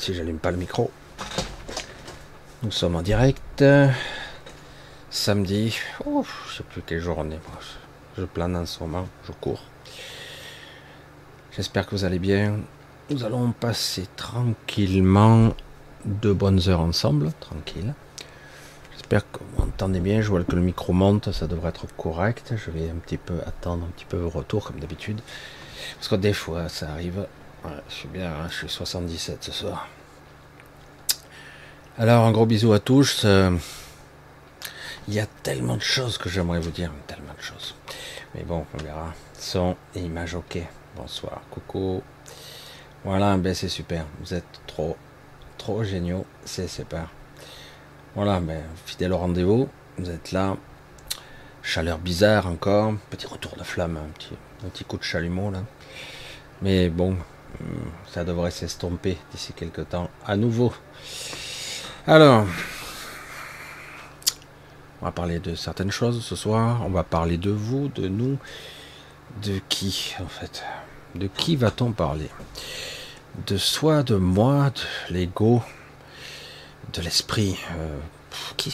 Si j'allume pas le micro. Nous sommes en direct. Samedi. Oh, je sais plus quelle journée. Je plane en ce moment. Je cours. J'espère que vous allez bien. Nous allons passer tranquillement de bonnes heures ensemble. Tranquille. J'espère que vous m'entendez bien. Je vois que le micro monte. Ça devrait être correct. Je vais un petit peu attendre un petit peu vos retours comme d'habitude. Parce que des fois, ça arrive. Je suis bien, hein, je suis 77 ce soir. Alors, un gros bisou à tous. Euh, il y a tellement de choses que j'aimerais vous dire, tellement de choses. Mais bon, on verra. Son et image, ok. Bonsoir, coucou. Voilà, ben c'est super. Vous êtes trop, trop géniaux. C'est super. Voilà, ben, fidèle au rendez-vous. Vous êtes là. Chaleur bizarre encore. Petit retour de flamme, un petit, un petit coup de chalumeau là. Mais bon, ça devrait s'estomper d'ici quelques temps à nouveau. Alors, on va parler de certaines choses ce soir. On va parler de vous, de nous, de qui en fait? De qui va-t-on parler? De soi, de moi, de l'ego, de l'esprit. Euh, qui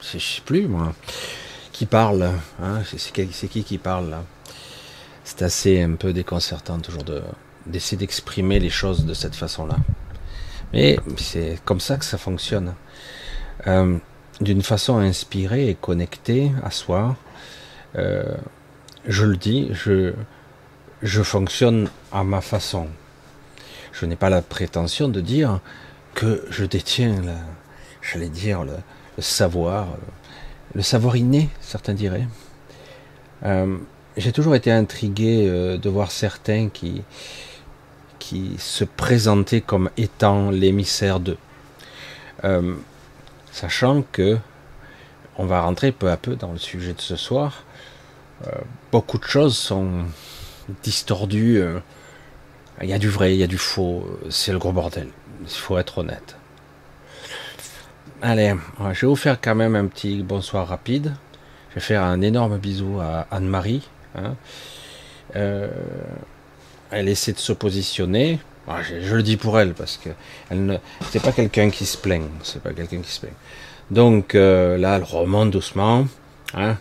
Je sais plus moi. Qui parle hein? C'est qui qui parle c'est assez un peu déconcertant toujours de d'essayer d'exprimer les choses de cette façon-là. Mais c'est comme ça que ça fonctionne. Euh, d'une façon inspirée et connectée à soi, euh, je le dis, je, je fonctionne à ma façon. Je n'ai pas la prétention de dire que je détiens, j'allais dire, le, savoir, le savoir inné, certains diraient. Euh, j'ai toujours été intrigué euh, de voir certains qui, qui se présentaient comme étant l'émissaire d'eux. Euh, sachant que on va rentrer peu à peu dans le sujet de ce soir. Euh, beaucoup de choses sont distordues. Il y a du vrai, il y a du faux. C'est le gros bordel. Il faut être honnête. Allez, je vais vous faire quand même un petit bonsoir rapide. Je vais faire un énorme bisou à Anne-Marie, Hein. Euh, elle essaie de se positionner. Ah, je, le dis pour elle parce que elle ne, c'est pas quelqu'un qui se plaint. C'est pas quelqu'un qui se plaint. Donc euh, là, elle remonte doucement. Hein.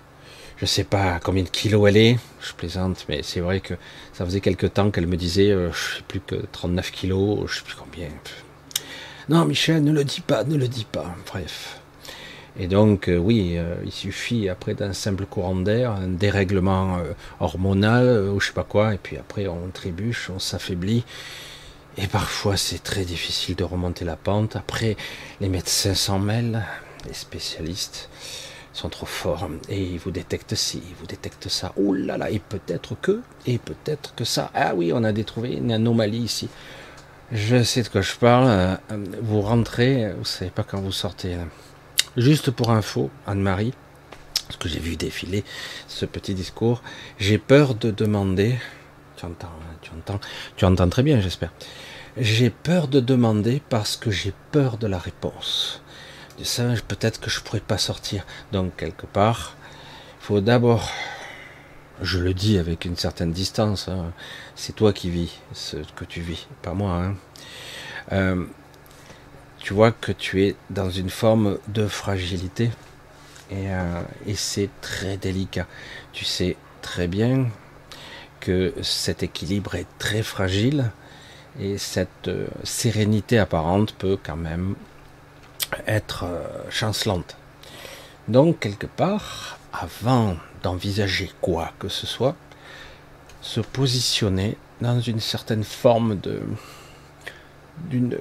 Je sais pas combien de kilos elle est. Je plaisante, mais c'est vrai que ça faisait quelque temps qu'elle me disait, euh, je sais plus que 39 kilos, je sais plus combien. Non, Michel, ne le dis pas, ne le dis pas. Bref. Et donc, euh, oui, euh, il suffit après d'un simple courant d'air, un dérèglement euh, hormonal ou je sais pas quoi, et puis après on trébuche, on s'affaiblit. Et parfois c'est très difficile de remonter la pente. Après, les médecins s'en mêlent, les spécialistes sont trop forts et ils vous détectent ci, ils vous détectent ça. Oh là là, et peut-être que, et peut-être que ça. Ah oui, on a trouvé une anomalie ici. Je sais de quoi je parle. Vous rentrez, vous savez pas quand vous sortez. Juste pour info, Anne-Marie, parce que j'ai vu défiler ce petit discours, j'ai peur de demander. Tu entends, hein, tu entends, tu entends très bien, j'espère. J'ai peur de demander parce que j'ai peur de la réponse. De ça, peut-être que je pourrais pas sortir. Donc quelque part, il faut d'abord, je le dis avec une certaine distance, hein, c'est toi qui vis ce que tu vis, pas moi. Hein. Euh, tu vois que tu es dans une forme de fragilité euh, et, c'est très délicat. Tu sais très bien que cet équilibre est très fragile et cette euh, sérénité apparente peut quand même être euh, chancelante. Donc quelque part, avant d'envisager quoi que ce soit, se positionner dans une certaine forme de, d'une,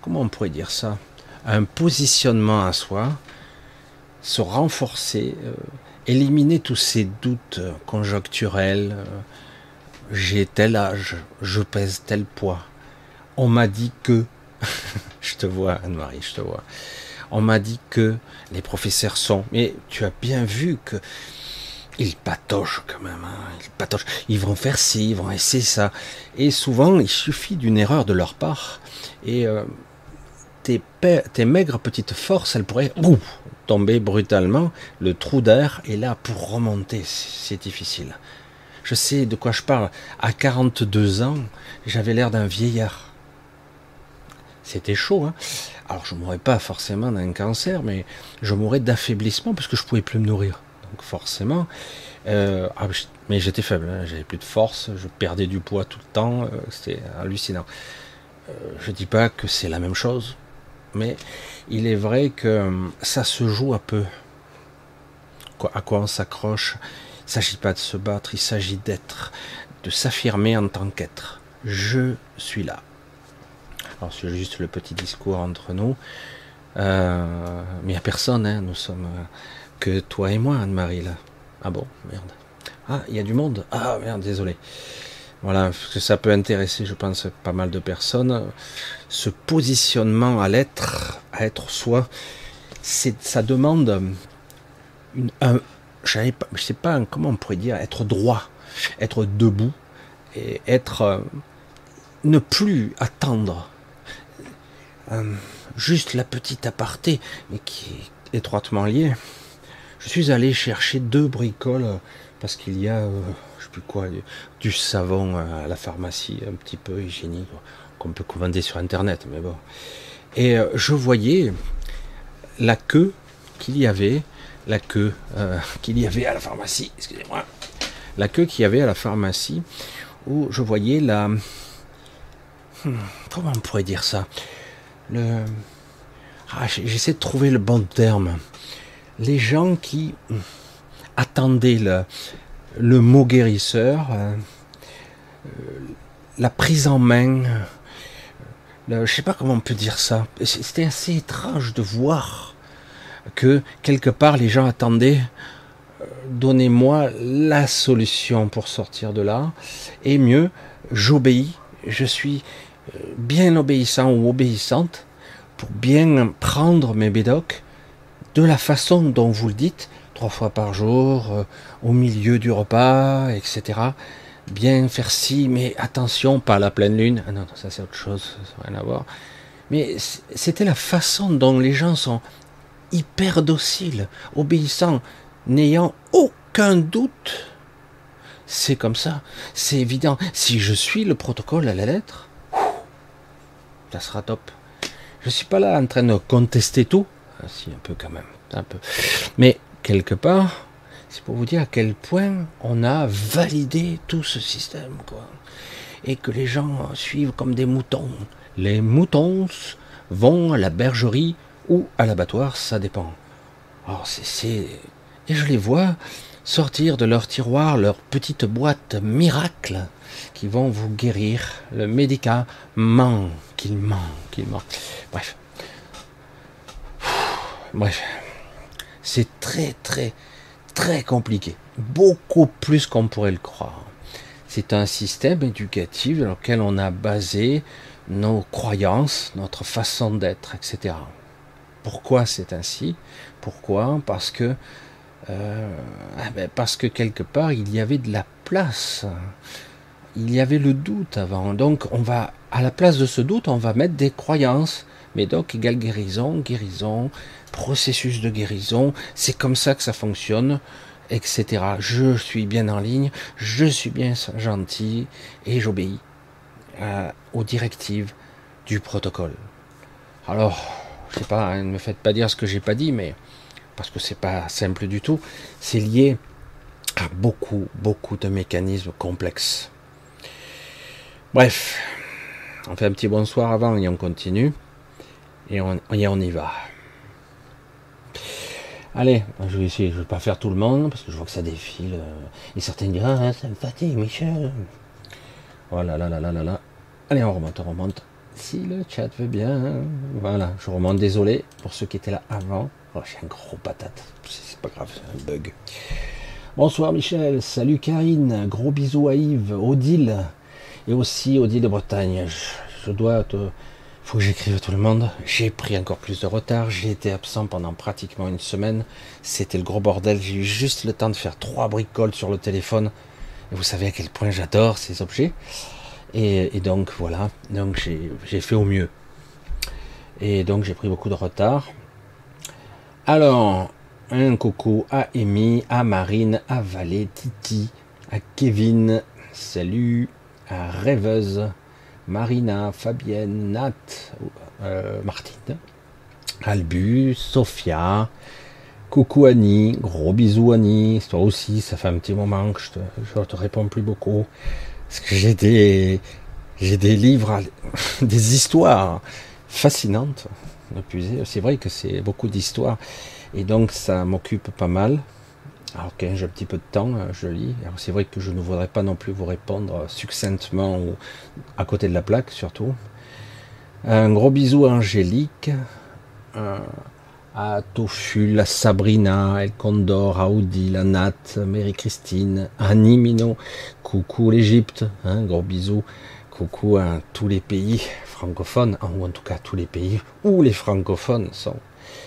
comment on pourrait dire ça, un positionnement à soi, se renforcer, euh, éliminer tous ces doutes conjoncturels. Euh, j'ai tel âge, je pèse tel poids. On m'a dit que, je te vois Anne-Marie, je te vois. On m'a dit que les professeurs sont, mais tu as bien vu que ils patochent quand même, hein. ils patochent. Ils vont faire ci, ils vont essayer ça. Et souvent, il suffit d'une erreur de leur part. Et euh, tes, maigres petites forces, elles pourraient tomber brutalement. Le trou d'air est là pour remonter. C'est difficile. Je sais de quoi je parle. À 42 ans, j'avais l'air d'un vieillard. c'était chaud. Hein. Alors je mourrais pas forcément d'un cancer, mais je mourrais d'affaiblissement parce que je pouvais plus me nourrir. Donc forcément, euh, ah, mais j'étais faible, hein. j'avais plus de force, je perdais du poids tout le temps, euh, c'était hallucinant. Euh, je dis pas que c'est la même chose, mais il est vrai que ça se joue un peu. À quoi on s'accroche? Il ne s'agit pas de se battre, il s'agit d'être, de s'affirmer en tant qu'être. Je suis là. Alors c'est juste le petit discours entre nous. Euh, mais il n'y a personne, hein. nous sommes que toi et moi, Anne-Marie, là. Ah bon, merde. Ah, il y a du monde. Ah merde, désolé. Voilà, parce que ça peut intéresser, je pense, pas mal de personnes. Ce positionnement à l'être, à être soi, c'est, ça demande une, un, je sais pas comment on pourrait dire, être droit, être debout et être, euh, ne plus attendre euh, juste la petite aparté, mais qui est étroitement liée. Je suis allé chercher deux bricoles parce qu'il y a, euh, sais plus quoi, du savon à la pharmacie, un petit peu hygiénique, qu'on peut commander sur internet, mais bon. Et euh, je voyais la queue qu'il y avait, la queue qu'il y avait à la pharmacie, excusez-moi, la queue qu'il y avait à la pharmacie, où je voyais la, hmm, comment on pourrait dire ça, le, ah, j'essaie de trouver le bon terme. Les gens qui attendaient le, mot guérisseur, euh, euh, la prise en main, le, je sais pas comment on peut dire ça. C'était assez étrange de voir que quelque part les gens attendaient euh, donnez-moi la solution pour sortir de là. Et mieux, j'obéis, je suis bien obéissant ou obéissante pour bien prendre mes bédocs de la façon dont vous le dites, trois fois par jour, euh, au milieu du repas, etc. Bien faire ci, mais attention, pas à la pleine lune. Ah non, ça c'est autre chose, ça n'a rien à voir. Mais c'était la façon dont les gens sont hyper dociles, obéissants, n'ayant aucun doute. C'est comme ça, c'est évident. Si je suis le protocole à la lettre, ça sera top. Je suis pas là en train de contester tout, si un peu quand même. Mais quelque part, c'est pour vous dire à quel point on a validé tout ce système, quoi, et que les gens suivent comme des moutons. Les moutons vont à la bergerie ou à l'abattoir, ça dépend. Alors c'est, et je les vois sortir de leur tiroir leur petite boîte miracle qui vont vous guérir le médicament qu'il manque, qu'il manque. Bref. Bref. C'est très, très, très compliqué. Beaucoup plus qu'on pourrait le croire. C'est un système éducatif dans lequel on a basé nos croyances, notre façon d'être, etc. Pourquoi c'est ainsi? Pourquoi? Parce que euh, ah ben parce que quelque part il y avait de la place il y avait le doute avant. Donc on va, à la place de ce doute, on va mettre des croyances. Médoc égale guérison, guérison, processus de guérison, c'est comme ça que ça fonctionne, etc. Je suis bien en ligne, je suis bien gentil et j'obéis euh, aux directives du protocole. Alors, je sais pas, hein, ne me faites pas dire ce que j'ai pas dit, mais parce que c'est pas simple du tout, c'est lié à beaucoup, beaucoup de mécanismes complexes. Bref, on fait un petit bonsoir avant et on continue. Et on, y va. Allez, je vais essayer, je vais pas faire tout le monde parce que je vois que ça défile. Euh, et certains diront, ah, ça me fatigue, Michel. Voilà, là, là, là, là, là. Allez, on remonte, on remonte. Si le chat veut bien. Voilà, je remonte, désolé pour ceux qui étaient là avant. Oh, j'ai un gros patate. C'est pas grave, c'est un bug. Bonsoir Michel, salut Karine, gros bisous à Yves, Odile, et aussi Audi de Bretagne. Je, dois te... faut que j'écrive à tout le monde. J'ai pris encore plus de retard. J'ai été absent pendant pratiquement une semaine. C'était le gros bordel. J'ai eu juste le temps de faire trois bricoles sur le téléphone. Et vous savez à quel point j'adore ces objets. Et, donc voilà. Donc j'ai fait au mieux. Et donc j'ai pris beaucoup de retard. Alors, un coucou à Amy, à Marine, à Valé, Titi, à Kevin. Salut rêveuse, Marina, Fabienne, Nat, euh, Martine, Albus, Sophia, coucou Annie, gros bisous Annie, toi aussi, ça fait un petit moment que je te, te réponds plus beaucoup, parce que j'ai des, j'ai des livres, des histoires fascinantes. C'est vrai que c'est beaucoup d'histoires, et donc ça m'occupe pas mal. Alors quand j'ai un petit peu de temps, euh, je lis. c'est vrai que je ne voudrais pas non plus vous répondre succinctement ou à côté de la plaque surtout. Un gros bisou à Angélique, à Tofu, à Sabrina, El Condor, à Audi, la Nat, Mary-Christine, Annie Mino, coucou l'Égypte, un hein, gros bisou, coucou à tous les pays francophones, ou en tout cas tous les pays où les francophones sont,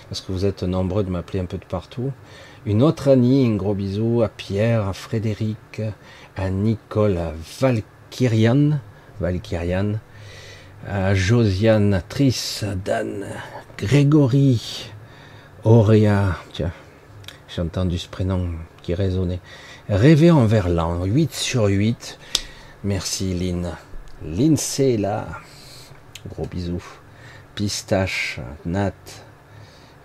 parce que vous êtes nombreux de m'appeler un peu de partout. Une autre Annie, un gros bisou à Pierre, à Frédéric, à Nicole, à Valkyrian, Valkyrian, à Josiane, Tris, à Dan, Grégory, Auréa, tiens, j'ai entendu ce prénom qui résonnait. Rêver en verlan, 8 sur 8. Merci Lynn. Lynn c'est là. Gros bisous. Pistache, Nat,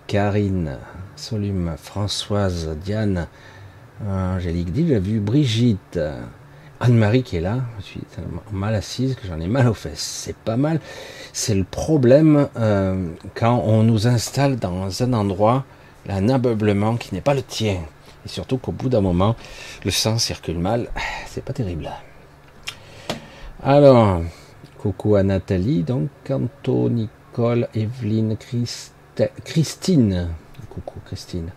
Karine, Solume, Françoise, Diane, Angélique j'ai vu Brigitte, Anne-Marie qui est là, je suis mal assise, que j'en ai mal aux fesses. C'est pas mal. C'est le problème euh, quand on nous installe dans un endroit, un ameublement qui n'est pas le tien. Et surtout qu'au bout d'un moment, le sang circule mal. C'est pas terrible. Alors, coucou à Nathalie, donc, Canto, Nicole, Evelyne, Christ Christine. Coucou Christine.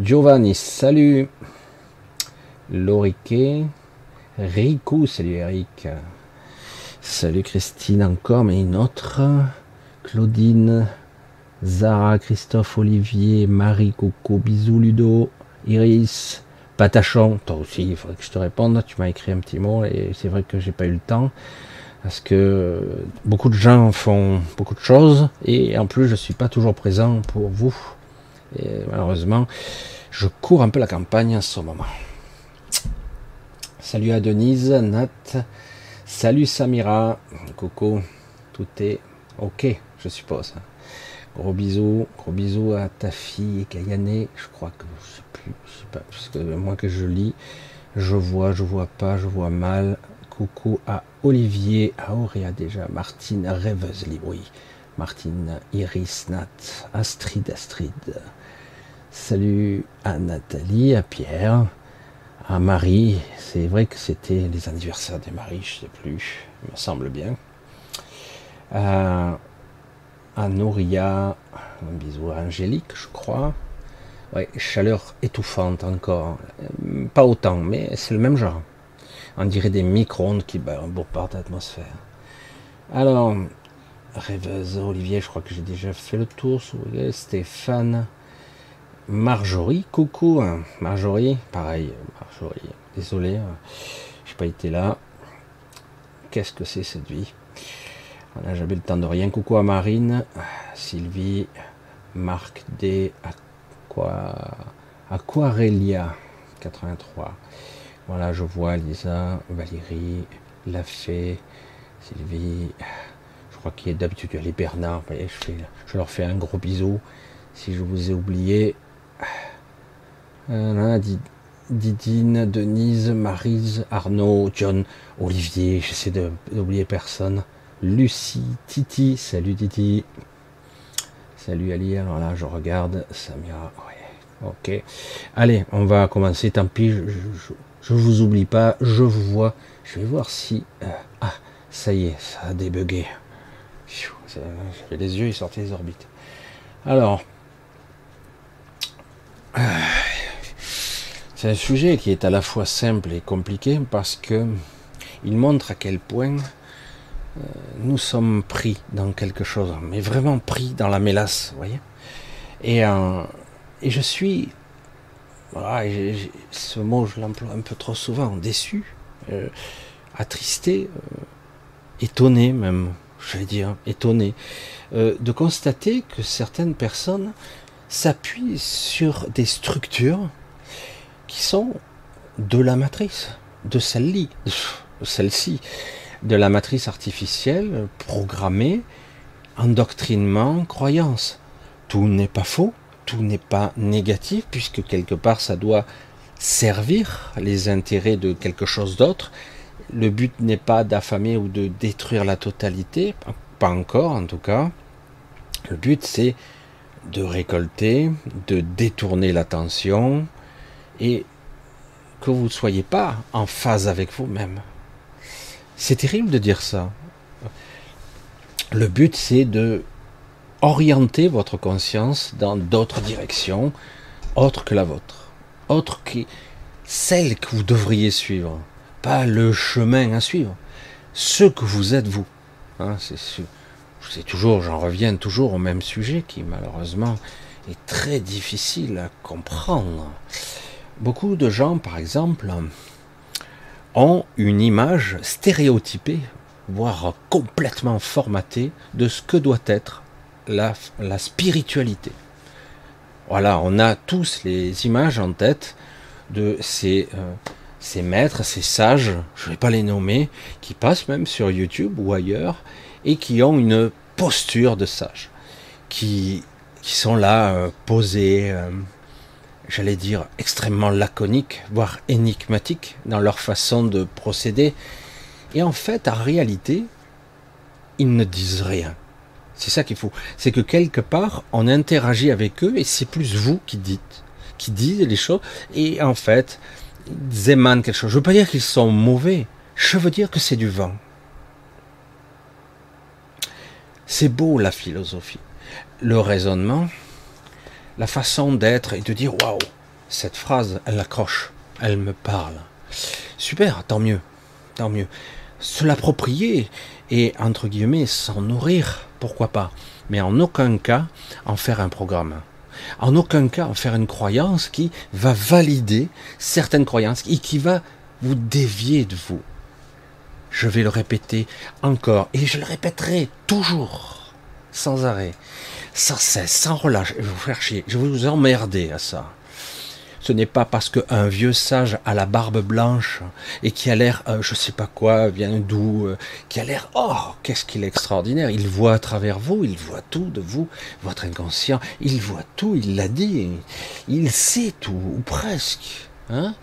Giovanni, salut. Lorique. Rico, salut Eric. Salut Christine encore, mais une autre. Claudine. Zara, Christophe, Olivier, Marie, Coco, bisous Ludo, Iris, Patachon, toi aussi, il faudrait que je te réponde, tu m'as écrit un petit mot et c'est vrai que j'ai pas eu le temps parce que beaucoup de gens font beaucoup de choses et en plus je suis pas toujours présent pour vous. Et malheureusement, je cours un peu la campagne en ce moment. Salut à Denise, Nat, salut Samira, Coco, tout est ok, je suppose. Gros bisous, gros bisous à ta fille Kayane, je crois que je sais plus, sais parce que moi que je lis, je vois, je vois pas, je vois mal, Coucou à Olivier, à Auréa déjà, Martine Rêveuse oui. Martine Iris Nat, Astrid Astrid. Salut à Nathalie, à Pierre, à Marie. C'est vrai que c'était les anniversaires des maris, je sais plus, il me semble bien. À, à Nouria, un bisou à Angélique, je crois. Ouais, chaleur étouffante encore. Pas autant, mais c'est le même genre. On dirait des micro-ondes qui bombardent l'atmosphère. Alors, rêveuse, Olivier, je crois que j'ai déjà fait le tour. Stéphane, Marjorie, coucou. Hein. Marjorie, pareil, Marjorie, désolé, hein. j'ai pas été là. Qu'est-ce que c'est cette vie? Voilà, j'avais le temps de rien. Coucou à Marine, Sylvie, Marc D, Aqua, Aquarelia, 83. Voilà, je vois Lisa, Valérie, Lafay, Sylvie. Je crois qu'il y a d'habitude les Bernard. Je leur fais un gros bisou. Si je vous ai oublié. Didine, Denise, Marise, Arnaud, John, Olivier, j'essaie d'oublier personne. Lucie, Titi, salut Titi. Salut Ali, alors là je regarde, Samira, ok. Allez, on va commencer, tant pis, je, je vous oublie pas, je vous vois. Je vais voir si... Euh, ah, ça y est, ça a débugué. J'avais les yeux, ils sortaient des orbites. Alors... Euh, c'est un sujet qui est à la fois simple et compliqué parce que il montre à quel point euh, nous sommes pris dans quelque chose, mais vraiment pris dans la mélasse, vous voyez. Et, et je suis ce mot, je l'emploie un peu trop souvent, déçu, euh, attristé, euh, étonné même, je vais dire, étonné, euh, de constater que certaines personnes s'appuient sur des structures qui sont de la matrice, de celle-ci, celle-ci. de la matrice artificielle, programmée, endoctrinement, croyance. Tout n'est pas faux, tout n'est pas négatif, puisque quelque part ça doit servir les intérêts de quelque chose d'autre. Le but n'est pas d'affamer ou de détruire la totalité, pas encore en tout cas. Le but c'est de récolter, de détourner l'attention et que vous ne soyez pas en phase avec vous-même. C'est terrible de dire ça. Le but, c'est de orienter votre conscience dans d'autres directions, autres que la vôtre, autres que celles que vous devriez suivre, pas le chemin à suivre, ce que vous êtes vous. Hein, c'est toujours, j'en reviens toujours au même sujet qui malheureusement est très difficile à comprendre. Beaucoup de gens, par exemple, ont une image stéréotypée, voire complètement formatée de ce que doit être la, spiritualité. Voilà, on a tous les images en tête de ces, euh, ces maîtres, ces sages, je ne vais pas les nommer, qui passent même sur YouTube ou ailleurs et qui ont une posture de sages, qui, qui sont là euh, posés, euh, j'allais dire, extrêmement laconiques, voire énigmatiques dans leur façon de procéder. Et en fait, en réalité, ils ne disent rien. C'est ça qu'il faut. C'est que quelque part, on interagit avec eux et c'est plus vous qui dites, qui dites les choses. Et en fait, ils émanent quelque chose. Je veux pas dire qu'ils sont mauvais. Je veux dire que c'est du vent. C'est beau la philosophie. Le raisonnement, la façon d'être et de dire waouh, cette phrase, elle accroche, elle me parle. Super, tant mieux, tant mieux. Se l'approprier et entre guillemets s'en nourrir, pourquoi pas. Mais en aucun cas en faire un programme. En aucun cas en faire une croyance qui va valider certaines croyances et qui va vous dévier de vous. Je vais le répéter encore et je le répéterai toujours, sans arrêt sans cesse, sans relâche. Je vais vous faire chier, je vais vous emmerder à ça. Ce n'est pas parce qu'un vieux sage à la barbe blanche et qui a l'air, euh, je sais pas quoi, bien doux, euh, qui a l'air, oh, qu'est-ce qu'il est extraordinaire. Il voit à travers vous, il voit tout de vous, votre inconscient, il voit tout, il l'a dit, il sait tout, ou presque. Hein?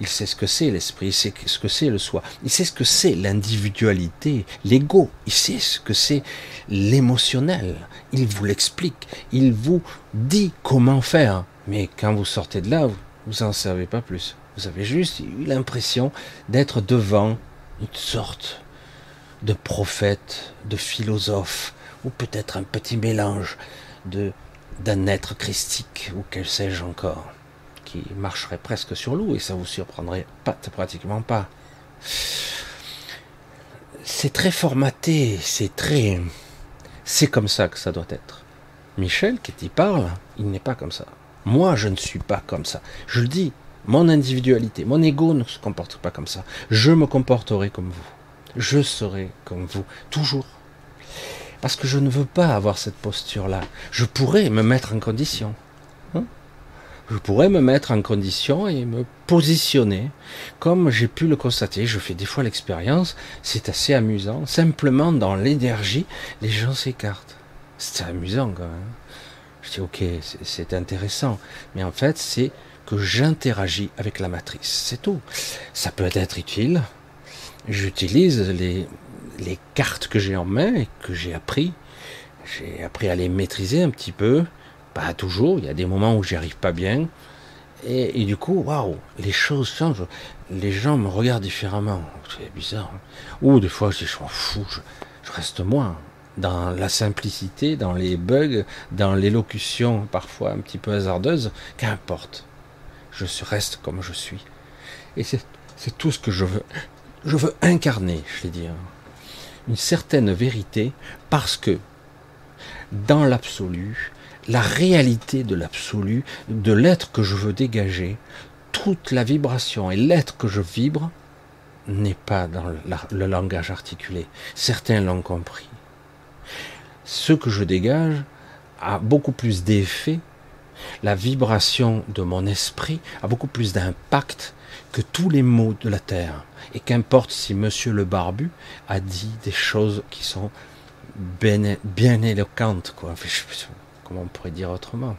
Il sait ce que c'est l'esprit, il sait ce que c'est le soi, il sait ce que c'est l'individualité, l'ego, il sait ce que c'est l'émotionnel, il vous l'explique, il vous dit comment faire. Mais quand vous sortez de là, vous n'en savez pas plus. Vous avez juste eu l'impression d'être devant une sorte de prophète, de philosophe, ou peut-être un petit mélange de d'un être christique, ou que sais-je encore marcherait presque sur l'eau et ça vous surprendrait pas, pratiquement pas. C'est très formaté, c'est très. C'est comme ça que ça doit être. Michel, qui y parle, il n'est pas comme ça. Moi, je ne suis pas comme ça. Je le dis, mon individualité, mon ego ne se comporte pas comme ça. Je me comporterai comme vous. Je serai comme vous, toujours. Parce que je ne veux pas avoir cette posture-là. Je pourrais me mettre en condition je pourrais me mettre en condition et me positionner comme j'ai pu le constater. Je fais des fois l'expérience, c'est assez amusant. Simplement dans l'énergie, les gens s'écartent. C'est amusant quand même. Je dis ok, c'est intéressant, mais en fait c'est que j'interagis avec la matrice, c'est tout. Ça peut être utile. J'utilise les, les cartes que j'ai en main et que j'ai appris. J'ai appris à les maîtriser un petit peu pas toujours, il y a des moments où j'y arrive pas bien. Et, du coup, waouh, les choses changent. Les gens me regardent différemment. C'est bizarre. Hein. Ou des fois, je m'en fous, je, reste moi. Dans la simplicité, dans les bugs, dans l'élocution parfois un petit peu hasardeuse, qu'importe. Je reste comme je suis. Et c'est tout ce que je veux. Je veux incarner, je vais dire, une certaine vérité parce que dans l'absolu, la réalité de l'absolu, de l'être que je veux dégager, toute la vibration et l'être que je vibre n'est pas dans le, langage articulé. Certains l'ont compris. Ce que je dégage a beaucoup plus d'effet, la vibration de mon esprit a beaucoup plus d'impact que tous les mots de la terre. Et qu'importe si Monsieur le Barbu a dit des choses qui sont bien, bien éloquentes, quoi. comment on pourrait dire autrement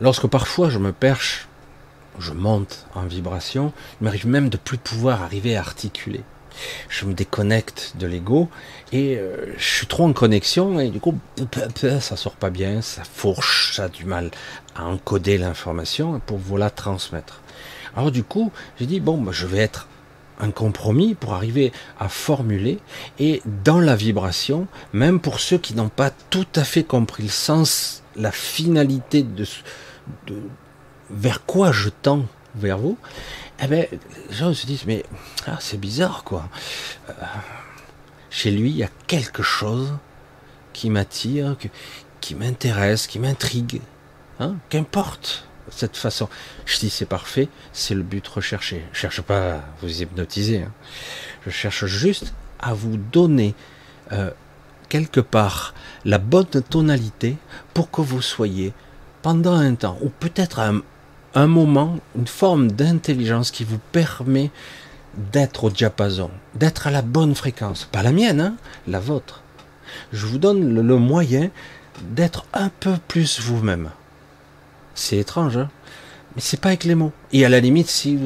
Lorsque parfois je me perche, je monte en vibration, il m'arrive même de plus pouvoir arriver à articuler je me déconnecte de l'ego et euh, je suis trop en connexion et du coup ça sort pas bien, ça fourche, ça a du mal à encoder l'information pour vous la transmettre. Alors du coup, j'ai dit bon, bah, je vais être un compromis pour arriver à formuler et dans la vibration, même pour ceux qui n'ont pas tout à fait compris le sens, la finalité de, de vers quoi je tends vers vous, eh bien, les gens se disent, mais ah, c'est bizarre, quoi. Euh, chez lui, il y a quelque chose qui m'attire, qui m'intéresse, qui m'intrigue. Hein Qu'importe cette façon. Je dis, c'est parfait, c'est le but recherché. Je cherche pas à vous hypnotiser. Hein. Je cherche juste à vous donner euh, quelque part la bonne tonalité pour que vous soyez pendant un temps, ou peut-être un, moment, une forme d'intelligence qui vous permet d'être au diapason, d'être à la bonne fréquence. Pas la mienne, hein, la vôtre. Je vous donne le, moyen d'être un peu plus vous-même. C'est étrange, hein mais c'est pas avec les mots. Et à la limite, si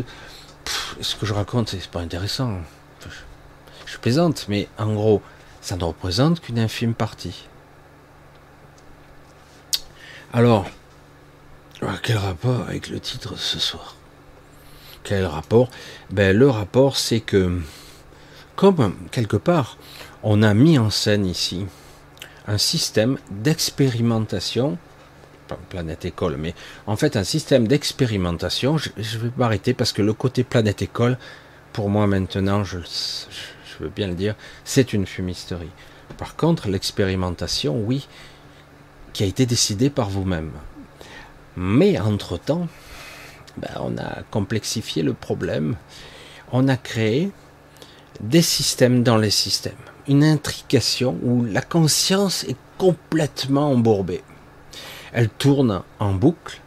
ce que je raconte, c'est pas intéressant. Je plaisante, mais en gros, ça ne représente qu'une infime partie. Alors, quel rapport avec le titre ce soir? Quel rapport? Ben, Le rapport, c'est que, comme quelque part, on a mis en scène ici un système d'expérimentation, planète école, mais en fait un système d'expérimentation, je, vais m'arrêter parce que le côté planète école, pour moi maintenant, je, je veux bien le dire, c'est une fumisterie. Par contre, l'expérimentation, oui, qui a été décidée par vous-même. Mais entre-temps, ben, on a complexifié le problème. On a créé des systèmes dans les systèmes. Une intrication où la conscience est complètement embourbée. Elle tourne en boucle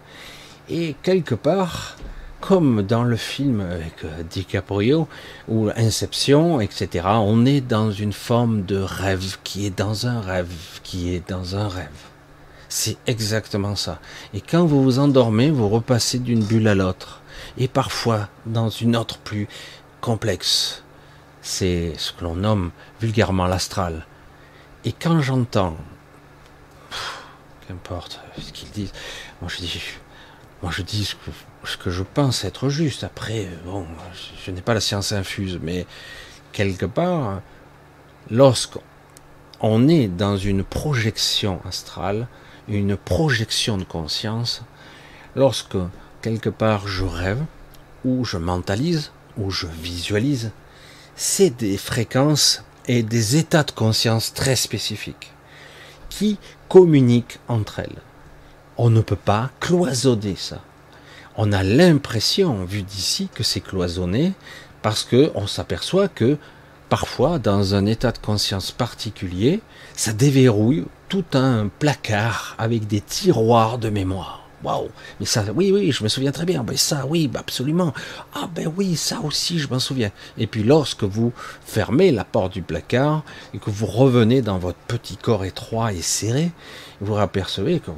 et quelque part, comme dans le film avec euh, DiCaprio ou Inception, etc., on est dans une forme de rêve qui est dans un rêve, qui est dans un rêve. C'est exactement ça. Et quand vous vous endormez, vous repassez d'une bulle à l'autre. Et parfois dans une autre plus complexe. C'est ce que l'on nomme vulgairement l'astral. Et quand j'entends, qu'importe ce qu'ils disent, moi je dis, ce que, je pense être juste. Après, bon, je, je n'ai pas la science infuse, mais quelque part, lorsqu'on est dans une projection astrale, une projection de conscience lorsque quelque part je rêve, ou je mentalise, ou je visualise, c'est des fréquences et des états de conscience très spécifiques qui communiquent entre elles. On ne peut pas cloisonner ça. On a l'impression, vu d'ici, que c'est cloisonné parce que on s'aperçoit que parfois, dans un état de conscience particulier, ça déverrouille tout un placard avec des tiroirs de mémoire. Waouh Mais ça, oui, oui, je me souviens très bien. Ben ça, oui, ben absolument. Ah ben oui, ça aussi, je m'en souviens. Et puis lorsque vous fermez la porte du placard et que vous revenez dans votre petit corps étroit et serré, vous apercevez que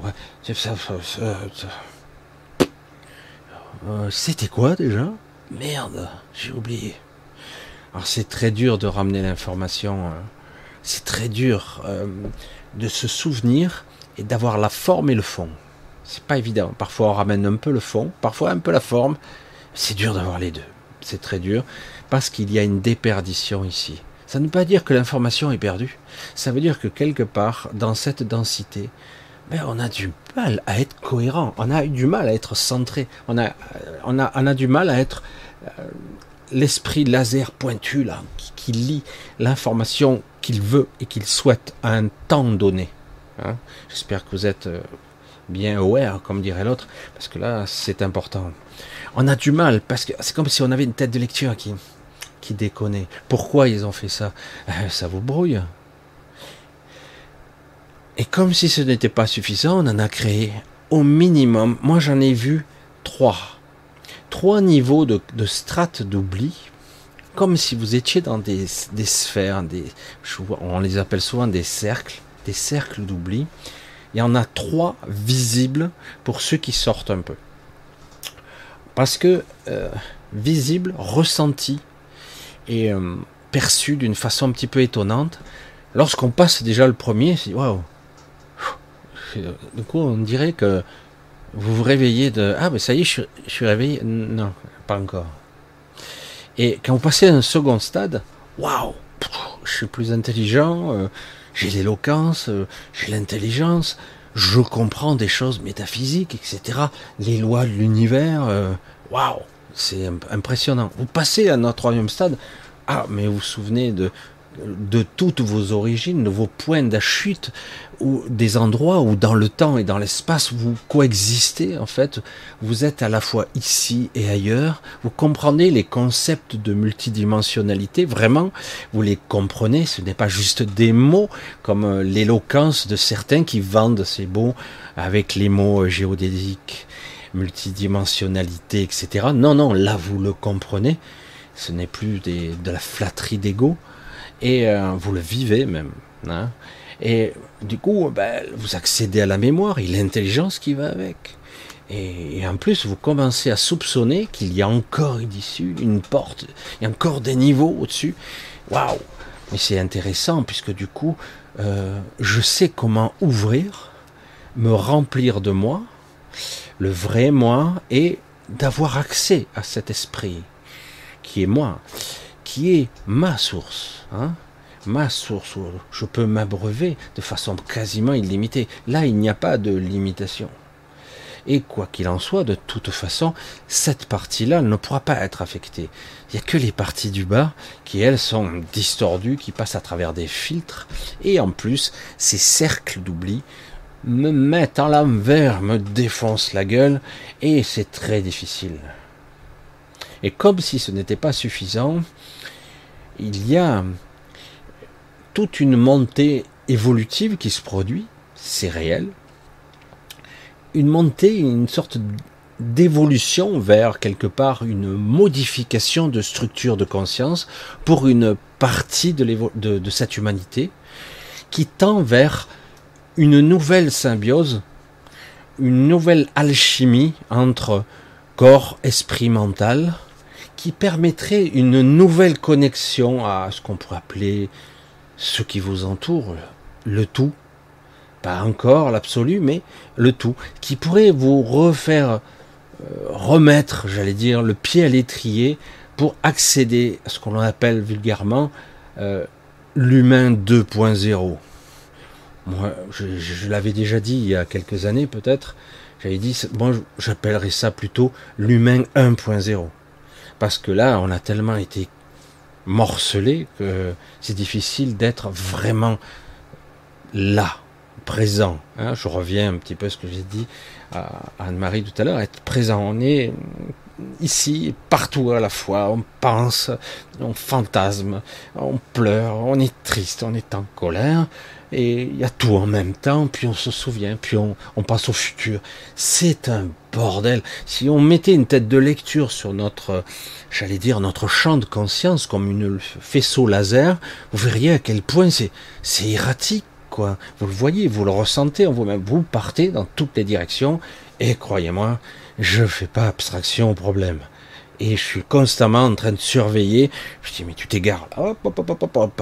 euh, c'était quoi déjà? Merde, j'ai oublié. Alors c'est très dur de ramener l'information. Hein. C'est très dur. Euh, de se souvenir et d'avoir la forme et le fond. C'est pas évident. Parfois on ramène un peu le fond, parfois un peu la forme. C'est dur d'avoir les deux. C'est très dur parce qu'il y a une déperdition ici. Ça ne veut pas dire que l'information est perdue. Ça veut dire que quelque part, dans cette densité, ben, on a du mal à être cohérent. On a du mal à être centré. On a, on a, on a du mal à être euh, l'esprit laser pointu là, qui, qui lit l'information qu'il veut et qu'il souhaite à un temps donné. Hein. J'espère que vous êtes euh, bien aware, comme dirait l'autre, parce que là, c'est important. On a du mal, parce que c'est comme si on avait une tête de lecture qui, qui. Pourquoi ils ont fait ça? Euh, Ça vous brouille. Et comme si ce n'était pas suffisant, on en a créé au minimum, moi j'en ai vu trois. trois niveaux de, strates d'oubli, comme si vous étiez dans des, sphères, des, on les appelle souvent des cercles, des cercles d'oubli. Il y en a trois visibles pour ceux qui sortent un peu. Parce que euh, visible, ressenti et euh, perçu d'une façon un petit peu étonnante. Lorsqu'on passe déjà le premier, c'est waouh. Du coup, on dirait que vous vous réveillez de ah mais ça y est, je suis, réveillé. Non, pas encore. Et quand vous passez à un second stade, waouh, je suis plus intelligent, euh, j'ai l'éloquence, euh, j'ai l'intelligence, je comprends des choses métaphysiques, etc. Les lois de l'univers, waouh, c'est impressionnant. Vous passez à notre troisième stade. Ah, mais vous vous souvenez de, de toutes vos origines, de vos points de chute, ou des endroits où dans le temps et dans l'espace vous coexistez en fait, vous êtes à la fois ici et ailleurs, vous comprenez les concepts de multidimensionnalité, vraiment, vous les comprenez, ce n'est pas juste des mots comme euh, l'éloquence de certains qui vendent ces mots avec les mots euh, géodésiques multidimensionnalité, etc. Non, non, là vous le comprenez, ce n'est plus de la flatterie d'ego, et euh, vous le vivez même. Hein. Et du coup, ben, vous accédez à la mémoire et l'intelligence qui va avec. Et, en plus, vous commencez à soupçonner qu'il y a encore une issue, une porte, il y a encore des niveaux au-dessus. Waouh Mais c'est intéressant puisque du coup, euh, je sais comment ouvrir, me remplir de moi, le vrai moi, et d'avoir accès à cet esprit qui est moi, qui est ma source, hein, ma source où je peux m'abreuver de façon quasiment illimitée. Là, il n'y a pas de limitation. Et quoi qu'il en soit, de toute façon, cette partie-là ne pourra pas être affectée. Il n'y a que les parties du bas qui, elles, sont distordues, qui passent à travers des filtres. Et en plus, ces cercles d'oubli me mettent en l'envers, me défoncent la gueule, et c'est très difficile. Et comme si ce n'était pas suffisant, il y a toute une montée évolutive qui se produit, c'est réel, une montée, une sorte d'évolution vers quelque part une modification de structure de conscience pour une partie de, cette humanité qui tend vers une nouvelle symbiose, une nouvelle alchimie entre corps, esprit, mental, qui permettrait une nouvelle connexion à ce qu'on pourrait appeler ce qui vous entoure, le tout. Pas encore l'absolu, mais le tout, qui pourrait vous refaire euh, remettre, j'allais dire, le pied à l'étrier pour accéder à ce qu'on appelle vulgairement euh, l'humain 2.0. Moi, je, l'avais déjà dit il y a quelques années peut-être. J'avais dit, moi, j'appellerais ça plutôt l'humain 1.0. Parce que là, on a tellement été morcelé que c'est difficile d'être vraiment là, présent. Hein. je reviens un petit peu à ce que j'ai dit à Anne-Marie tout à l'heure, être présent. On est ici, partout à la fois. On pense, on fantasme, on pleure, on est triste, on est en colère. Et il y a tout en même temps, puis on se souvient, puis on, on passe au futur. C'est un bordel. Si on mettait une tête de lecture sur notre, j'allais dire, notre champ de conscience comme une faisceau laser, vous verriez à quel point c'est, c'est erratique, quoi. Vous le voyez, vous le ressentez en vous-même. Vous partez dans toutes les directions, et croyez-moi, je fais pas abstraction au problème. Et je suis constamment en train de surveiller. Je dis, mais tu t'égares là. Hop, hop, hop, hop, hop.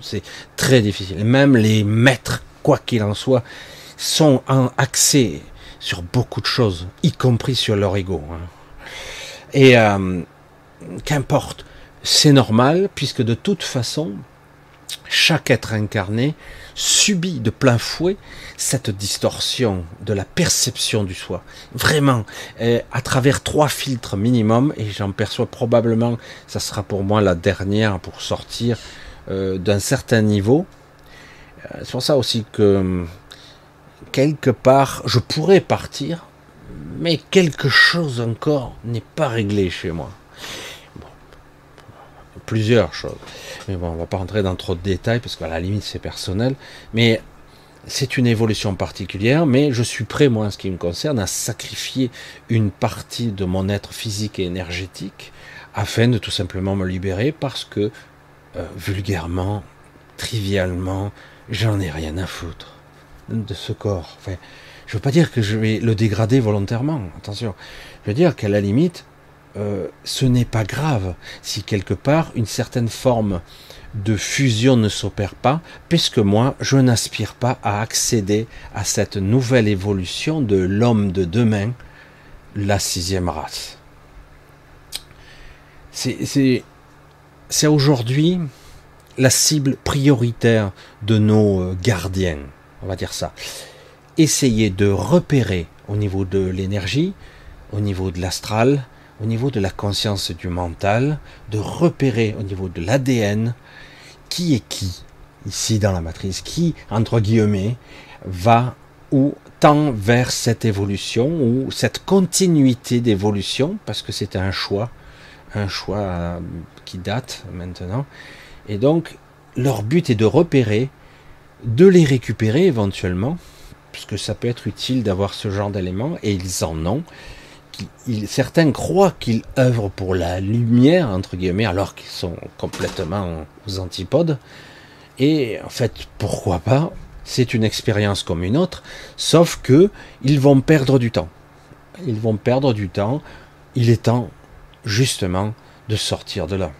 C'est très difficile. Même les maîtres, quoi qu'il en soit, sont en accès sur beaucoup de choses, y compris sur leur ego. Hein. Et euh, qu'importe, c'est normal, puisque de toute façon, chaque être incarné subit de plein fouet cette distorsion de la perception du soi. Vraiment, à travers trois filtres minimum, et j'en perçois probablement, ça sera pour moi la dernière pour sortir euh, d'un certain niveau. Euh, c'est pour ça aussi que quelque part, je pourrais partir, mais quelque chose encore n'est pas réglé chez moi. plusieurs choses. Mais bon, on va pas rentrer dans trop de détails parce qu'à la limite c'est personnel. Mais c'est une évolution particulière, mais je suis prêt, moi, en ce qui me concerne, à sacrifier une partie de mon être physique et énergétique afin de tout simplement me libérer parce que, euh, vulgairement, trivialement, j'en ai rien à foutre de ce corps. Enfin, je veux pas dire que je vais le dégrader volontairement, attention. Je veux dire qu'à la limite, euh, ce n'est pas grave si quelque part une certaine forme de fusion ne s'opère pas, puisque moi, je n'aspire pas à accéder à cette nouvelle évolution de l'homme de demain, la sixième race. C'est aujourd'hui la cible prioritaire de nos euh, gardiens, on va dire ça. Essayer de repérer au niveau de l'énergie, au niveau de l'astral, au niveau de la conscience du mental, de repérer au niveau de l'ADN qui est qui ici dans la matrice, qui, entre guillemets, va ou tend vers cette évolution ou cette continuité d'évolution, parce que c'est un choix, un choix qui date maintenant. Et donc, leur but est de repérer, de les récupérer éventuellement, puisque ça peut être utile d'avoir ce genre d'éléments, et ils en ont, certains croient qu'ils œuvrent pour la lumière, entre guillemets, alors qu'ils sont complètement aux antipodes. Et en fait, pourquoi pas? C'est une expérience comme une autre, sauf que ils vont perdre du temps. Ils vont perdre du temps. Il est temps, justement, de sortir de là.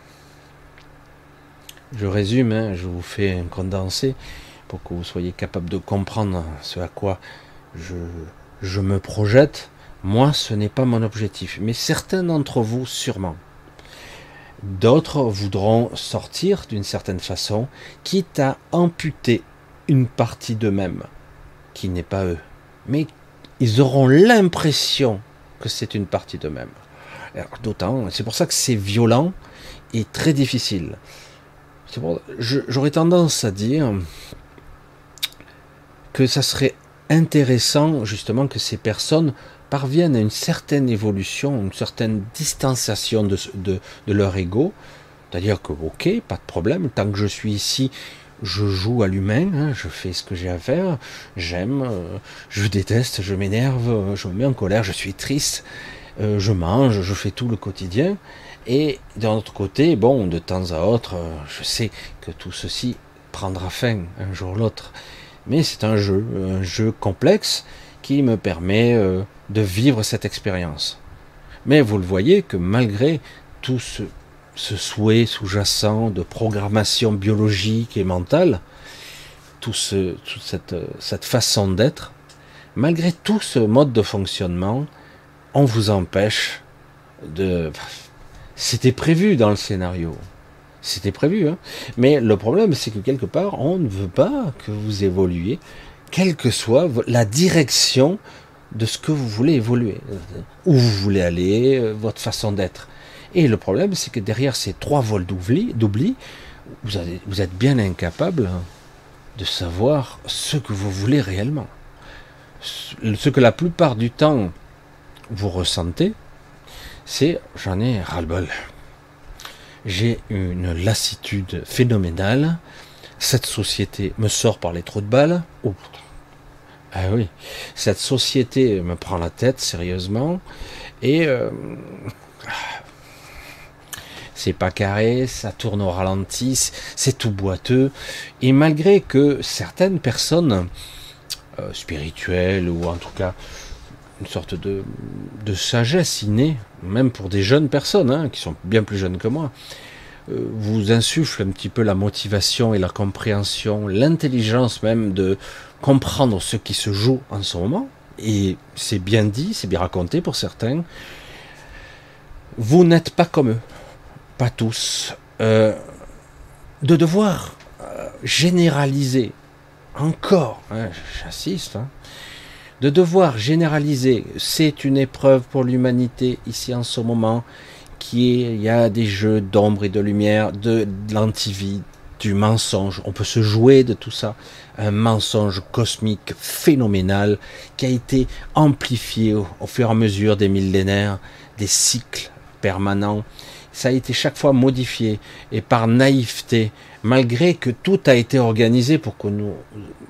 Je résume, hein, je vous fais un condensé pour que vous soyez capable de comprendre ce à quoi je, je me projette moi, ce n'est pas mon objectif, mais certains d'entre vous sûrement. D'autres voudront sortir d'une certaine façon, quitte à amputer une partie d'eux-mêmes, qui n'est pas eux. Mais ils auront l'impression que c'est une partie d'eux-mêmes. D'autant, c'est pour ça que c'est violent et très difficile. J'aurais tendance à dire que ça serait intéressant justement que ces personnes parviennent à une certaine évolution, une certaine distanciation de, de, leur ego. C'est-à-dire que, ok, pas de problème, tant que je suis ici, je joue à l'humain, hein, je fais ce que j'ai à faire, j'aime, euh, je déteste, je m'énerve, je me mets en colère, je suis triste, euh, je mange, je fais tout le quotidien. Et d'un autre côté, bon, de temps à autre, euh, je sais que tout ceci prendra fin un jour ou l'autre. Mais c'est un jeu, un jeu complexe qui me permet de vivre cette expérience. Mais vous le voyez que malgré tout ce, souhait sous-jacent de programmation biologique et mentale, tout ce, toute cette, cette façon d'être, malgré tout ce mode de fonctionnement, on vous empêche de... C'était prévu dans le scénario. C'était prévu. Hein Mais le problème, c'est que quelque part, on ne veut pas que vous évoluiez, quelle que soit la direction de ce que vous voulez évoluer, où vous voulez aller, euh, votre façon d'être. Et le problème, c'est que derrière ces trois vols d'oubli, vous, vous êtes bien incapable de savoir ce que vous voulez réellement. Ce que la plupart du temps vous ressentez, c'est j'en ai ras-le-bol. J'ai une lassitude phénoménale. Cette société me sort par les trous de balles. Oh, ah oui, cette société me prend la tête sérieusement et euh, c'est pas carré, ça tourne au ralenti, c'est tout boiteux et malgré que certaines personnes euh, spirituelles ou en tout cas une sorte de, de sagesse innée, même pour des jeunes personnes hein, qui sont bien plus jeunes que moi, euh, vous insuffle un petit peu la motivation et la compréhension, l'intelligence même de comprendre ce qui se joue en ce moment, et c'est bien dit, c'est bien raconté pour certains, vous n'êtes pas comme eux, pas tous. Euh, de devoir euh, généraliser, encore, hein, j'assiste, hein, de devoir généraliser, c'est une épreuve pour l'humanité ici en ce moment, qui y a des jeux d'ombre et de lumière, de, de l'antivie, du mensonge. On peut se jouer de tout ça. Un mensonge cosmique phénoménal qui a été amplifié au, fur et à mesure des millénaires, des cycles permanents. Ça a été chaque fois modifié et par naïveté, malgré que tout a été organisé pour que nous,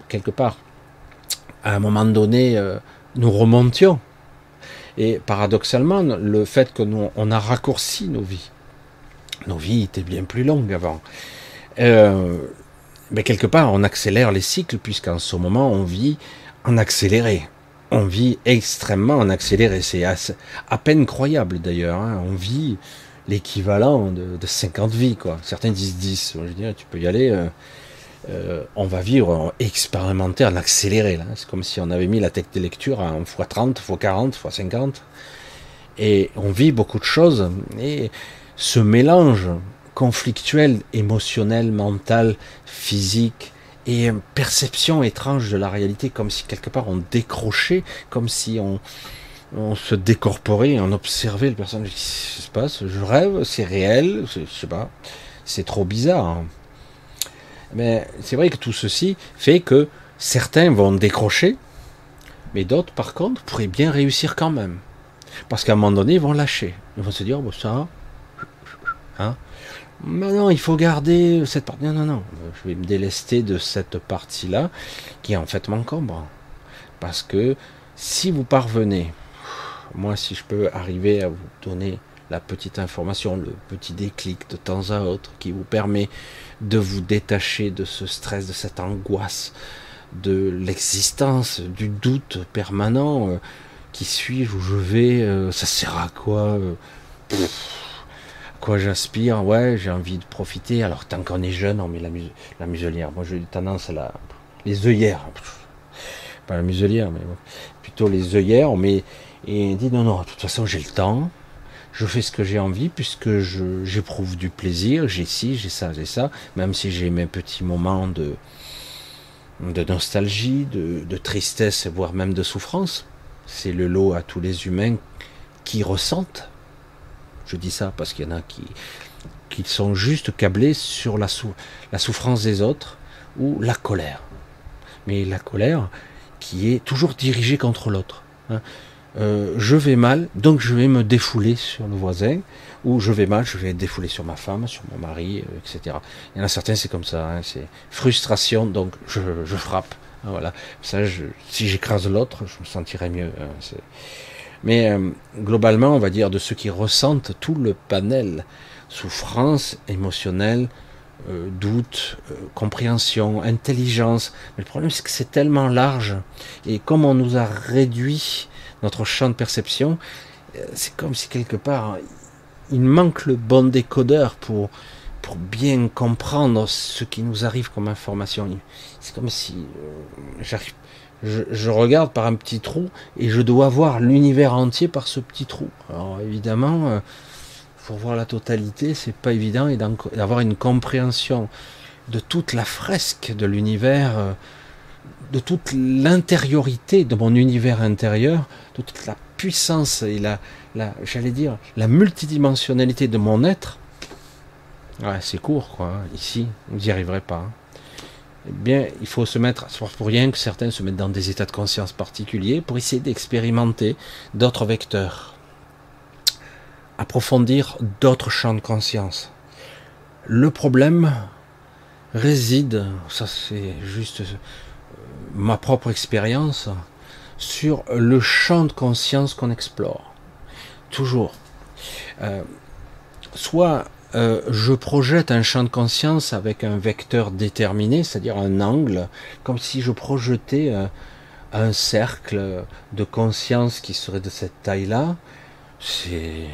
quelque part, à un moment donné, euh, nous remontions. Et paradoxalement, le fait que nous, on a raccourci nos vies, nos vies étaient bien plus longues avant. Euh, mais quelque part, on accélère les cycles, puisqu'en ce moment, on vit en accéléré. On vit extrêmement en accéléré. C'est à peine croyable d'ailleurs. Hein. On vit l'équivalent de, de, 50 vies. Quoi. Certains disent 10. Je dirais, tu peux y aller. Euh, euh, on va vivre en expérimenter, en accéléré. C'est comme si on avait mis la tech de lecture en x30, x40, x50. Et on vit beaucoup de choses. Et ce mélange conflictuel, émotionnel, mental, physique, et perception étrange de la réalité, comme si quelque part on décrochait, comme si on, se décorporait, on observait le personnage. Qui se passe? Je rêve, c'est réel, je sais pas. C'est trop bizarre. Hein. Mais c'est vrai que tout ceci fait que certains vont décrocher, mais d'autres, par contre, pourraient bien réussir quand même. Parce qu'à un moment donné, ils vont lâcher. Ils vont se dire, ça, hein, mais il faut garder cette partie. Non, non, non. Je vais me délester de cette partie-là qui en fait m'encombre. Parce que si vous parvenez, moi, si je peux arriver à vous donner la petite information, le petit déclic de temps à autre qui vous permet de vous détacher de ce stress, de cette angoisse, de l'existence, du doute permanent, euh, qui suis-je, où je vais, euh, ça sert à quoi euh, quoi j'aspire Ouais, j'ai envie de profiter. Alors, tant qu'on est jeune, on met la, muselière. Moi, j'ai tendance à la. Les œillères. Pas la muselière, mais plutôt les œillères. On met. Et dit non, non, de toute façon, j'ai le temps. Je fais ce que j'ai envie puisque j'éprouve du plaisir. J'ai ci, j'ai ça, j'ai ça. Même si j'ai mes petits moments de, de nostalgie, de, de tristesse, voire même de souffrance. C'est le lot à tous les humains qui ressentent je dis ça parce qu'il y en a qui, qui sont juste câblés sur la, la souffrance des autres ou la colère. Mais la colère qui est toujours dirigée contre l'autre. Hein. Euh, je vais mal, donc je vais me défouler sur le voisin, ou je vais mal, je vais défoulé sur ma femme, sur mon mari, euh, etc. Il y en a certains, c'est comme ça, hein, c'est frustration, donc je, frappe. Hein, voilà. Ça, si j'écrase l'autre, je me sentirai mieux. Mais euh, globalement, on va dire de ceux qui ressentent tout le panel, souffrance émotionnelle, doute, compréhension, intelligence. Mais le problème, c'est que c'est tellement large. Et comme on nous a réduit notre champ de perception, c'est comme si quelque part, il manque le bon décodeur pour, pour bien comprendre ce qui nous arrive comme information. C'est comme si j'arrive je, regarde par un petit trou et je dois voir l'univers entier par ce petit trou. Alors évidemment, euh, pour voir la totalité, c'est pas évident et d'avoir une compréhension de toute la fresque de l'univers, euh, de toute l'intériorité de mon univers intérieur, de toute la puissance et la, la j'allais dire, la multidimensionnalité de mon être. C'est court, quoi. Hein. Ici, vous n'y arriverez pas. Hein eh bien, il faut se mettre, c'est pour rien que certains se mettent dans des états de conscience particuliers pour essayer d'expérimenter d'autres vecteurs, approfondir d'autres champs de conscience. Le problème réside, ça c'est juste ma propre expérience, sur le champ de conscience qu'on explore. Toujours. Euh, soit euh, je projette un champ de conscience avec un vecteur déterminé, c'est-à-dire un angle, comme si je projetais euh, un cercle de conscience qui serait de cette taille-là. Je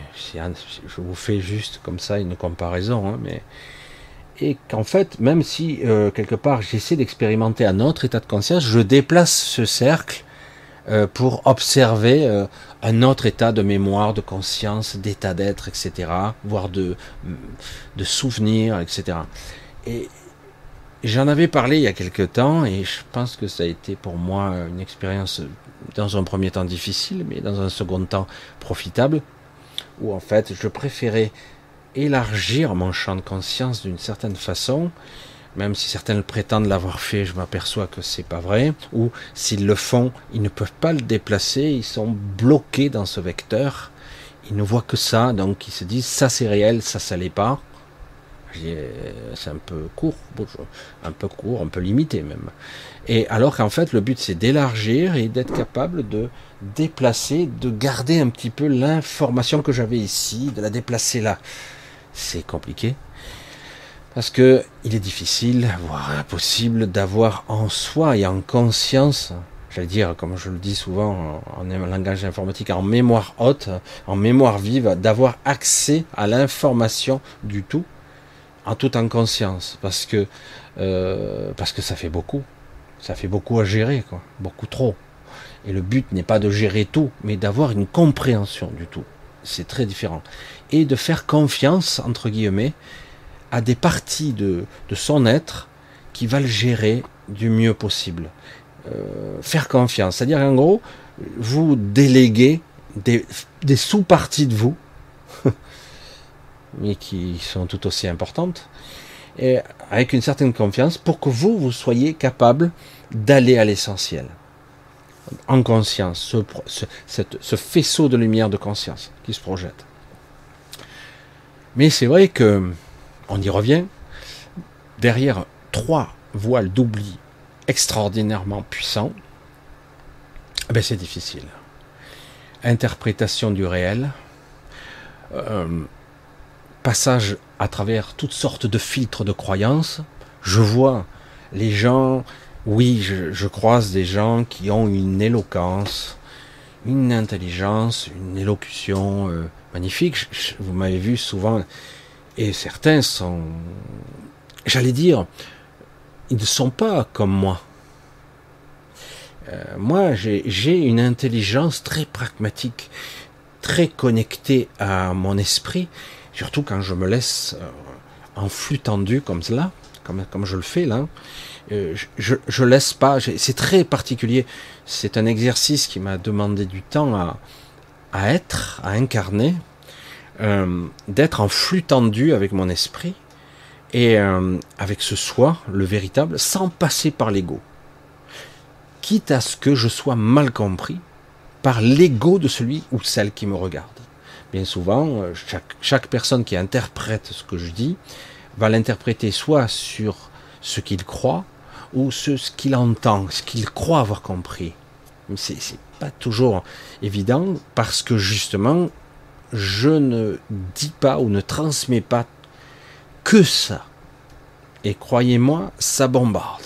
vous fais juste comme ça une comparaison, hein, mais et qu'en fait, même si euh, quelque part j'essaie d'expérimenter un autre état de conscience, je déplace ce cercle euh, pour observer euh, un autre état de mémoire, de conscience, d'état d'être, etc., voire de, de souvenir, etc. Et j'en avais parlé il y a quelque temps, et je pense que ça a été pour moi une expérience dans un premier temps difficile, mais dans un second temps profitable, où en fait je préférais élargir mon champ de conscience d'une certaine façon, même si certains le prétendent l'avoir fait, je m'aperçois que c'est pas vrai, ou s'ils le font, ils ne peuvent pas le déplacer, ils sont bloqués dans ce vecteur, ils ne voient que ça, donc ils se disent ça c'est réel, ça ça l'est pas. C'est un peu court, un peu court, un peu limité même. Et alors qu'en fait, le but c'est d'élargir et d'être capable de déplacer, de garder un petit peu l'information que j'avais ici, de la déplacer là. C'est compliqué. Parce que il est difficile, voire impossible, d'avoir en soi et en conscience j'allais dire, comme je le dis souvent en, langage informatique, en mémoire haute, en mémoire vive, d'avoir accès à l'information du tout, en toute en conscience, parce que euh, parce que ça fait beaucoup, ça fait beaucoup à gérer, beaucoup trop. Et le but n'est pas de gérer tout, mais d'avoir une compréhension du tout. C'est très différent. Et de faire confiance, entre guillemets, à des parties de, de son être qui va le gérer du mieux possible. Euh, faire confiance. C'est-à-dire en gros, vous déléguez des, sous-parties de vous, mais qui sont tout aussi importantes, et avec une certaine confiance pour que vous, vous soyez capable d'aller à l'essentiel. En conscience, ce, ce, faisceau de lumière de conscience qui se projette. Mais c'est vrai que, on y revient, derrière trois voiles d'oubli extraordinairement puissant, eh ben c'est difficile. Interprétation du réel, euh, passage à travers toutes sortes de filtres de croyances. Je vois les gens, oui, je, croise des gens qui ont une éloquence, une intelligence, une élocution euh, magnifique. vous m'avez vu souvent, et certains sont, j'allais dire, ils ne sont pas comme moi. Euh, moi, j'ai une intelligence très pragmatique, très connectée à mon esprit, surtout quand je me laisse euh, en flux tendu comme cela, comme, comme je le fais là. Euh, je, laisse pas, c'est très particulier. C'est un exercice qui m'a demandé du temps à, être, à incarner, d'être en flux tendu avec mon esprit et euh, avec ce soi, le véritable, sans passer par l'ego. Quitte à ce que je sois mal compris par l'ego de celui ou celle qui me regarde. Bien souvent, euh, chaque, chaque personne qui interprète ce que je dis va l'interpréter soit sur ce qu'il croit ou ce, qu'il entend, ce qu'il croit avoir compris. C'est, c'est pas toujours évident parce que justement, je ne dis pas ou ne transmets pas que ça. Et croyez-moi, ça bombarde.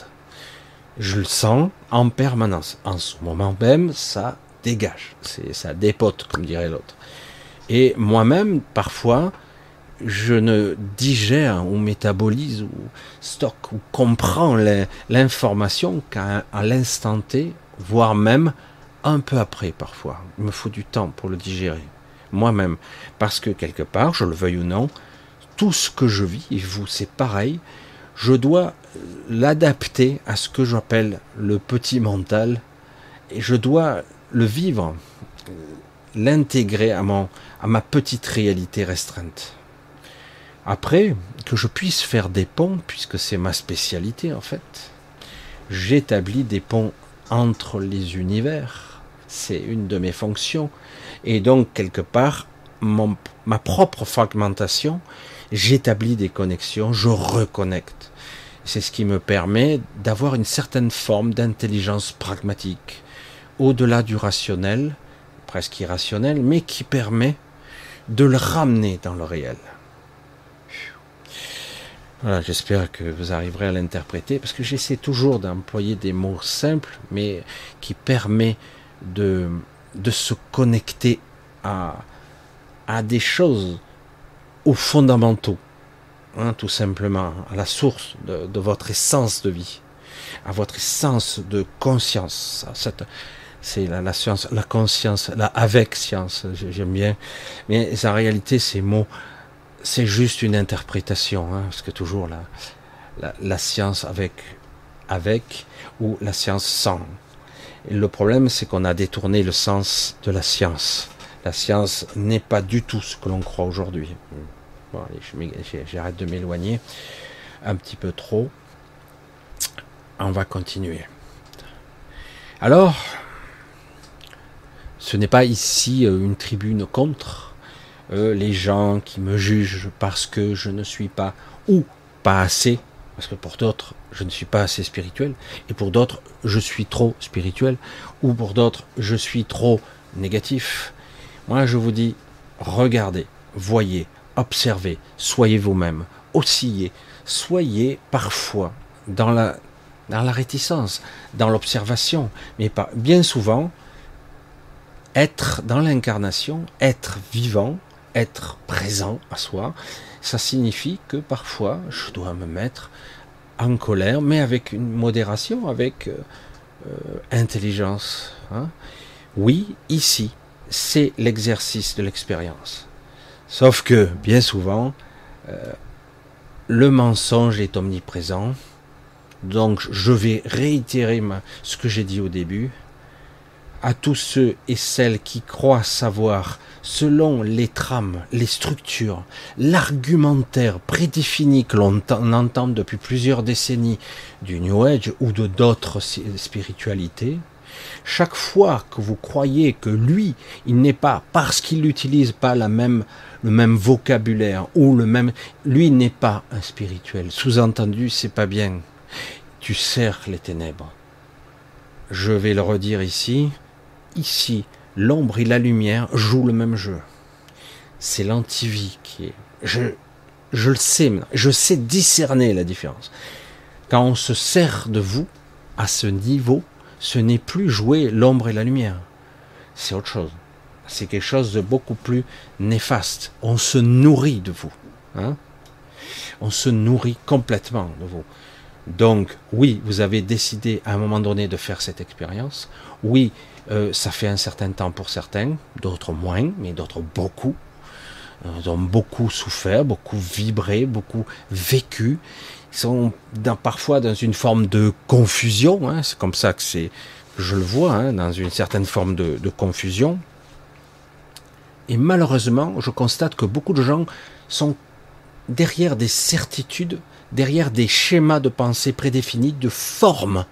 Je le sens en permanence. En ce moment même, ça dégage. C'est, ça dépote, comme dirait l'autre. Et moi-même, parfois, je ne digère ou métabolise ou stocke ou comprends l'information qu'à l'instant T, voire même un peu après parfois. Il me faut du temps pour le digérer. Moi-même. Parce que quelque part, je le veuille ou non, tout ce que je vis, et vous c'est pareil, je dois l'adapter à ce que j'appelle le petit mental, et je dois le vivre, l'intégrer à, mon, à ma petite réalité restreinte. Après, que je puisse faire des ponts, puisque c'est ma spécialité en fait, j'établis des ponts entre les univers. C'est une de mes fonctions. Et donc, quelque part, ma propre fragmentation j'établis des connexions, je reconnecte. C'est ce qui me permet d'avoir une certaine forme d'intelligence pragmatique, au-delà du rationnel, presque irrationnel, mais qui permet de le ramener dans le réel. Voilà, j'espère que vous arriverez à l'interpréter, parce que j'essaie toujours d'employer des mots simples, mais qui permet de, de se connecter à, à des choses aux fondamentaux, hein, tout simplement, à la source de, votre essence de vie, à votre essence de conscience. C'est la, science, la conscience, la avec science, j'aime bien. Mais en réalité, ces mots, c'est juste une interprétation, hein, parce que toujours la, science avec, ou la science sans. Et le problème, c'est qu'on a détourné le sens de la science. La science n'est pas du tout ce que l'on croit aujourd'hui. Bon, j'arrête de m'éloigner un petit peu trop. On va continuer. Alors, ce n'est pas ici euh, une tribune contre. Euh, les gens qui me jugent parce que je ne suis pas ou pas assez, parce que pour d'autres, je ne suis pas assez spirituel, et pour d'autres, je suis trop spirituel, ou pour d'autres, je suis trop négatif. Moi, je vous dis, regardez, voyez, observez, soyez vous-même, oscillez, soyez parfois dans la, dans la réticence, dans l'observation, mais pas bien souvent, être dans l'incarnation, être vivant, être présent à soi, ça signifie que parfois je dois me mettre en colère, mais avec une modération, avec euh, euh, intelligence. Hein. Oui, ici, c'est l'exercice de l'expérience. Sauf que, bien souvent, euh, le mensonge est omniprésent. Donc, je vais réitérer ce que j'ai dit au début. À tous ceux et celles qui croient savoir selon les trames, les structures, l'argumentaire prédéfini que l'on entend depuis plusieurs décennies du New Age ou de d'autres spiritualités, chaque fois que vous croyez que lui, il n'est pas, parce qu'il n'utilise pas le même vocabulaire ou le même, lui n'est pas un spirituel. Sous-entendu, c'est pas bien. Tu sers les ténèbres. Je vais le redire ici. Ici, l'ombre et la lumière jouent le même jeu. C'est l'antivie qui est. Je, je le sais, je sais discerner la différence. Quand on se sert de vous à ce niveau, ce n'est plus jouer l'ombre et la lumière. C'est autre chose. C'est quelque chose de beaucoup plus néfaste. On se nourrit de vous. Hein on se nourrit complètement de vous. Donc, oui, vous avez décidé à un moment donné de faire cette expérience. Oui, euh, ça fait un certain temps pour certains, d'autres moins, mais d'autres beaucoup. Euh, ils ont beaucoup souffert, beaucoup vibré, beaucoup vécu. Ils sont parfois dans une forme de confusion. Hein. c'est comme ça que c'est, je le vois, hein, dans une certaine forme de, de confusion. Et malheureusement, je constate que beaucoup de gens sont derrière des certitudes, derrière des schémas de pensée prédéfinis, de formes,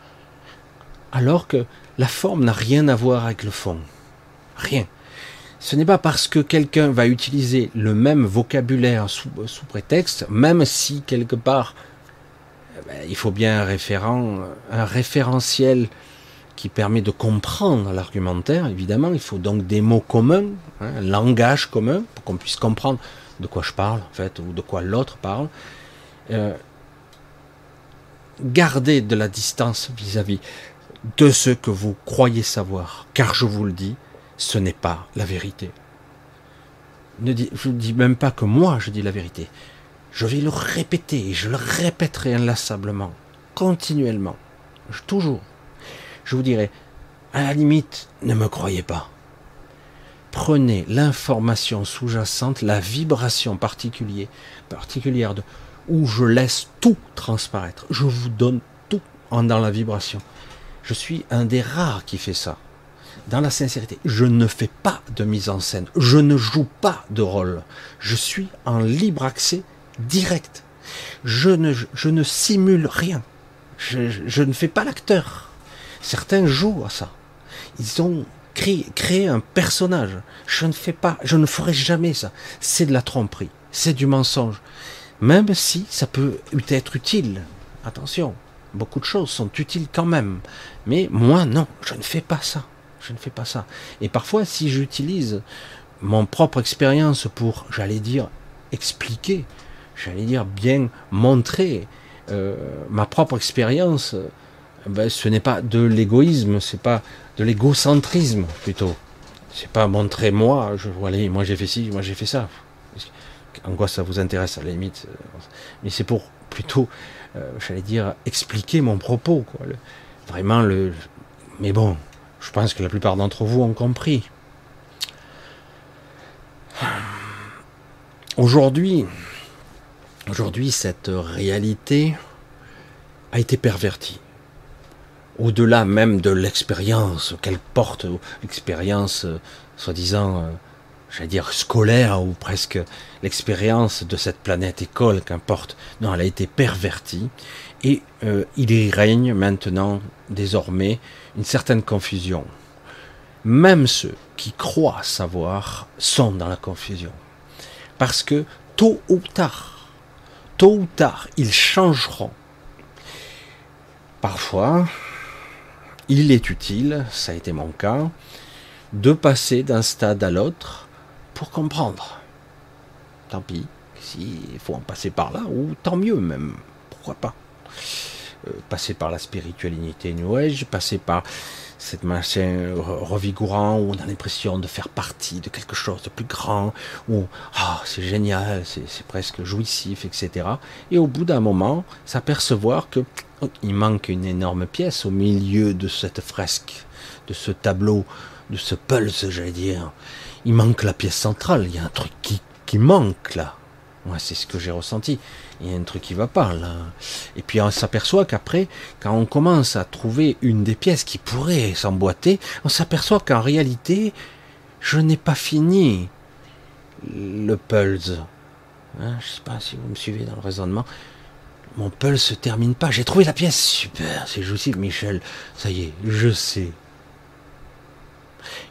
alors que la forme n'a rien à voir avec le fond. Rien. Ce n'est pas parce que quelqu'un va utiliser le même vocabulaire sous, prétexte, même si quelque part eh ben, il faut bien un référent, un référentiel qui permet de comprendre l'argumentaire, évidemment, il faut donc des mots communs, hein, un langage commun, pour qu'on puisse comprendre de quoi je parle, en fait, ou de quoi l'autre parle. Euh, garder de la distance vis-à-vis de ce que vous croyez savoir, car je vous le dis, ce n'est pas la vérité. Ne je ne dis même pas que moi je dis la vérité. Je vais le répéter, et je le répéterai inlassablement, continuellement, toujours. Je vous dirai, à la limite, ne me croyez pas. Prenez l'information sous-jacente, la vibration particulière, particulière de, où je laisse tout transparaître. Je vous donne tout en dans la vibration. Je suis un des rares qui fait ça. Dans la sincérité, je ne fais pas de mise en scène. Je ne joue pas de rôle. Je suis en libre accès direct. Je ne, simule rien. Je, je ne fais pas l'acteur. Certains jouent à ça. Ils ont créé, créé un personnage. Je ne fais pas, je ne ferai jamais ça. C'est de la tromperie. C'est du mensonge. Même si ça peut être utile. Attention beaucoup de choses sont utiles quand même. Mais moi, non, je ne fais pas ça. Je ne fais pas ça. Et parfois, si j'utilise mon propre expérience pour, j'allais dire, expliquer, j'allais dire bien montrer euh, ma propre expérience, ben, ce n'est pas de l'égoïsme, c'est pas de l'égocentrisme plutôt. C'est pas montrer moi, je moi j'ai fait ci, moi j'ai fait ça. En quoi ça vous intéresse à la limite Mais c'est pour plutôt euh, j'allais dire, expliquer mon propos. Quoi. vraiment, le... mais bon, je pense que la plupart d'entre vous ont compris. Aujourd'hui, cette réalité a été pervertie. Au-delà même de l'expérience qu'elle porte, l'expérience euh, soi-disant euh, j'allais dire scolaire ou presque l'expérience de cette planète école, qu'importe. Non, elle a été pervertie et euh, il y règne maintenant désormais une certaine confusion. Même ceux qui croient savoir sont dans la confusion. Parce que tôt ou tard, tôt ou tard, ils changeront. Parfois, il est utile, ça a été mon cas, de passer d'un stade à l'autre comprendre. Tant pis, s'il faut en passer par là, ou tant mieux même, pourquoi pas. Euh, passer par la spiritualité New Age, passer par cette machin revigorant où on a l'impression de faire partie de quelque chose de plus grand, où ah, c'est génial, c'est presque jouissif, etc. Et au bout d'un moment, s'apercevoir que oh, il manque une énorme pièce au milieu de cette fresque, de ce tableau, de ce pulse, j'allais dire. Il manque la pièce centrale, il y a un truc qui, manque là. Moi, c'est ce que j'ai ressenti il y a un truc qui va pas là. Et puis on s'aperçoit qu'après, quand on commence à trouver une des pièces qui pourrait s'emboîter, on s'aperçoit qu'en réalité, je n'ai pas fini le pulse. Hein, je sais pas si vous me suivez dans le raisonnement. Mon pulse se termine pas. J'ai trouvé la pièce. Super, c'est jouissif, Michel. Ça y est, je sais.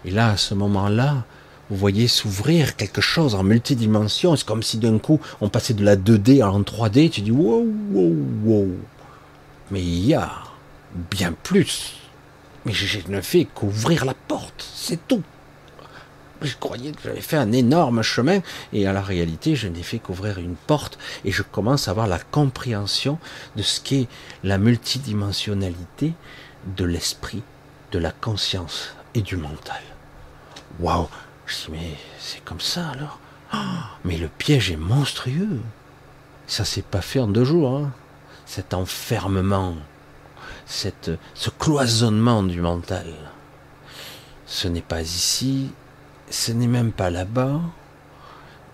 Et là, à ce moment-là, vous voyez s'ouvrir quelque chose en multidimension. C'est comme si d'un coup on passait de la 2D en 3D. Tu dis wow, wow, wow. Mais il y a bien plus. Mais je ne fais qu'ouvrir la porte, c'est tout. Je croyais que j'avais fait un énorme chemin et à la réalité, je n'ai fait qu'ouvrir une porte et je commence à avoir la compréhension de ce qu'est la multidimensionnalité de l'esprit, de la conscience et du mental. Waouh, je dis, mais c'est comme ça alors ah, Mais le piège est monstrueux. Ça s'est pas fait en deux jours. Hein. Cet enfermement, ce cloisonnement du mental. Ce n'est pas ici, ce n'est même pas là-bas,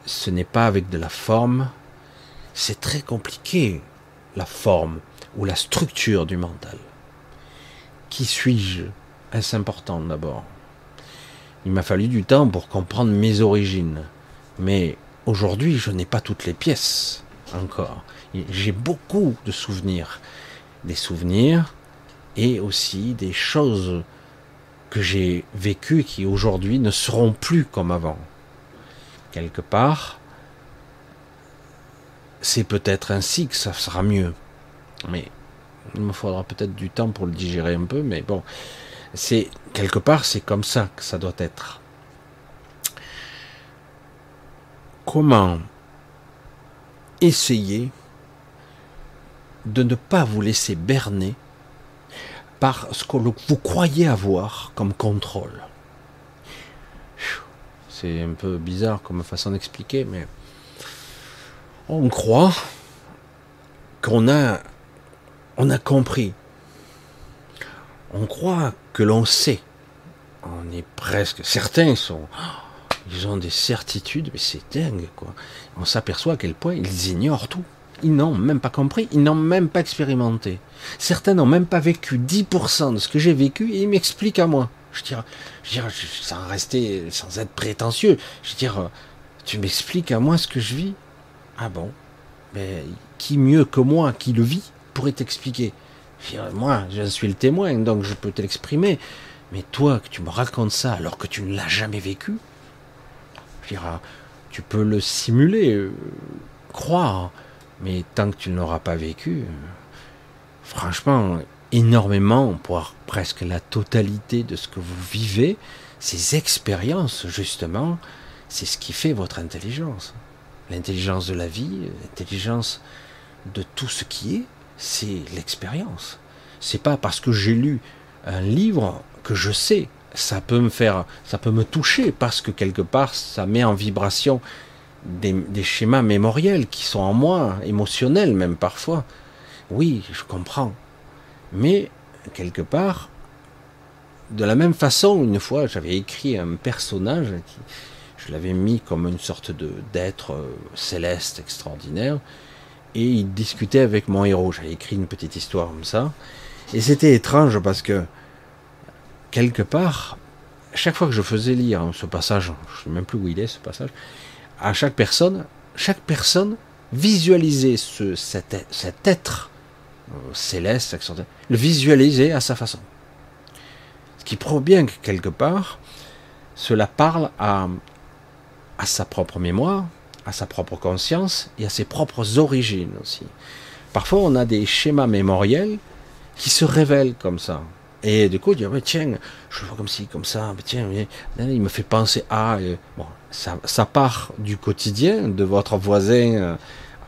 ce n'est pas avec de la forme. C'est très compliqué, la forme ou la structure du mental. Qui suis-je? Est-ce important d'abord? Il m'a fallu du temps pour comprendre mes origines. Mais aujourd'hui, je n'ai pas toutes les pièces encore. J'ai beaucoup de souvenirs. Des souvenirs et aussi des choses que j'ai vécues qui aujourd'hui ne seront plus comme avant. Quelque part, c'est peut-être ainsi que ça sera mieux. Mais il me faudra peut-être du temps pour le digérer un peu, mais bon, c'est quelque part, c'est comme ça que ça doit être. Comment essayer de ne pas vous laisser berner par ce que vous croyez avoir comme contrôle? C'est un peu bizarre comme façon d'expliquer, mais on croit qu'on a, on a compris on croit que l'on sait. On est presque certains sont ils ont des certitudes, mais c'est dingue quoi. On s'aperçoit à quel point ils ignorent tout. Ils n'ont même pas compris, ils n'ont même pas expérimenté. Certains n'ont même pas vécu 10% de ce que j'ai vécu et ils m'expliquent à moi. Je dirais, je dirais, sans rester, sans être prétentieux, je dirais, tu m'expliques à moi ce que je vis. Ah bon? Mais qui mieux que moi qui le vit pourrait t'expliquer? Moi, je suis le témoin, donc je peux te l'exprimer. Mais toi, que tu me racontes ça alors que tu ne l'as jamais vécu, tu peux le simuler, euh, croire, mais tant que tu ne l'auras pas vécu, euh, franchement, énormément, voire presque la totalité de ce que vous vivez, ces expériences, justement, c'est ce qui fait votre intelligence. L'intelligence de la vie, l'intelligence de tout ce qui est, c'est l'expérience. C'est pas parce que j'ai lu un livre que je sais. Ça peut me faire, ça peut me toucher parce que quelque part ça met en vibration des, schémas mémoriels qui sont en moi, émotionnels même parfois. Oui, je comprends. Mais quelque part, de la même façon, une fois, j'avais écrit un personnage je l'avais mis comme une sorte de d'être euh, céleste extraordinaire et il discutait avec mon héros. J'avais écrit une petite histoire comme ça. Et c'était étrange parce que, quelque part, chaque fois que je faisais lire ce passage, je ne sais même plus où il est ce passage, à chaque personne, chaque personne visualisait ce, cet, être euh, céleste, le visualisait à sa façon. Ce qui prouve bien que quelque part, cela parle à, à sa propre mémoire, à sa propre conscience et à ses propres origines aussi. Parfois, on a des schémas mémoriels qui se révèlent comme ça. Et du coup, dire, mais tiens, je le vois comme ci, comme ça, tiens, il me fait penser à. bon, ça, ça, part du quotidien, de votre voisin, euh,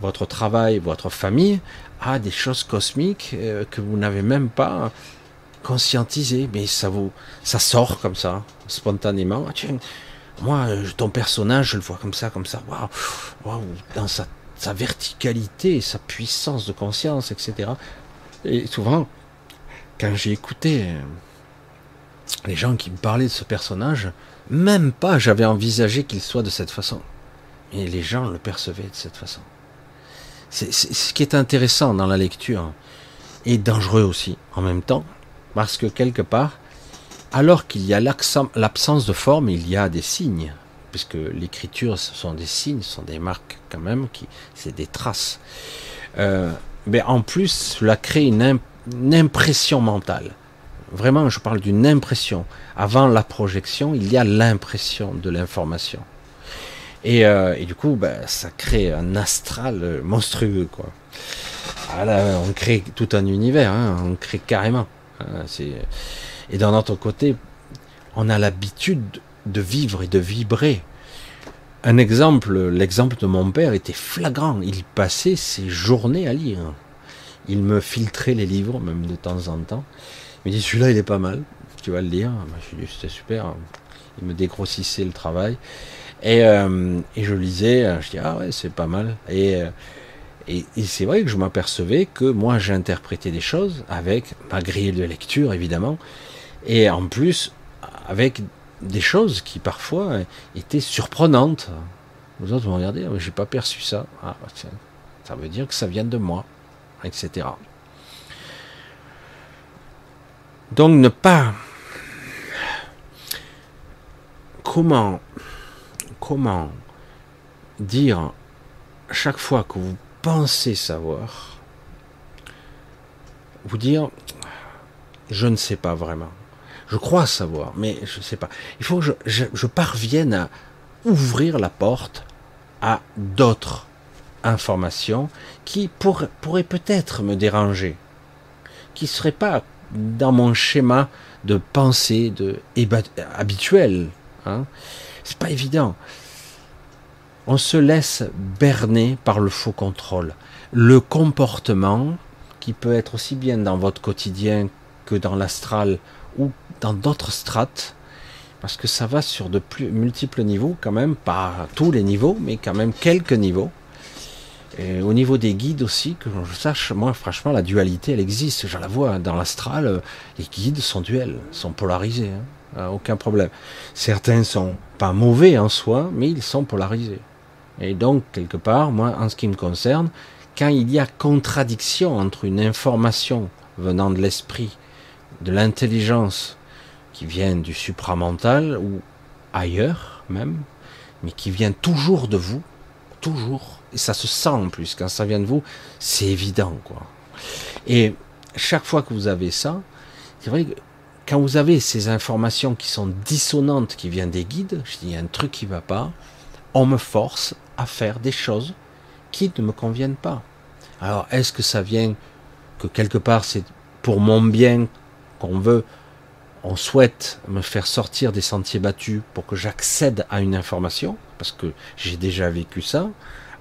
votre travail, votre famille, à des choses cosmiques euh, que vous n'avez même pas conscientisées. Mais ça vous, ça sort comme ça, spontanément. Ah, tiens, moi, euh, ton personnage, je le vois comme ça, comme ça. Waouh, dans sa, sa verticalité, sa puissance de conscience, etc. Et souvent, quand j'ai écouté euh, les gens qui me parlaient de ce personnage, même pas j'avais envisagé qu'il soit de cette façon. Mais les gens le percevaient de cette façon. C'est ce qui est intéressant dans la lecture et dangereux aussi en même temps, parce que quelque part, alors qu'il y a l'absence de forme, il y a des signes, puisque l'écriture, ce sont des signes, ce sont des marques quand même, c'est des traces. Euh, mais en plus, cela crée une, impression mentale. Vraiment, je parle d'une impression. Avant la projection, il y a l'impression de l'information. Et, euh, du coup, ben, ça crée un astral monstrueux, quoi. Ah on crée tout un univers, hein, on crée carrément. Et d'un autre côté, on a l'habitude de vivre et de vibrer. Un exemple, l'exemple de mon père était flagrant. Il passait ses journées à lire. Il me filtrait les livres, même de temps en temps. Il me dit celui-là, il est pas mal. Tu vas le lire. Je lui dis c'était super. Il me dégrossissait le travail. Et, euh, et je lisais. Je dis ah ouais, c'est pas mal. Et, euh, et, et c'est vrai que je m'apercevais que moi, j'interprétais des choses avec ma grille de lecture, évidemment. Et en plus, avec des choses qui parfois étaient surprenantes. Vous autres, vous regardez, j'ai pas perçu ça. Ah, ça veut dire que ça vient de moi etc. Donc ne pas... Comment, comment dire chaque fois que vous pensez savoir, vous dire, je ne sais pas vraiment. Je crois savoir, mais je ne sais pas. Il faut que je parvienne à ouvrir la porte à d'autres information qui pourrait peut-être me déranger, qui ne serait pas dans mon schéma de pensée habituel. Hein. C'est pas évident. On se laisse berner par le faux contrôle. Le comportement, qui peut être aussi bien dans votre quotidien que dans l'astral dans d'autres strates, parce que ça va sur de plus multiples niveaux quand même, pas tous les niveaux, mais quand même quelques niveaux. Et au niveau des guides aussi, que je sache, moi franchement la dualité elle existe, je la vois dans l'astral, euh, les guides sont duels, sont polarisés, hein, aucun problème. Certains sont pas mauvais en soi, mais ils sont polarisés. Et donc quelque part, moi en ce qui me concerne, quand il y a contradiction entre une information venant de l'esprit, de l'intelligence qui vient du supramental ou ailleurs même, mais qui vient toujours de vous, toujours, et ça se sent en plus, quand ça vient de vous, c'est évident, quoi. Et chaque fois que vous avez ça, c'est vrai que quand vous avez ces informations qui sont dissonantes, qui viennent des guides, je dis, il y a un truc qui va pas, on me force à faire des choses qui ne me conviennent pas. Alors, est-ce que ça vient que quelque part c'est pour mon bien qu'on veut, on souhaite me faire sortir des sentiers battus pour que j'accède à une information, parce que j'ai déjà vécu ça,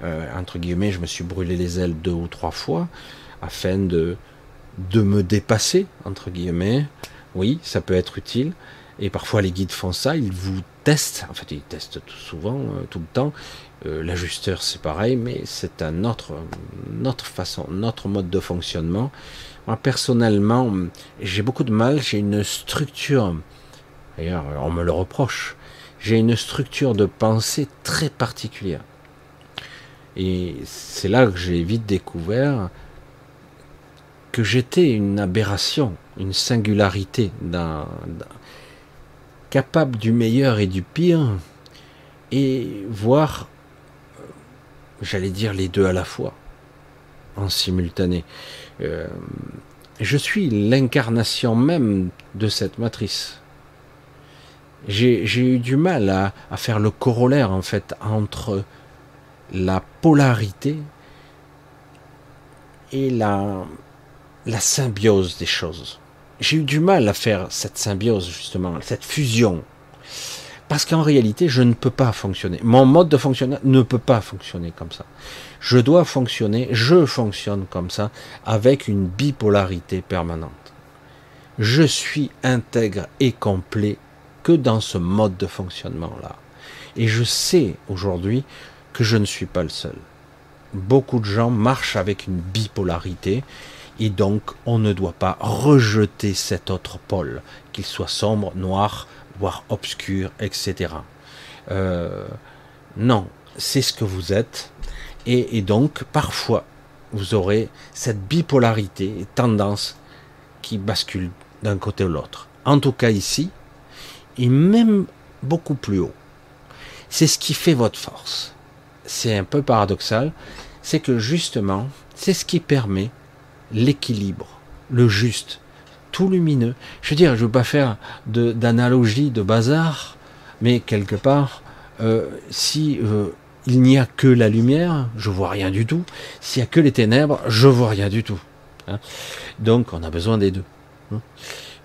euh, entre guillemets, je me suis brûlé les ailes deux ou trois fois afin de, de me dépasser, entre guillemets. Oui, ça peut être utile. Et parfois les guides font ça, ils vous testent, en fait ils testent tout souvent, euh, tout le temps. Euh, l'ajusteur c'est pareil, mais c'est un autre, autre façon, notre mode de fonctionnement. Moi personnellement, j'ai beaucoup de mal, j'ai une structure, d'ailleurs on me le reproche, j'ai une structure de pensée très particulière. Et c'est là que j'ai vite découvert que j'étais une aberration, une singularité, capable du meilleur et du pire, et voir, j'allais dire les deux à la fois, en simultané. Euh, je suis l'incarnation même de cette matrice. J'ai eu du mal à, faire le corollaire en fait entre la polarité et la, la symbiose des choses. J'ai eu du mal à faire cette symbiose, justement, cette fusion. Parce qu'en réalité, je ne peux pas fonctionner. Mon mode de fonctionnement ne peut pas fonctionner comme ça. Je dois fonctionner, je fonctionne comme ça, avec une bipolarité permanente. Je suis intègre et complet que dans ce mode de fonctionnement-là. Et je sais aujourd'hui que je ne suis pas le seul. Beaucoup de gens marchent avec une bipolarité et donc on ne doit pas rejeter cet autre pôle, qu'il soit sombre, noir, voire obscur, etc. Euh, non, c'est ce que vous êtes. Et, et, donc, parfois, vous aurez cette bipolarité tendance qui bascule d'un côté ou l'autre. En tout cas ici, et même beaucoup plus haut. C'est ce qui fait votre force. C'est un peu paradoxal, c'est que justement, c'est ce qui permet l'équilibre, le juste, lumineux. Je veux dire, je ne veux pas faire d'analogie de, bazar, mais quelque part, euh, si euh, il n'y a que la lumière, je vois rien du tout. S'il n'y a que les ténèbres, je vois rien du tout. Hein. Donc, on a besoin des deux. Hein.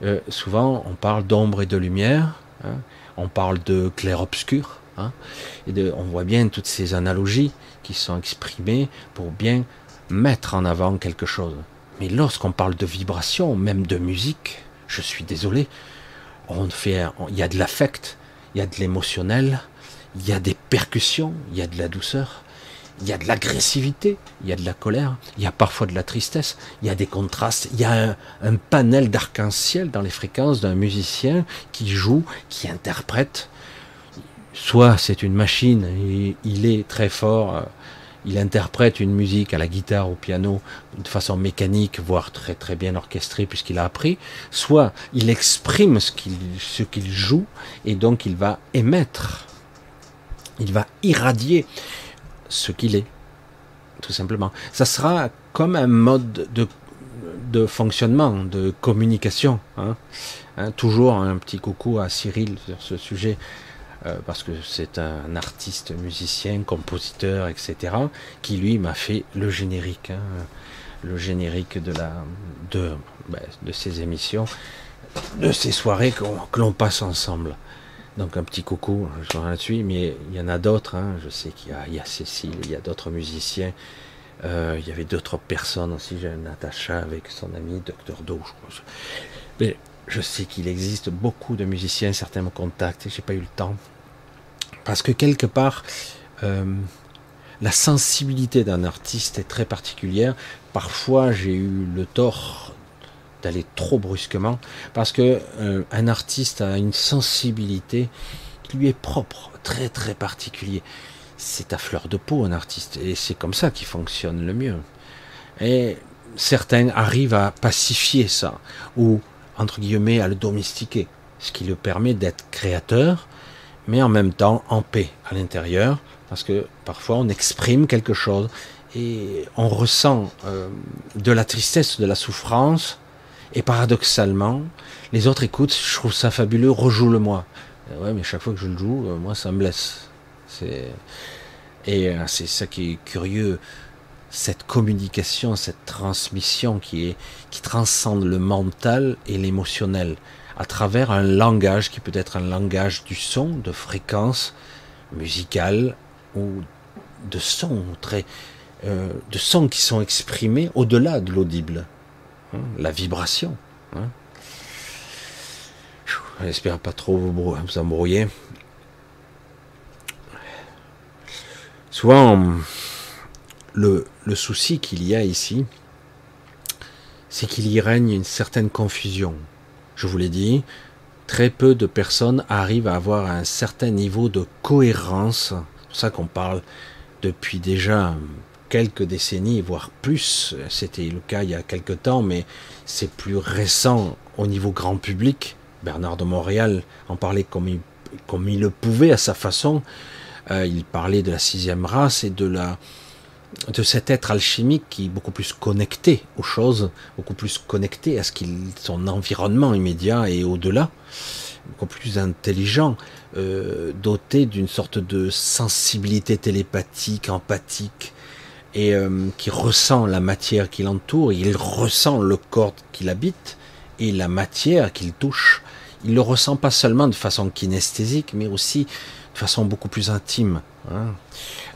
Euh, souvent, on parle d'ombre et de lumière. Hein. On parle de clair-obscur. de, on voit bien toutes ces analogies qui sont exprimées pour bien mettre en avant quelque chose. Mais lorsqu'on parle de vibration, même de musique, je suis désolé, on fait, il y a de l'affect, il y a de l'émotionnel, il y a des percussions, il y a de la douceur, il y a de l'agressivité, il y a de la colère, il y a parfois de la tristesse, il y a des contrastes, il y a un, panel d'arc-en-ciel dans les fréquences d'un musicien qui joue, qui interprète. Soit c'est une machine il est très fort euh, il interprète une musique à la guitare, au piano, de façon mécanique, voire très très bien orchestrée puisqu'il a appris, soit il exprime ce qu'il joue et donc il va émettre, il va irradier ce qu'il est, tout simplement. Ça sera comme un mode de, de fonctionnement, de communication. Hein. Hein, toujours un petit coucou à Cyril sur ce sujet. Euh, parce que c'est un artiste, musicien, compositeur, etc., qui lui m'a fait le générique, hein, le générique de la de, ben, ces émissions, de ces soirées que l'on passe ensemble. Donc un petit coucou, je là-dessus, mais il y en a d'autres, hein, je sais qu'il y, y, a Cécile, il y a d'autres musiciens, euh, il y avait d'autres personnes aussi, j'ai Natacha avec son ami Docteur Do, je crois. Mais je sais qu'il existe beaucoup de musiciens, certains me contactent, j'ai pas eu le temps. Parce que quelque part, euh, la sensibilité d'un artiste est très particulière. Parfois, j'ai eu le tort d'aller trop brusquement, parce que euh, un artiste a une sensibilité qui lui est propre, très très particulier. C'est à fleur de peau un artiste, et c'est comme ça qu'il fonctionne le mieux. Et certains arrivent à pacifier ça, ou entre guillemets, à le domestiquer, ce qui lui permet d'être créateur, mais en même temps en paix à l'intérieur, parce que parfois on exprime quelque chose et on ressent euh, de la tristesse, de la souffrance, et paradoxalement, les autres écoutent, je trouve ça fabuleux, rejoue-le-moi. Euh, ouais, mais chaque fois que je le joue, euh, moi ça me blesse. C'est et c'est ça qui est curieux, cette communication, cette transmission qui est qui transcende le mental et l'émotionnel à travers un langage qui peut être un langage du son, de fréquence musicale ou de son très euh, de sons qui sont exprimés au-delà de l'audible, hein, la vibration. Hein. J'espère pas trop vous, vous embrouiller. Souvent, le souci qu'il y a ici, c'est qu'il y règne une certaine confusion. Je vous l'ai dit, très peu de personnes arrivent à avoir un certain niveau de cohérence. C'est pour ça qu'on parle depuis déjà quelques décennies, voire plus. C'était le cas il y a quelques temps, mais c'est plus récent au niveau grand public. Bernard de Montréal en parlait comme il, le pouvait à sa façon. Euh, il parlait de la sixième race et de la, de cet être alchimique qui est beaucoup plus connecté aux choses, beaucoup plus connecté à ce qu'il, son environnement immédiat et au-delà. beaucoup plus intelligent, euh, doté d'une sorte de sensibilité télépathique, empathique, et euh, qui ressent la matière qui l'entoure, il ressent le corps qu'il habite et la matière qu'il touche. Il le ressent pas seulement de façon kinesthésique, mais aussi de façon beaucoup plus intime. Hein.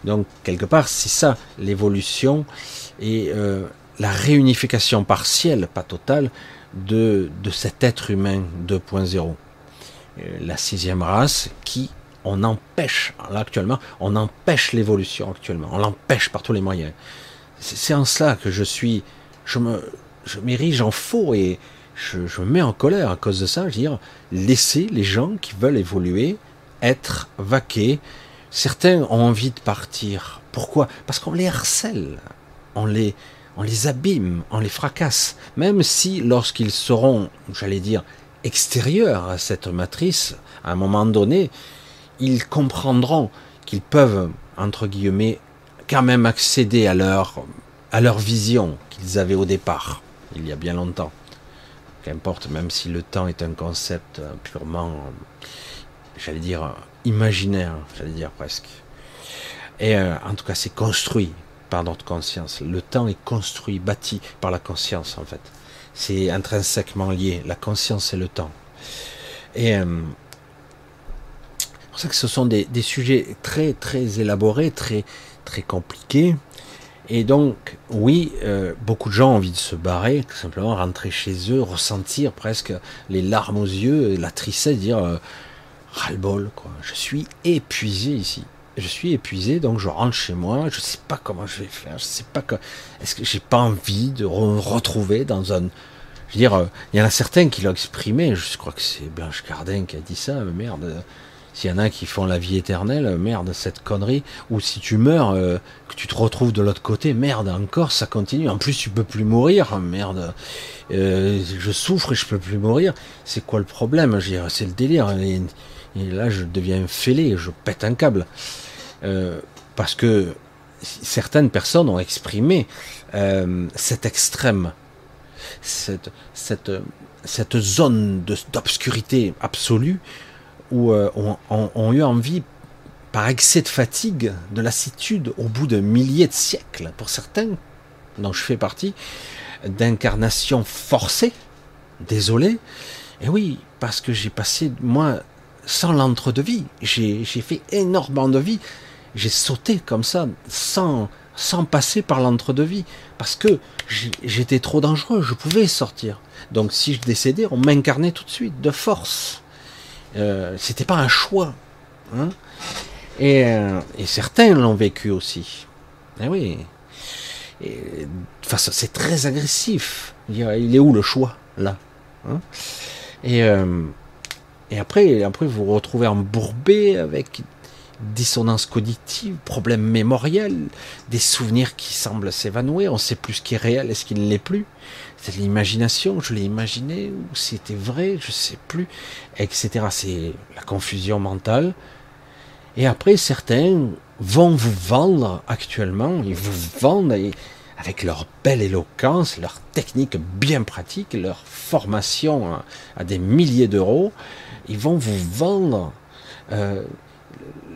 Donc quelque part, c'est ça l'évolution et euh, la réunification partielle, pas totale, de, de cet être humain 2.0. Euh, la sixième race qui on empêche, là actuellement, on empêche l'évolution actuellement, on l'empêche par tous les moyens. C'est en cela que je suis, je me, je m'érige en faux et je, je, me mets en colère à cause de ça. Je veux dire, laisser les gens qui veulent évoluer être vaqués. Certains ont envie de partir. Pourquoi? Parce qu'on les harcèle, on les, on les abîme, on les fracasse. Même si, lorsqu'ils seront, j'allais dire, extérieurs à cette matrice, à un moment donné, ils comprendront qu'ils peuvent, entre guillemets, quand même accéder à leur, à leur vision qu'ils avaient au départ, il y a bien longtemps. Qu'importe, même si le temps est un concept purement, j'allais dire, imaginaire, j'allais dire presque. Et euh, en tout cas, c'est construit par notre conscience. Le temps est construit, bâti par la conscience, en fait. C'est intrinsèquement lié, la conscience et le temps. Et euh, pour ça que ce sont des, sujets très très élaborés, très très compliqués. Et donc, oui, euh, beaucoup de gens ont envie de se barrer, tout simplement rentrer chez eux, ressentir presque les larmes aux yeux, la tristesse, dire ras-le-bol, quoi. Je suis épuisé ici. Je suis épuisé, donc je rentre chez moi. Je sais pas comment je vais faire. Je sais pas que. Est-ce que j'ai pas envie de retrouver dans un. Je veux dire, euh, il y en a certains qui l'ont exprimé. Je crois que c'est Blanche Cardin qui a dit ça. Merde s'il y en a qui font la vie éternelle, merde, cette connerie. Ou si tu meurs, euh, que tu te retrouves de l'autre côté, merde, encore, ça continue. En plus, tu peux plus mourir, merde. Euh, je souffre et je peux plus mourir. C'est quoi le problème C'est le délire. Et, là, je deviens fêlé, je pète un câble. Euh, parce que certaines personnes ont exprimé cet extrême, cette, cette, cette zone d'obscurité absolue ou euh, ont, eu envie, par excès de fatigue, de lassitude, au bout de milliers de siècles, pour certains, dont je fais partie, d'incarnation forcée, désolé, et oui, parce que j'ai passé, moi, sans l'entre-de-vie, j'ai fait énormément de vie, j'ai sauté comme ça, sans, passer par l'entre-de-vie, parce que j'étais trop dangereux, je pouvais sortir. Donc si je décédais, on m'incarnait tout de suite, de force. Euh, c'était pas un choix. Hein et, euh, et, certains l'ont vécu aussi. Eh oui. Et, c'est très agressif. Il est où le choix là hein? Et, euh, et après, après, vous vous retrouvez embourbé avec dissonance cognitive, problème mémoriel, des souvenirs qui semblent s'évanouir, on ne sait plus ce qui est réel et ce qui ne l'est plus. C'est l'imagination, je l'ai imaginé, ou c'était vrai, je ne sais plus, etc. C'est la confusion mentale. Et après, certains vont vous vendre actuellement, ils vous vendent avec leur belle éloquence, leur technique bien pratique, leur formation à, des milliers d'euros, ils vont vous vendre euh,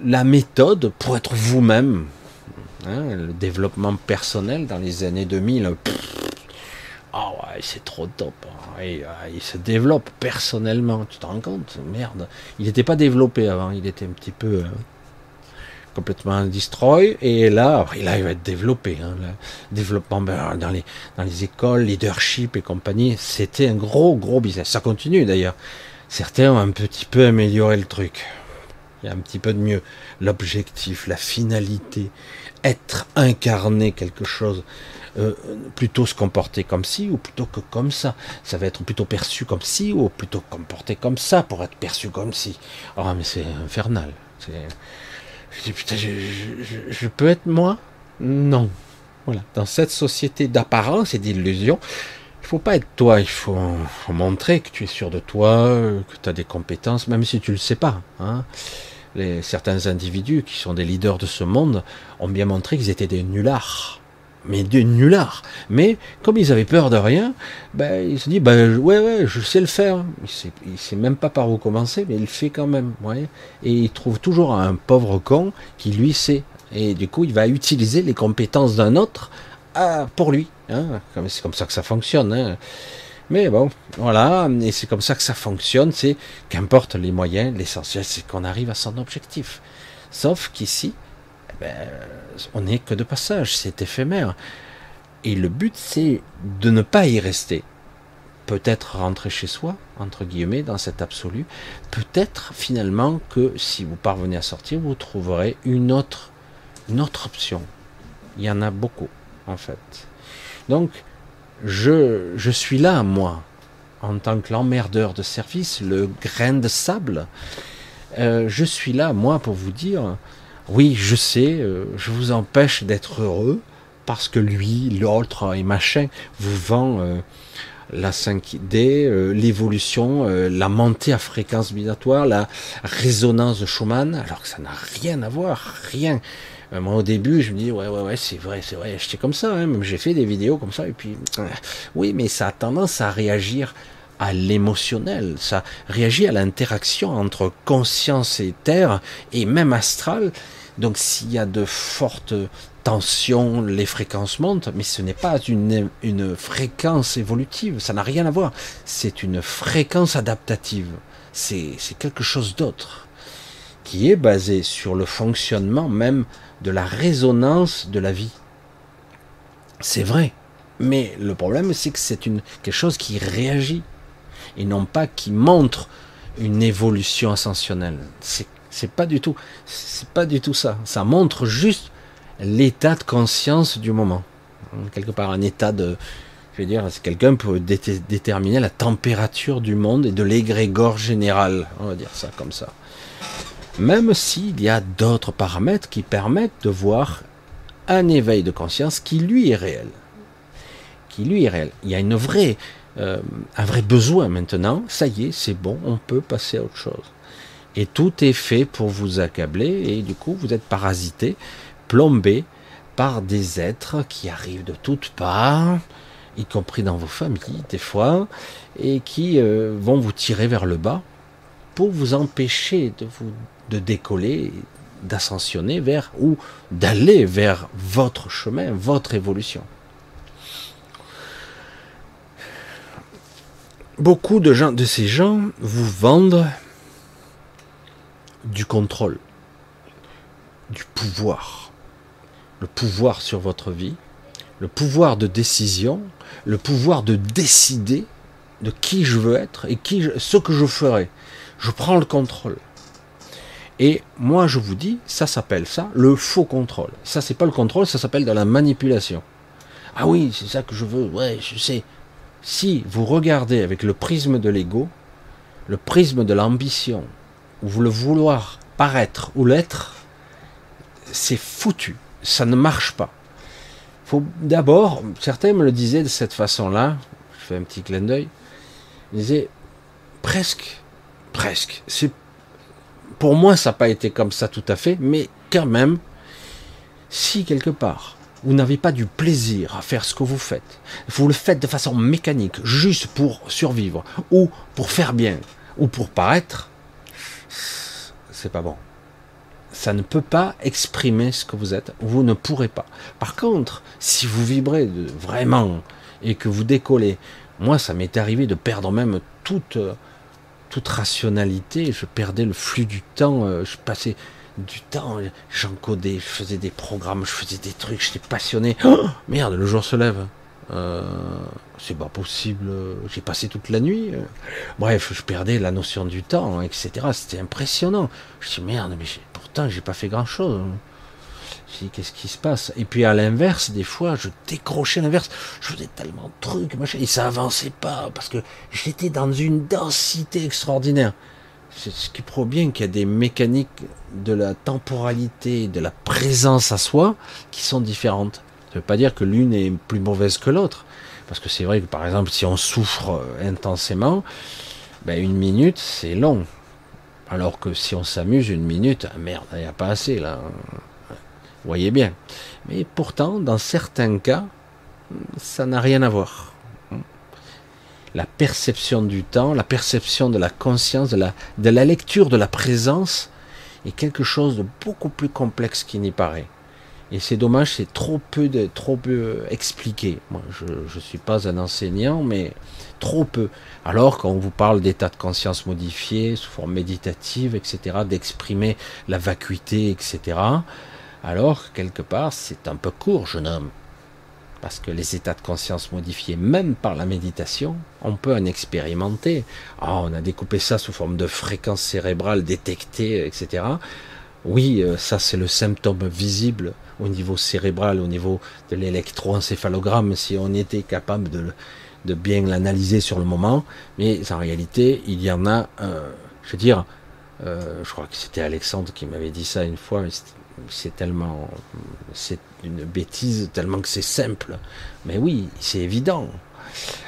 la méthode pour être vous-même. Hein, le développement personnel dans les années 2000, ah ouais, c'est trop top. Hein. Euh, il se développe personnellement, tu te rends compte? Merde. Il n'était pas développé avant, il était un petit peu euh, complètement destroy. Et là, il va être développé. Hein, le développement ben, dans les écoles, leadership et compagnie, c'était un gros, gros business. Ça continue d'ailleurs. Certains ont un petit peu amélioré le truc. Il y a un petit peu de mieux. L'objectif, la finalité, être incarné quelque chose, euh, plutôt se comporter comme ci ou plutôt que comme ça. Ça va être plutôt perçu comme ci ou plutôt comporté comme ça pour être perçu comme ci. Oh mais c'est infernal. Je dis putain, je, peux être moi? Non. Voilà. Dans cette société d'apparence et d'illusion, il faut pas être toi. Il faut, montrer que tu es sûr de toi, que tu as des compétences, même si tu le sais pas. Hein les, certains individus qui sont des leaders de ce monde ont bien montré qu'ils étaient des nullards. mais de nullard. Mais comme ils avaient peur de rien, ben, il se dit, ben, ouais, ouais, je sais le faire. Il sait, sait même pas par où commencer, mais il le fait quand même. Ouais. Et il trouve toujours un pauvre con qui lui sait. Et du coup, il va utiliser les compétences d'un autre ah, pour lui. Hein. C'est comme ça que ça fonctionne. Hein. Mais bon, voilà, et c'est comme ça que ça fonctionne. C'est qu'importe les moyens, l'essentiel, c'est qu'on arrive à son objectif. Sauf qu'ici, eh ben, on n'est que de passage, c'est éphémère. Et le but, c'est de ne pas y rester. Peut-être rentrer chez soi, entre guillemets, dans cet absolu. Peut-être finalement que si vous parvenez à sortir, vous trouverez une autre, une autre option. Il y en a beaucoup, en fait. Donc, je, je suis là, moi, en tant que l'emmerdeur de service, le grain de sable. Euh, je suis là, moi, pour vous dire, oui, je sais, euh, je vous empêche d'être heureux parce que lui, l'autre et machin vous vend euh, la 5D, l'évolution, la montée à fréquence vibratoire, la résonance de Schumann, alors que ça n'a rien à voir, rien. moi, au début, je me dis, ouais, ouais, ouais, c'est vrai, c'est vrai, j'étais comme ça, hein, j'ai fait des vidéos comme ça, et puis, oui, mais ça a tendance à réagir à l'émotionnel, ça réagit à l'interaction entre conscience et terre, et même astral. Donc s'il y a de fortes les fréquences montent, mais ce n'est pas une, une fréquence évolutive, ça n'a rien à voir. C'est une fréquence adaptative. C'est quelque chose d'autre, qui est basé sur le fonctionnement même de la résonance de la vie. C'est vrai. Mais le problème, c'est que c'est quelque chose qui réagit et non pas qui montre une évolution ascensionnelle. C'est pas du tout, c'est pas du tout ça. Ça montre juste l'état de conscience du moment. Quelque part, un état de, je veux dire, quelqu'un peut déterminer la température du monde et de l'égrégore général. On va dire ça comme ça. Même s'il y a d'autres paramètres qui permettent de voir un éveil de conscience qui lui est réel. Qui lui est réel. Il y a une vraie euh, un vrai besoin maintenant, ça y est, c'est bon, on peut passer à autre chose. Et tout est fait pour vous accabler, et du coup, vous êtes parasité, plombé par des êtres qui arrivent de toutes parts, y compris dans vos familles, des fois, et qui euh, vont vous tirer vers le bas pour vous empêcher de vous de décoller, d'ascensionner vers ou d'aller vers votre chemin, votre évolution. beaucoup de gens, de ces gens, vous vendent du contrôle, du pouvoir, le pouvoir sur votre vie, le pouvoir de décision, le pouvoir de décider de qui je veux être et qui ce que je ferai. Je prends le contrôle. Et moi, je vous dis, ça s'appelle ça le faux contrôle. Ça, c'est pas le contrôle, ça s'appelle de la manipulation. Ah oui, c'est ça que je veux. Ouais, je sais si vous regardez avec le prisme de l'ego, le prisme de l'ambition, ou le vouloir paraître ou l'être, c'est foutu. Ça ne marche pas. Faut d'abord, certains me le disaient de cette façon-là, je fais un petit clin d'œil, ils disaient presque, presque. C'est pour moi, ça n'a pas été comme ça tout à fait, mais quand même, si quelque part vous n'avez pas du plaisir à faire ce que vous faites. Vous le faites de façon mécanique, juste pour survivre, ou pour faire bien, ou pour paraître. C'est pas bon. Ça ne peut pas exprimer ce que vous êtes. Vous ne pourrez pas. Par contre, si vous vibrez vraiment et que vous décollez, moi, ça m'est arrivé de perdre même toute, toute rationalité. Je perdais le flux du temps. Euh, je passais du temps, j'encodais, je faisais des programmes, je faisais des trucs, j'étais passionné. Oh, merde, le jour se lève. Euh, c'est pas possible, j'ai passé toute la nuit. Bref, je perdais la notion du temps, etc. C'était impressionnant. Je dis merde, mais pourtant j'ai pas fait grand chose. Qu'est-ce qui se passe? Et puis à l'inverse, des fois, je décrochais l'inverse. Je faisais tellement de trucs, machin, et ça avançait pas parce que j'étais dans une densité extraordinaire. C'est ce qui prouve bien qu'il y a des mécaniques de la temporalité, de la présence à soi, qui sont différentes. Ça ne veut pas dire que l'une est plus mauvaise que l'autre. Parce que c'est vrai que par exemple, si on souffre intensément, ben une minute, c'est long. Alors que si on s'amuse une minute, ah merde, il n'y a pas assez là. voyez bien. Mais pourtant, dans certains cas, ça n'a rien à voir. La perception du temps, la perception de la conscience, de la, de la lecture de la présence est quelque chose de beaucoup plus complexe qu'il n'y paraît. Et c'est dommage, c'est trop peu de, trop peu expliqué. Moi, je ne suis pas un enseignant, mais trop peu. Alors, quand on vous parle d'état de conscience modifié, sous forme méditative, etc., d'exprimer la vacuité, etc., alors, quelque part, c'est un peu court, jeune homme. Parce que les états de conscience modifiés, même par la méditation, on peut en expérimenter. Ah, on a découpé ça sous forme de fréquences cérébrales détectées, etc. Oui, euh, ça c'est le symptôme visible au niveau cérébral, au niveau de l'électroencéphalogramme, si on était capable de, de bien l'analyser sur le moment. Mais en réalité, il y en a, euh, je veux dire, euh, je crois que c'était Alexandre qui m'avait dit ça une fois, mais c'est tellement, c'est une bêtise, tellement que c'est simple. Mais oui, c'est évident.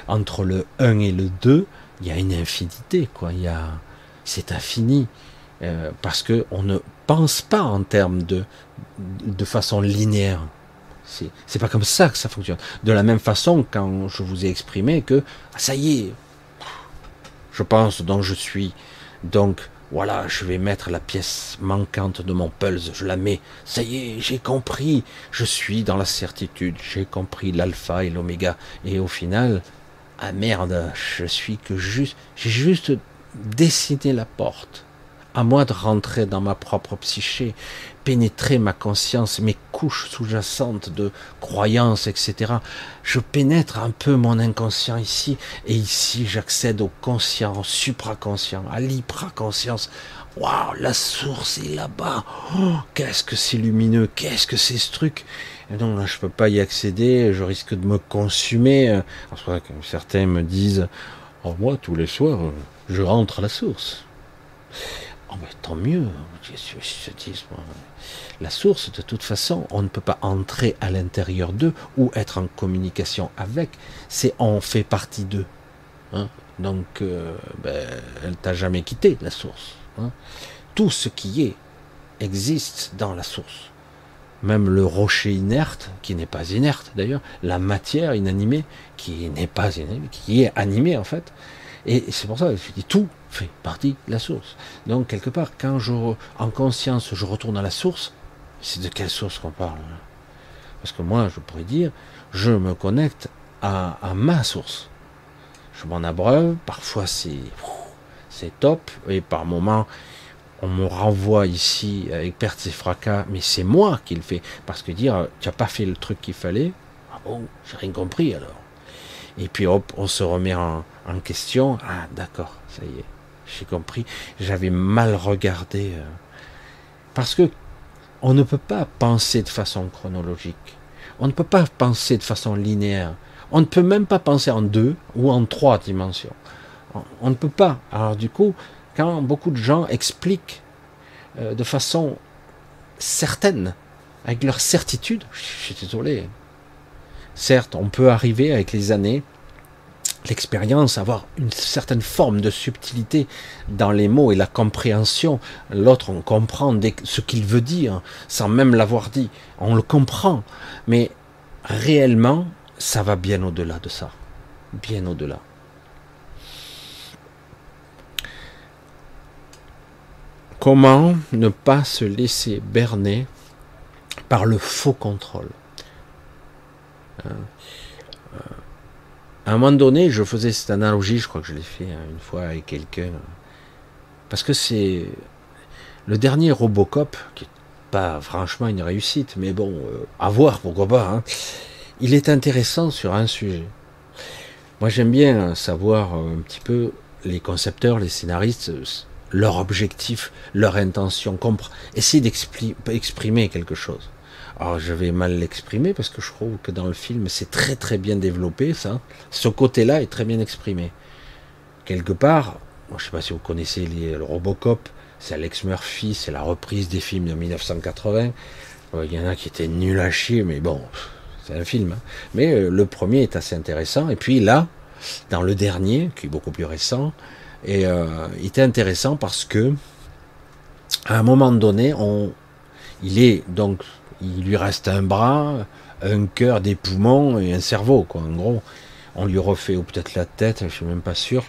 Entre le 1 et le 2, il y a une infinité, quoi. C'est infini. Euh, parce que on ne pense pas en termes de, de façon linéaire. C'est pas comme ça que ça fonctionne. De la même façon, quand je vous ai exprimé que ah, ça y est, je pense donc je suis. Donc voilà, je vais mettre la pièce manquante de mon pulse, je la mets. Ça y est, j'ai compris. Je suis dans la certitude. J'ai compris l'alpha et l'oméga. Et au final, ah merde, je suis que juste, j'ai juste dessiné la porte à moi de rentrer dans ma propre psyché, pénétrer ma conscience, mes couches sous-jacentes de croyances, etc. Je pénètre un peu mon inconscient ici, et ici j'accède au conscient, au supraconscient, à l'hypraconscience. Waouh, la source est là-bas. Oh, qu'est-ce que c'est lumineux, qu'est-ce que c'est ce truc. Et donc là, je peux pas y accéder, je risque de me consumer. Certains me disent, oh, moi, tous les soirs, je rentre à la source. Oh, tant mieux. La source, de toute façon, on ne peut pas entrer à l'intérieur d'eux ou être en communication avec. C'est on fait partie d'eux. Hein. Donc, euh, ben, t'a jamais quitté, la source. Hein. Tout ce qui est existe dans la source. Même le rocher inerte, qui n'est pas inerte d'ailleurs, la matière inanimée, qui n'est pas inanimée, qui est animée en fait. Et c'est pour ça que je dis tout fait partie de la source. Donc, quelque part, quand je, en conscience, je retourne à la source, c'est de quelle source qu'on parle Parce que moi, je pourrais dire, je me connecte à, ma source. Je m'en abreuve, parfois c'est, c'est top, et par moments, on me renvoie ici avec perte et fracas, mais c'est moi qui le fais. Parce que dire, tu n'as pas fait le truc qu'il fallait, ah bon, j'ai rien compris alors. Et puis hop, on se remet en, en question. Ah d'accord, ça y est, j'ai compris, j'avais mal regardé. Euh. parce que on ne peut pas penser de façon chronologique. On ne peut pas penser de façon linéaire. On ne peut même pas penser en deux ou en trois dimensions. On, ne peut pas. Alors du coup, quand beaucoup de gens expliquent euh, de façon certaine, avec leur certitude, je suis désolé. Certes, on peut arriver avec les années l'expérience, avoir une certaine forme de subtilité dans les mots et la compréhension. L'autre, on comprend ce qu'il veut dire sans même l'avoir dit. On le comprend. Mais réellement, ça va bien au-delà de ça. Bien au-delà. Comment ne pas se laisser berner par le faux contrôle hein? À un moment donné, je faisais cette analogie, je crois que je l'ai fait hein, une fois avec quelqu'un, parce que c'est le dernier Robocop, qui n'est pas franchement une réussite, mais bon, euh, à voir, pourquoi pas, hein. il est intéressant sur un sujet. Moi j'aime bien savoir euh, un petit peu les concepteurs, les scénaristes, euh, leur objectif, leur intention, essayer d'exprimer quelque chose. Alors je vais mal l'exprimer parce que je trouve que dans le film c'est très très bien développé ça. Ce côté-là est très bien exprimé. Quelque part, je ne sais pas si vous connaissez le Robocop, c'est Alex Murphy, c'est la reprise des films de 1980. Euh, il y en a qui étaient nuls à chier, mais bon, c'est un film. Hein. Mais euh, le premier est assez intéressant. Et puis là, dans le dernier, qui est beaucoup plus récent, et euh, il était intéressant parce que à un moment donné, on, il est donc il lui reste un bras, un cœur, des poumons et un cerveau, quoi. En gros, on lui refait ou peut-être la tête, je suis même pas sûr.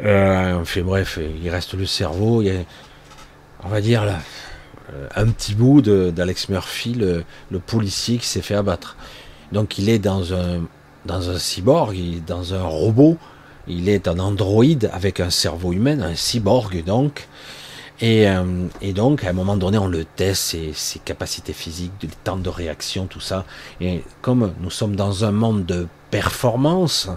Euh, fait bref, il reste le cerveau. Il y a, on va dire là, un petit bout d'Alex Murphy, le, policier qui s'est fait abattre. Donc il est dans un dans un cyborg, dans un robot, il est un androïde avec un cerveau humain, un cyborg donc. Euh, et, donc, à un moment donné, on le teste, ses, ses, capacités physiques, le temps de réaction, tout ça. Et comme nous sommes dans un monde de performance,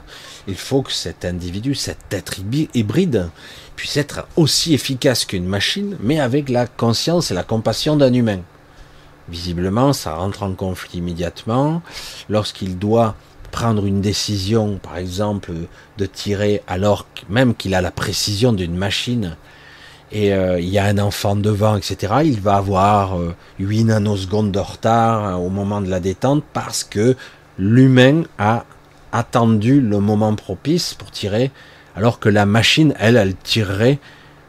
il faut que cet individu, cet être hybride, puisse être aussi efficace qu'une machine, mais avec la conscience et la compassion d'un humain. Visiblement, ça rentre en conflit immédiatement. Lorsqu'il doit prendre une décision, par exemple, de tirer alors même qu'il a la précision d'une machine, et euh, il y a un enfant devant, etc., il va avoir euh, 8 nanosecondes de retard euh, au moment de la détente parce que l'humain a attendu le moment propice pour tirer, alors que la machine, elle, elle tirerait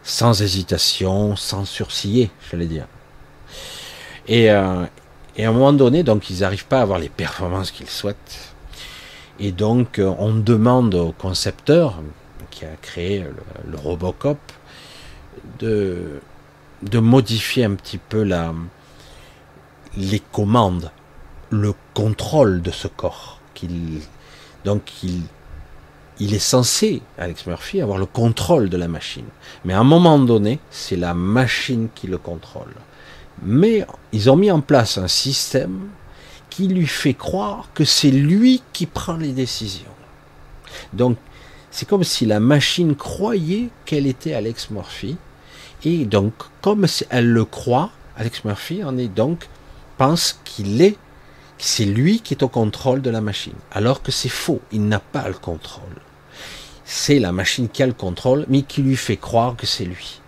sans hésitation, sans surciller, j'allais dire. Et, euh, à un moment donné, donc, ils n'arrivent pas à avoir les performances qu'ils souhaitent. Et donc, on demande au concepteur qui a créé le Robocop de, modifier un petit peu la, les commandes, le contrôle de ce corps. Donc il, il est censé, Alex Murphy, avoir le contrôle de la machine. Mais à un moment donné, c'est la machine qui le contrôle. Mais ils ont mis en place un système qui lui fait croire que c'est lui qui prend les décisions. Donc, c'est comme si la machine croyait qu'elle était Alex Murphy, et donc, comme elle le croit, Alex Murphy en est donc pense qu'il est, c'est lui qui est au contrôle de la machine, alors que c'est faux. Il n'a pas le contrôle. C'est la machine qui a le contrôle, mais qui lui fait croire que c'est lui,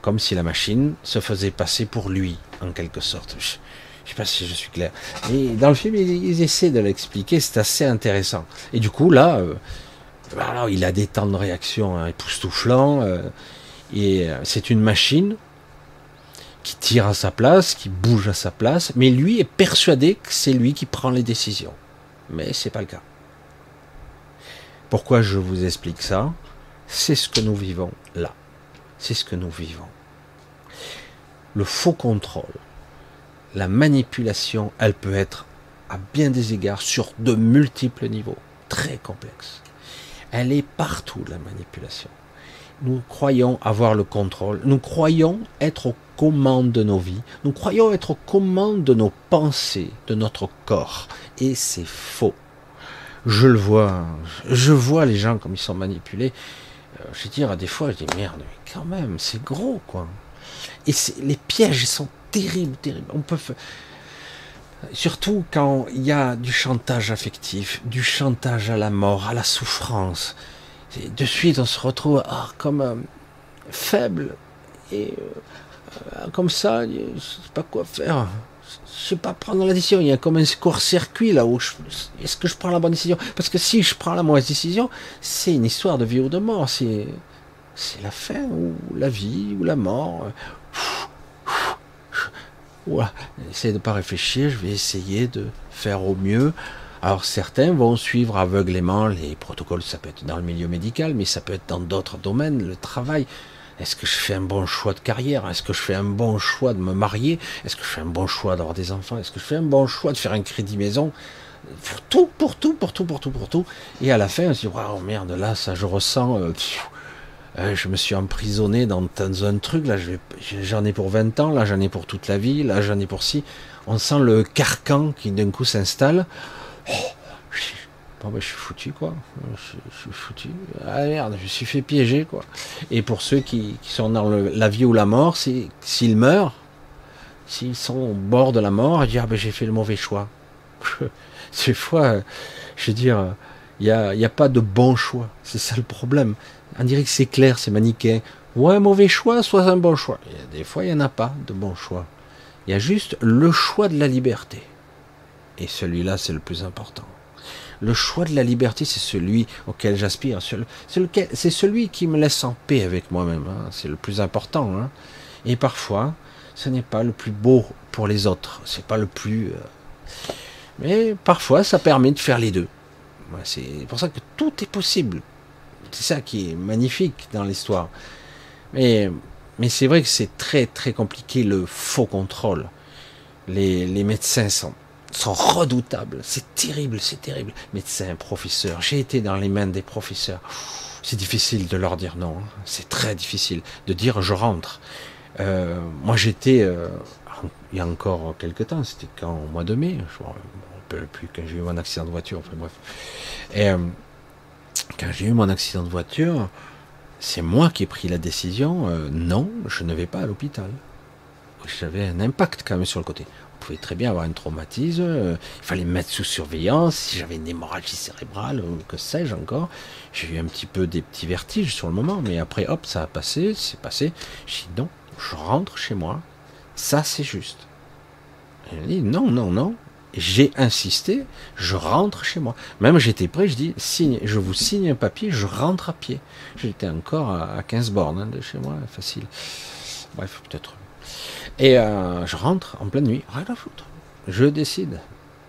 comme si la machine se faisait passer pour lui, en quelque sorte. Je, ne sais pas si je suis clair. Et dans le film, ils, essaient de l'expliquer. C'est assez intéressant. Et du coup, là, euh, il a des temps de réaction hein, époustouflants. Euh, et euh, c'est une machine qui tire à sa place, qui bouge à sa place, mais lui est persuadé que c'est lui qui prend les décisions. Mais c'est pas le cas. Pourquoi je vous explique ça? C'est ce que nous vivons là. C'est ce que nous vivons. Le faux contrôle, la manipulation, elle peut être à bien des égards sur de multiples niveaux, très complexes. Elle est partout, la manipulation nous croyons avoir le contrôle, nous croyons être aux commandes de nos vies, nous croyons être aux commandes de nos pensées, de notre corps. Et c'est faux. Je le vois, je vois les gens comme ils sont manipulés. Euh, je veux dire, des fois, je dis merde, mais quand même, c'est gros, quoi. Et les pièges sont terribles, terribles. Surtout quand il y a du chantage affectif, du chantage à la mort, à la souffrance, de suite on se retrouve ah, comme euh, faible et euh, comme ça, je sais pas quoi faire. Je sais pas prendre la décision. Il y a comme un court-circuit là où est-ce que je prends la bonne décision? Parce que si je prends la mauvaise décision, c'est une histoire de vie ou de mort. C'est la fin ou la vie ou la mort. Voilà. Essayez de pas réfléchir. Je vais essayer de faire au mieux. Alors certains vont suivre aveuglément les protocoles, ça peut être dans le milieu médical, mais ça peut être dans d'autres domaines, le travail. Est-ce que je fais un bon choix de carrière? Est-ce que je fais un bon choix de me marier? Est-ce que je fais un bon choix d'avoir des enfants? Est-ce que je fais un bon choix de faire un crédit maison? Pour tout, pour tout, pour tout, pour tout, pour tout. Et à la fin, on se dit, oh merde, là, ça, je ressens... Euh, euh, je me suis emprisonné dans, un truc, là j'en ai pour 20 ans, là j'en ai pour toute la vie, là j'en ai pour si. On sent le carcan qui d'un coup s'installe. Oh, bon, ben, je suis foutu, quoi. Je, suis foutu. Ah merde, je suis fait piéger, quoi. Et pour ceux qui, sont dans la vie ou la mort, s'ils meurent, s'ils sont au bord de la mort, ils disent, ah ben, j'ai fait le mauvais choix. Ces fois, je veux dire, il n'y a, a pas de bon choix. C'est ça le problème. On dirait que c'est clair, c'est manichéen. Ouais, un mauvais choix, soit un bon choix. des fois, il n'y en a pas de bon choix. Il y a juste le choix de la liberté. Et celui-là, c'est le plus important. Le choix de la liberté, c'est celui auquel j'aspire. C'est celui qui me laisse en paix avec moi-même. Hein. C'est le plus important. Hein. Et parfois, ce n'est pas le plus beau pour les autres. C'est pas le plus. Euh, mais parfois, ça permet de faire les deux. C'est pour ça que tout est possible. C'est ça qui est magnifique dans l'histoire. Mais, c'est vrai que c'est très très compliqué le faux contrôle. Les médecins sont, sont redoutables. C'est terrible, c'est terrible. Médecins, professeurs. J'ai été dans les mains des professeurs. C'est difficile de leur dire non. Hein. C'est très difficile de dire je rentre. Euh, moi j'étais, euh, il y a encore quelques temps, c'était quand au mois de mai, je ne me plus quand j'ai eu mon accident de voiture, enfin bref. Et euh, quand j'ai eu mon accident de voiture, c'est moi qui ai pris la décision, non, je ne vais pas à l'hôpital. J'avais un impact quand même sur le côté. Pouvait très bien avoir un traumatisme, il fallait me mettre sous surveillance, si j'avais une hémorragie cérébrale, que sais-je encore. J'ai eu un petit peu des petits vertiges sur le moment, mais après, hop, ça a passé, c'est passé. J'ai dit non, je rentre chez moi, ça c'est juste. Elle dit non, non, non. J'ai insisté, je rentre chez moi. Même j'étais prêt, je dis, signe, je vous signe un papier, je rentre à pied. J'étais encore à 15 bornes hein, de chez moi, facile. Bref, peut-être. Et euh, je rentre en pleine nuit, rien à foutre. Je décide.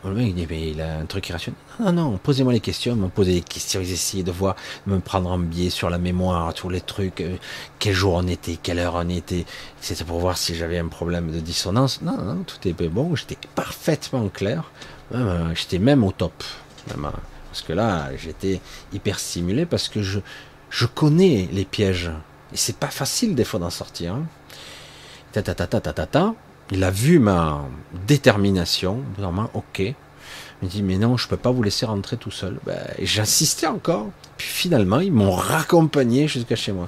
Le mec dit, mais il a un truc irrationnel. Non, non, posez-moi les questions, me poser des questions, essayaient de voir, me prendre en biais sur la mémoire, tous les trucs, euh, quel jour on était, quelle heure on était, c'était pour voir si j'avais un problème de dissonance. Non, non, tout est bon, j'étais parfaitement clair, euh, j'étais même au top. Parce que là, j'étais hyper stimulé parce que je, je connais les pièges. Et c'est pas facile des fois d'en sortir. Hein. Ta, ta, ta, ta, ta, ta. Il a vu ma détermination. Normalement, ok. Il me dit, mais non, je peux pas vous laisser rentrer tout seul. Ben, J'insistais encore. Puis finalement, ils m'ont raccompagné jusqu'à chez moi.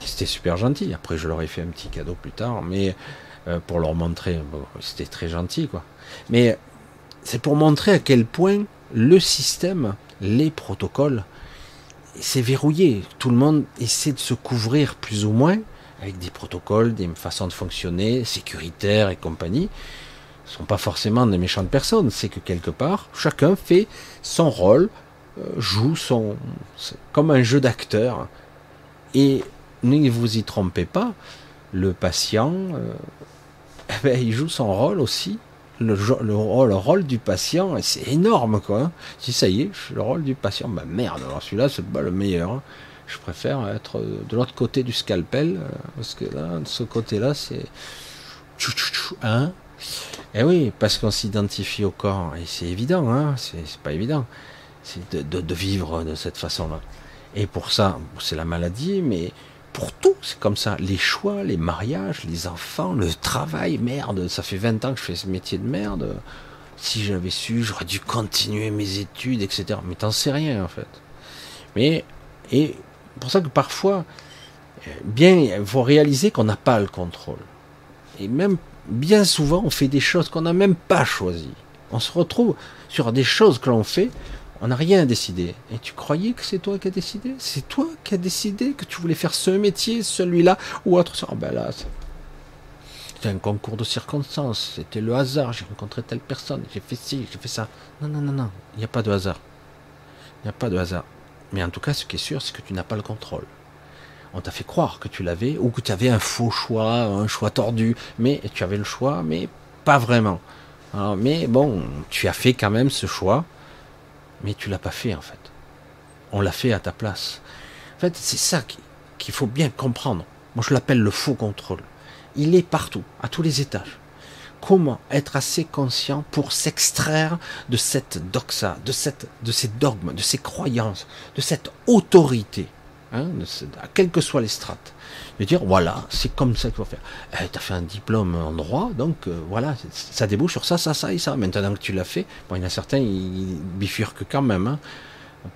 C'était super gentil. Après, je leur ai fait un petit cadeau plus tard, mais euh, pour leur montrer, c'était très gentil, quoi. Mais c'est pour montrer à quel point le système, les protocoles, c'est verrouillé. Tout le monde essaie de se couvrir plus ou moins avec des protocoles, des façons de fonctionner, sécuritaires et compagnie, ne sont pas forcément des méchantes personnes. C'est que quelque part, chacun fait son rôle, euh, joue son, comme un jeu d'acteur. Et ne vous y trompez pas, le patient, euh, eh ben, il joue son rôle aussi. Le, le, rôle du patient, c'est énorme quoi. Hein. Si ça y est, le rôle du patient, bah merde, alors celui-là c'est pas le meilleur. Je préfère être de l'autre côté du scalpel, euh, parce que là, de ce côté-là, c'est... Hein eh oui, parce qu'on s'identifie au corps, et c'est évident, hein c'est pas évident, c'est de, de, vivre de cette façon-là. Et pour ça, c'est la maladie, mais pour tout, c'est comme ça. Les choix, les mariages, les enfants, le travail, merde, ça fait 20 ans que je fais ce métier de merde. Si j'avais su, j'aurais dû continuer mes études, etc. Mais t'en sais rien, en fait. Mais, et pour ça que parfois, bien, il faut réaliser qu'on n'a pas le contrôle. Et même bien souvent, on fait des choses qu'on n'a même pas choisies. On se retrouve sur des choses que l'on fait, on n'a rien décidé. Et tu croyais que c'est toi qui as décidé? C'est toi qui as décidé que tu voulais faire ce métier, celui-là, ou autre. Oh ben là, c'était un concours de circonstances, c'était le hasard, j'ai rencontré telle personne, j'ai fait ci, j'ai fait ça. Non, non, non, non, il n'y a pas de hasard. Il n'y a pas de hasard. Mais en tout cas, ce qui est sûr, c'est que tu n'as pas le contrôle. On t'a fait croire que tu l'avais, ou que tu avais un faux choix, un choix tordu, mais tu avais le choix, mais pas vraiment. mais bon, tu as fait quand même ce choix, mais tu l'as pas fait en fait. On l'a fait à ta place. En fait, c'est ça qu'il faut bien comprendre. Moi, je l'appelle le faux contrôle. Il est partout, à tous les étages comment être assez conscient pour s'extraire de cette doxa, de, de ces dogmes, de ces croyances, de cette autorité, hein, quelles que soient les strates. De dire, voilà, c'est comme ça qu'il faut faire. Eh, tu as fait un diplôme en droit, donc euh, voilà, ça débouche sur ça, ça, ça et ça. Maintenant que tu l'as fait, bon, il y en a certains, ils bifurquent quand même. Hein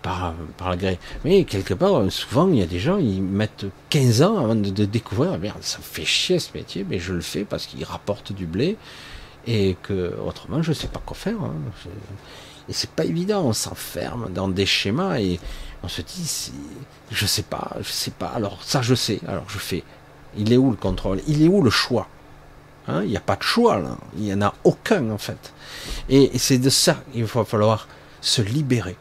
par, par gré. Mais quelque part, souvent, il y a des gens, ils mettent 15 ans avant de, découvrir, merde, ça me fait chier ce métier, mais je le fais parce qu'il rapporte du blé, et que autrement, je sais pas quoi faire. Hein. Et c'est pas évident, on s'enferme dans des schémas, et on se dit, je sais pas, je sais pas, alors ça je sais, alors je fais. Il est où le contrôle? Il est où le choix? Hein Il n'y a pas de choix, là. il n'y en a aucun en fait. Et c'est de ça qu'il va falloir se libérer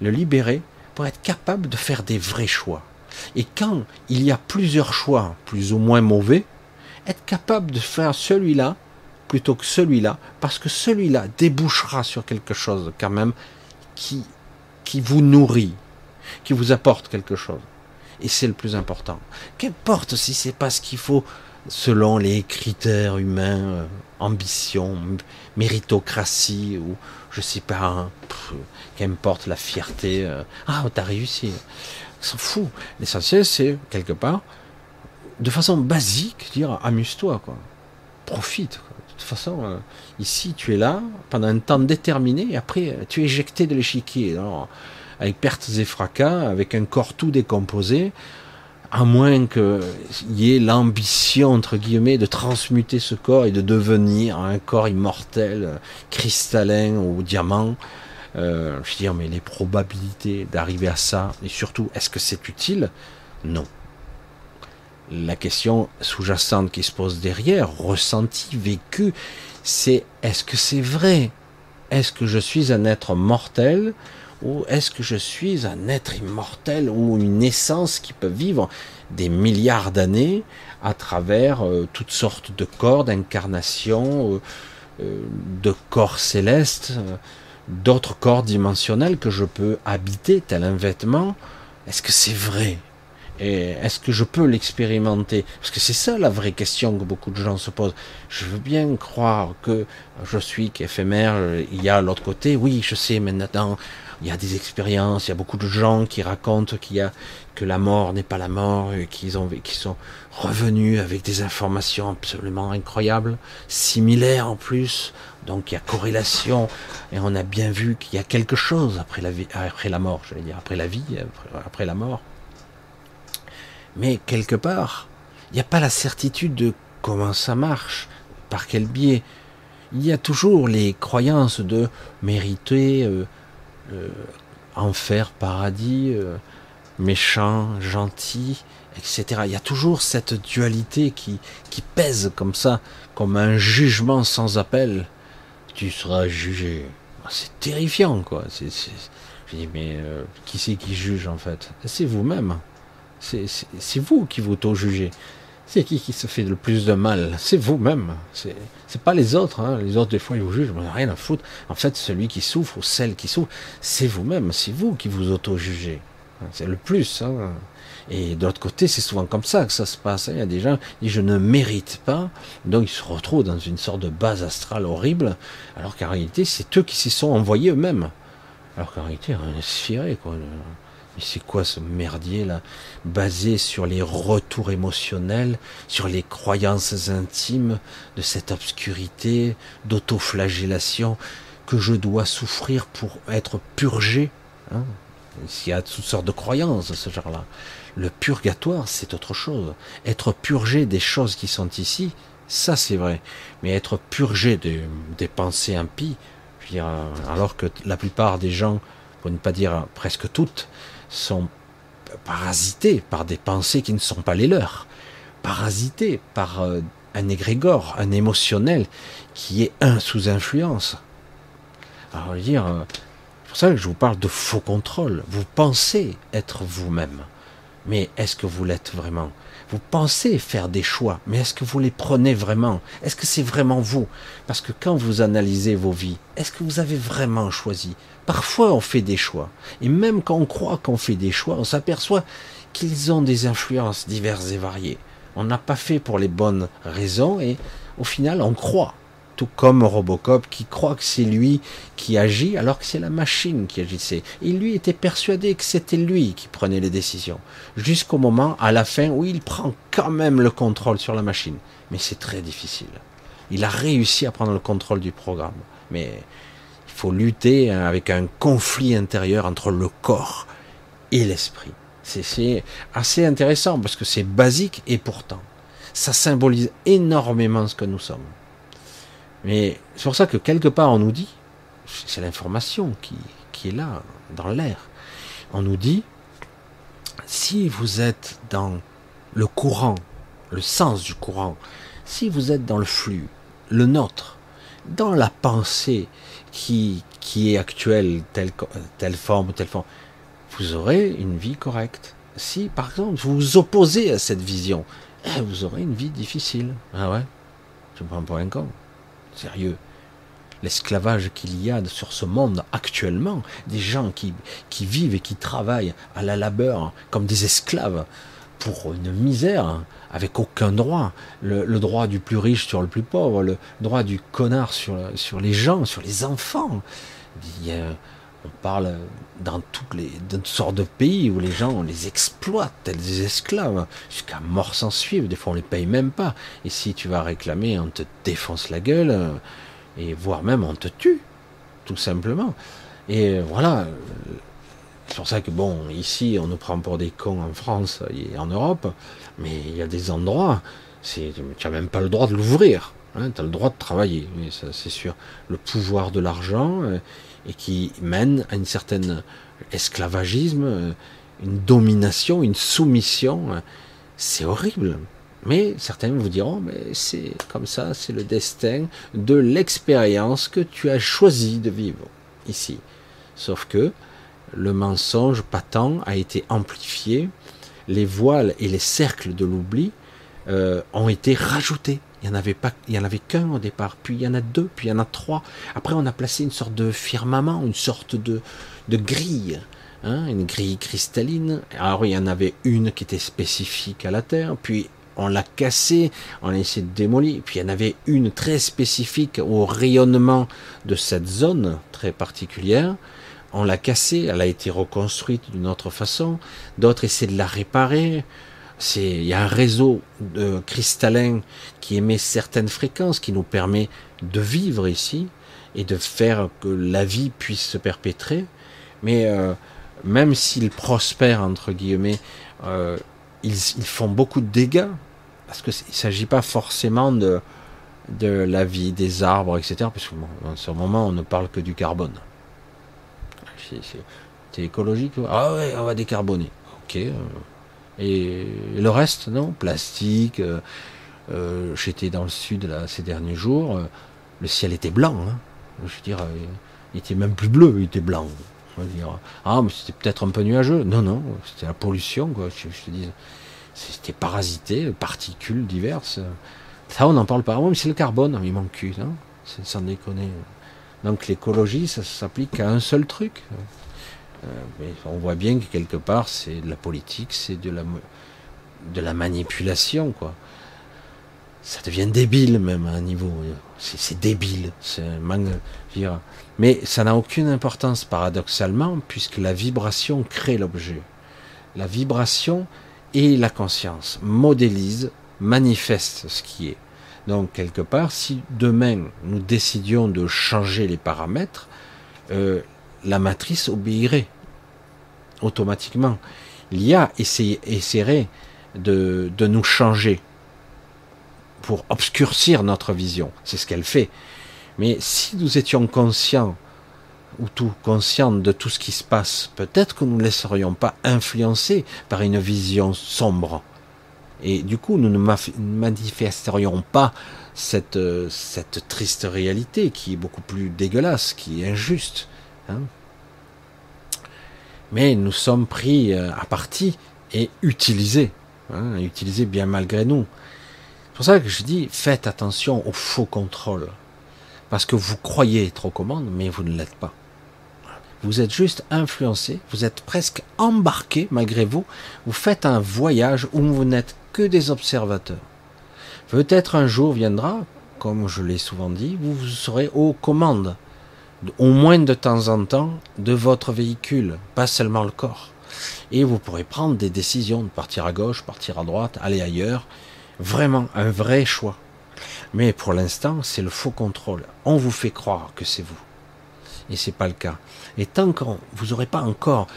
le libérer pour être capable de faire des vrais choix. Et quand il y a plusieurs choix, plus ou moins mauvais, être capable de faire celui-là plutôt que celui-là, parce que celui-là débouchera sur quelque chose quand même qui, qui vous nourrit, qui vous apporte quelque chose. Et c'est le plus important. Qu'importe si c'est pas ce qu'il faut selon les critères humains, euh, ambition, méritocratie ou je sais pas, hein, qu'importe la fierté. Euh, ah, t'as réussi. S'en fout. L'essentiel, c'est quelque part, de façon basique, dire amuse-toi, quoi. Profite. De toute façon, euh, ici, tu es là pendant un temps déterminé, et après, tu es éjecté de l'échiquier. Avec pertes et fracas, avec un corps tout décomposé, à moins qu'il y ait l'ambition, entre guillemets, de transmuter ce corps et de devenir un corps immortel, cristallin ou diamant. Euh, je veux dire, mais les probabilités d'arriver à ça, et surtout, est-ce que c'est utile? Non. La question sous-jacente qui se pose derrière, ressenti, vécu, c'est est-ce que c'est vrai? Est-ce que je suis un être mortel? Ou est-ce que je suis un être immortel ou une essence qui peut vivre des milliards d'années à travers euh, toutes sortes de corps, d'incarnations, euh, de corps célestes, d'autres corps dimensionnels que je peux habiter tel un vêtement Est-ce que c'est vrai? Et est-ce que je peux l'expérimenter? Parce que c'est ça la vraie question que beaucoup de gens se posent. Je veux bien croire que je suis qu'éphémère, il y a l'autre côté. Oui, je sais maintenant, il y a des expériences, il y a beaucoup de gens qui racontent qu'il y a que la mort n'est pas la mort, qu'ils ont, qui sont revenus avec des informations absolument incroyables, similaires en plus. Donc il y a corrélation et on a bien vu qu'il y a quelque chose après la vie, après la mort, j'allais dire après la vie, après, la mort. Mais quelque part, il n'y a pas la certitude de comment ça marche, par quel biais. Il y a toujours les croyances de mériter. Euh, euh, enfer, paradis, euh, méchant, gentil, etc. Il y a toujours cette dualité qui pèse comme ça, comme un jugement sans appel. Tu seras jugé. Ah, c'est terrifiant, quoi. C'est, Je dis, mais euh, qui c'est qui juge en fait? C'est vous-même. C'est, vous qui vous auto-jugez. C'est qui qui se fait le plus de mal? C'est vous-même. C'est, pas les autres. Hein. Les autres, des fois, ils vous jugent. rien à foutre. En fait, celui qui souffre ou celle qui souffre, c'est vous-même. C'est vous qui vous auto-jugez. C'est le plus. Hein. Et de l'autre côté, c'est souvent comme ça que ça se passe. Il y a des gens qui disent je ne mérite pas, donc ils se retrouvent dans une sorte de base astrale horrible, alors qu'en réalité, c'est eux qui s'y sont envoyés eux-mêmes. Alors qu'en réalité, rien n'est sphéré, quoi c'est quoi ce merdier là Basé sur les retours émotionnels, sur les croyances intimes de cette obscurité, d'autoflagellation que je dois souffrir pour être purgé. Hein? Il y a toutes sortes de croyances ce genre-là. Le purgatoire, c'est autre chose. Être purgé des choses qui sont ici, ça c'est vrai. Mais être purgé des, pensées impies, je veux alors que la plupart des gens, pour ne pas dire presque toutes, sont parasités par des pensées qui ne sont pas les leurs, parasités par euh, un égrégore, un émotionnel qui est un sous influence. Alors dire, euh, pour ça que je vous parle de faux contrôle. Vous pensez être vous-même, mais est-ce que vous l'êtes vraiment? Vous pensez faire des choix, mais est-ce que vous les prenez vraiment? Est-ce que c'est vraiment vous? Parce que quand vous analysez vos vies, est-ce que vous avez vraiment choisi? Parfois, on fait des choix. Et même quand on croit qu'on fait des choix, on s'aperçoit qu'ils ont des influences diverses et variées. On n'a pas fait pour les bonnes raisons et au final, on croit. Tout comme Robocop qui croit que c'est lui qui agit alors que c'est la machine qui agissait. Et lui était persuadé que c'était lui qui prenait les décisions. Jusqu'au moment, à la fin, où il prend quand même le contrôle sur la machine. Mais c'est très difficile. Il a réussi à prendre le contrôle du programme. Mais faut lutter avec un conflit intérieur entre le corps et l'esprit. C'est assez intéressant parce que c'est basique et pourtant, ça symbolise énormément ce que nous sommes. Mais c'est pour ça que quelque part on nous dit, c'est l'information qui, qui est là, dans l'air, on nous dit, si vous êtes dans le courant, le sens du courant, si vous êtes dans le flux, le nôtre, dans la pensée qui, qui est actuelle, telle, telle forme telle forme, vous aurez une vie correcte. Si, par exemple, vous vous opposez à cette vision, eh, vous aurez une vie difficile. Ah ouais? Je me prends pour un con. Sérieux. L'esclavage qu'il y a sur ce monde actuellement, des gens qui, vivent et qui travaillent à la labeur comme des esclaves pour une misère, avec aucun droit. Le, droit du plus riche sur le plus pauvre, le droit du connard sur, les gens, sur les enfants. On parle dans toutes les sortes de pays où les gens on les exploite tels des esclaves jusqu'à mort sans suivre. Des fois on les paye même pas. Et si tu vas réclamer, on te défonce la gueule et voire même on te tue, tout simplement. Et voilà. C'est pour ça que bon, ici on nous prend pour des cons en France et en Europe, mais il y a des endroits, c'est, tu n'as même pas le droit de l'ouvrir. Hein, tu as le droit de travailler, oui, c'est sûr. Le pouvoir de l'argent euh, et qui mène à une certaine esclavagisme, une domination, une soumission. C'est horrible. Mais certains vous diront, mais c'est comme ça, c'est le destin de l'expérience que tu as choisi de vivre ici. Sauf que le mensonge patent a été amplifié, les voiles et les cercles de l'oubli euh, ont été rajoutés. Il n'y en avait pas, il y en avait qu'un au départ, puis il y en a deux, puis il y en a trois. Après, on a placé une sorte de firmament, une sorte de, de grille, hein, une grille cristalline. Alors, il y en avait une qui était spécifique à la Terre, puis on l'a cassée, on a essayé de démolir. Puis il y en avait une très spécifique au rayonnement de cette zone très particulière. On l'a cassée, elle a été reconstruite d'une autre façon. D'autres essaient de la réparer. C'est, il y a un réseau de cristallin qui émet certaines fréquences qui nous permet de vivre ici et de faire que la vie puisse se perpétrer. Mais euh, même s'ils prospèrent entre guillemets, euh, ils, font beaucoup de dégâts parce qu'il ne s'agit pas forcément de, la vie des arbres, etc. Parce que bon, ce moment, on ne parle que du carbone. C'est écologique Ah ouais, on va décarboner. Ok. Euh, et le reste, non Plastique. Euh, euh, j'étais dans le sud là, ces derniers jours. le ciel était blanc. Hein. Je veux dire, il était même plus bleu, il était blanc. Dire, ah, mais c'était peut-être un peu nuageux. Non, non, c'était la pollution, quoi. Je, te dis c'était parasité, particules diverses. Ça, on n'en parle pas. mais c'est le carbone, il manque non C'est sans déconner. Donc l'écologie, ça s'applique à un seul truc. Euh, on voit bien que quelque part, c'est de la politique, c'est de la, de la manipulation, quoi. Ça devient débile même à un niveau. C'est débile. C'est Mais ça n'a aucune importance paradoxalement, puisque la vibration crée l'objet. La vibration, et la conscience modélise, manifeste ce qui est. Donc quelque part, si demain nous décidions de changer les paramètres, euh, la matrice obéirait automatiquement. L'IA essaierait de, de nous changer pour obscurcir notre vision. C'est ce qu'elle fait. Mais si nous étions conscients ou tout consciente de tout ce qui se passe, peut-être que nous ne laisserions pas influencer par une vision sombre. Et du coup, nous ne manifesterions pas cette, cette triste réalité qui est beaucoup plus dégueulasse, qui est injuste. Hein. Mais nous sommes pris euh, à partie et utilisés, hein, utilisés bien malgré nous. C'est pour ça que je dis, faites attention au faux contrôle. Parce que vous croyez être aux commandes, mais vous ne l'êtes pas. Vous êtes juste influencé, vous êtes presque embarqué malgré vous. Vous faites un voyage où vous n'êtes que des observateurs. Peut-être un jour viendra, comme je l'ai souvent dit, vous serez aux commandes, au moins de temps en temps, de votre véhicule, pas seulement le corps. Et vous pourrez prendre des décisions de partir à gauche, partir à droite, aller ailleurs. Vraiment un vrai choix. Mais pour l'instant, c'est le faux contrôle. On vous fait croire que c'est vous et c'est pas le cas. Et tant que vous n'aurez pas encore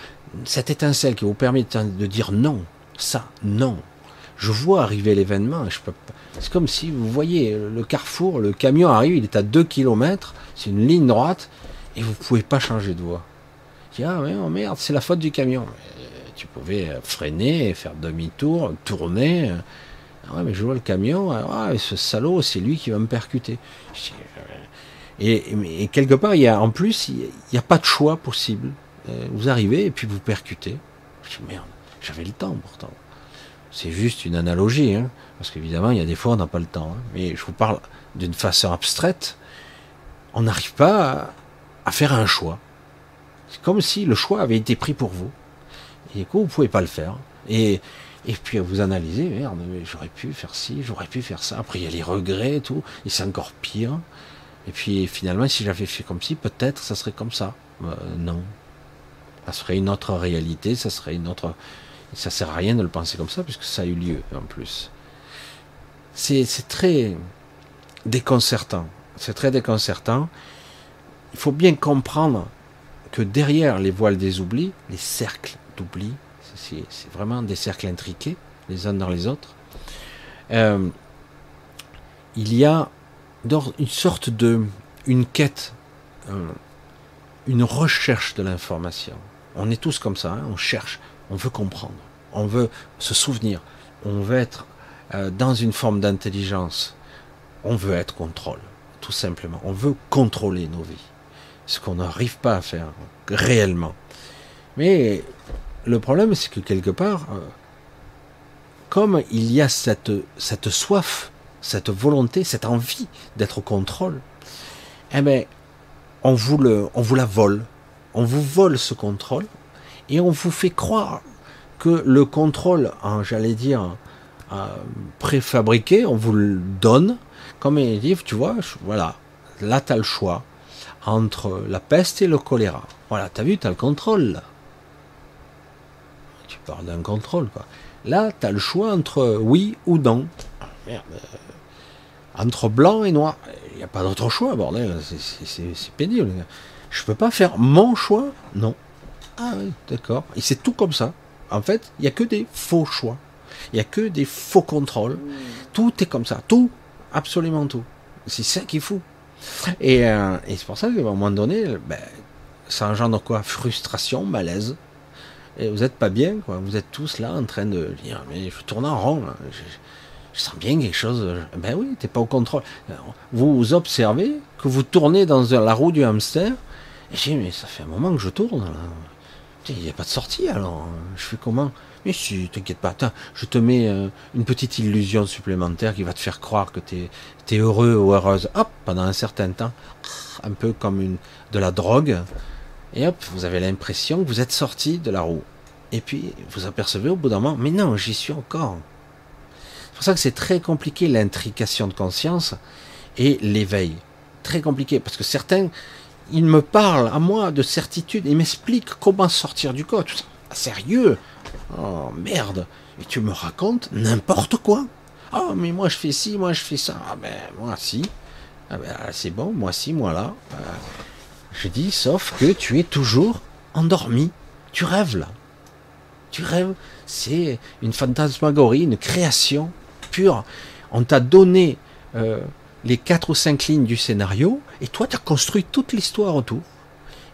cette étincelle qui vous permet de dire non, ça, non. Je vois arriver l'événement, je C'est comme si vous voyez le carrefour, le camion arrive, il est à 2 km, c'est une ligne droite, et vous pouvez pas changer de voie. dis, ah mais oh merde, c'est la faute du camion. tu pouvais freiner, faire demi-tour, tourner. Ah ouais, mais je vois le camion, ah, ce salaud, c'est lui qui va me percuter. Et, quelque part, en plus, il n'y a pas de choix possible. Euh, vous arrivez et puis vous percutez. Je dis merde, j'avais le temps pourtant. C'est juste une analogie, hein, parce qu'évidemment, il y a des fois, on n'a pas le temps. Hein. mais je vous parle d'une façon abstraite. On n'arrive pas à, faire un choix. C'est comme si le choix avait été pris pour vous. Et du coup, vous pouvez pas le faire. Et, et puis vous analysez, merde, j'aurais pu faire ci, j'aurais pu faire ça. Après, il y a les regrets et tout, et c'est encore pire. Et puis finalement, si j'avais fait comme ci, peut-être ça serait comme ça. Euh, non. Ça serait une autre réalité, ça serait une autre. Ça sert à rien de le penser comme ça, puisque ça a eu lieu en plus. C'est très déconcertant. C'est très déconcertant. Il faut bien comprendre que derrière les voiles des oublis, les cercles d'oubli, c'est vraiment des cercles intriqués, les uns dans les autres, euh, il y a une sorte de une quête, euh, une recherche de l'information. On est tous comme ça, hein, on cherche, on veut comprendre, on veut se souvenir, on veut être euh, dans une forme d'intelligence, on veut être contrôle, tout simplement. On veut contrôler nos vies, ce qu'on n'arrive pas à faire réellement. Mais le problème, c'est que quelque part, euh, comme il y a cette, cette soif, cette volonté, cette envie d'être au contrôle, eh bien, on vous, le, on vous la vole. On vous vole ce contrôle et on vous fait croire que le contrôle, j'allais dire, euh, préfabriqué, on vous le donne, comme il dit, tu vois, voilà, là tu as le choix entre la peste et le choléra. Voilà, tu as vu, tu as le contrôle. Tu parles d'un contrôle, quoi. Là, tu as le choix entre oui ou non. merde. Euh, entre blanc et noir. Il n'y a pas d'autre choix, bordel. C'est pénible. Je peux pas faire mon choix Non. Ah oui, d'accord. Et c'est tout comme ça. En fait, il n'y a que des faux choix. Il n'y a que des faux contrôles. Tout est comme ça. Tout. Absolument tout. C'est ça qui est fou. Et, euh, et c'est pour ça qu'à un moment donné, ben, ça engendre quoi? Frustration, malaise. Et vous n'êtes pas bien, quoi. Vous êtes tous là en train de dire, mais je tourne en rond. Je, sens bien quelque chose. Ben oui, t'es pas au contrôle. Vous observez que vous tournez dans la roue du hamster. Et j'ai mais ça fait un moment que je tourne. Il n'y a pas de sortie alors. Je fais comment? Mais si, t'inquiète pas, attends, je te mets euh, une petite illusion supplémentaire qui va te faire croire que tu es, heureux ou heureuse. Hop, pendant un certain temps, un peu comme une, de la drogue. Et hop, vous avez l'impression que vous êtes sorti de la roue. Et puis, vous apercevez au bout d'un moment, mais non, j'y suis encore. C'est pour ça que c'est très compliqué l'intrication de conscience et l'éveil. Très compliqué, parce que certains, ils me parlent à moi de certitude, ils m'expliquent comment sortir du. Tout ça. Sérieux? Oh merde, et tu me racontes n'importe quoi? Oh mais moi je fais ci, moi je fais ça. Ah ben moi si. Ah ben c'est bon, moi si, moi là. Euh, je dis sauf que tu es toujours endormi. Tu rêves là. Tu rêves. C'est une fantasmagorie, une création pure. On t'a donné euh, les quatre ou cinq lignes du scénario et toi tu as construit toute l'histoire autour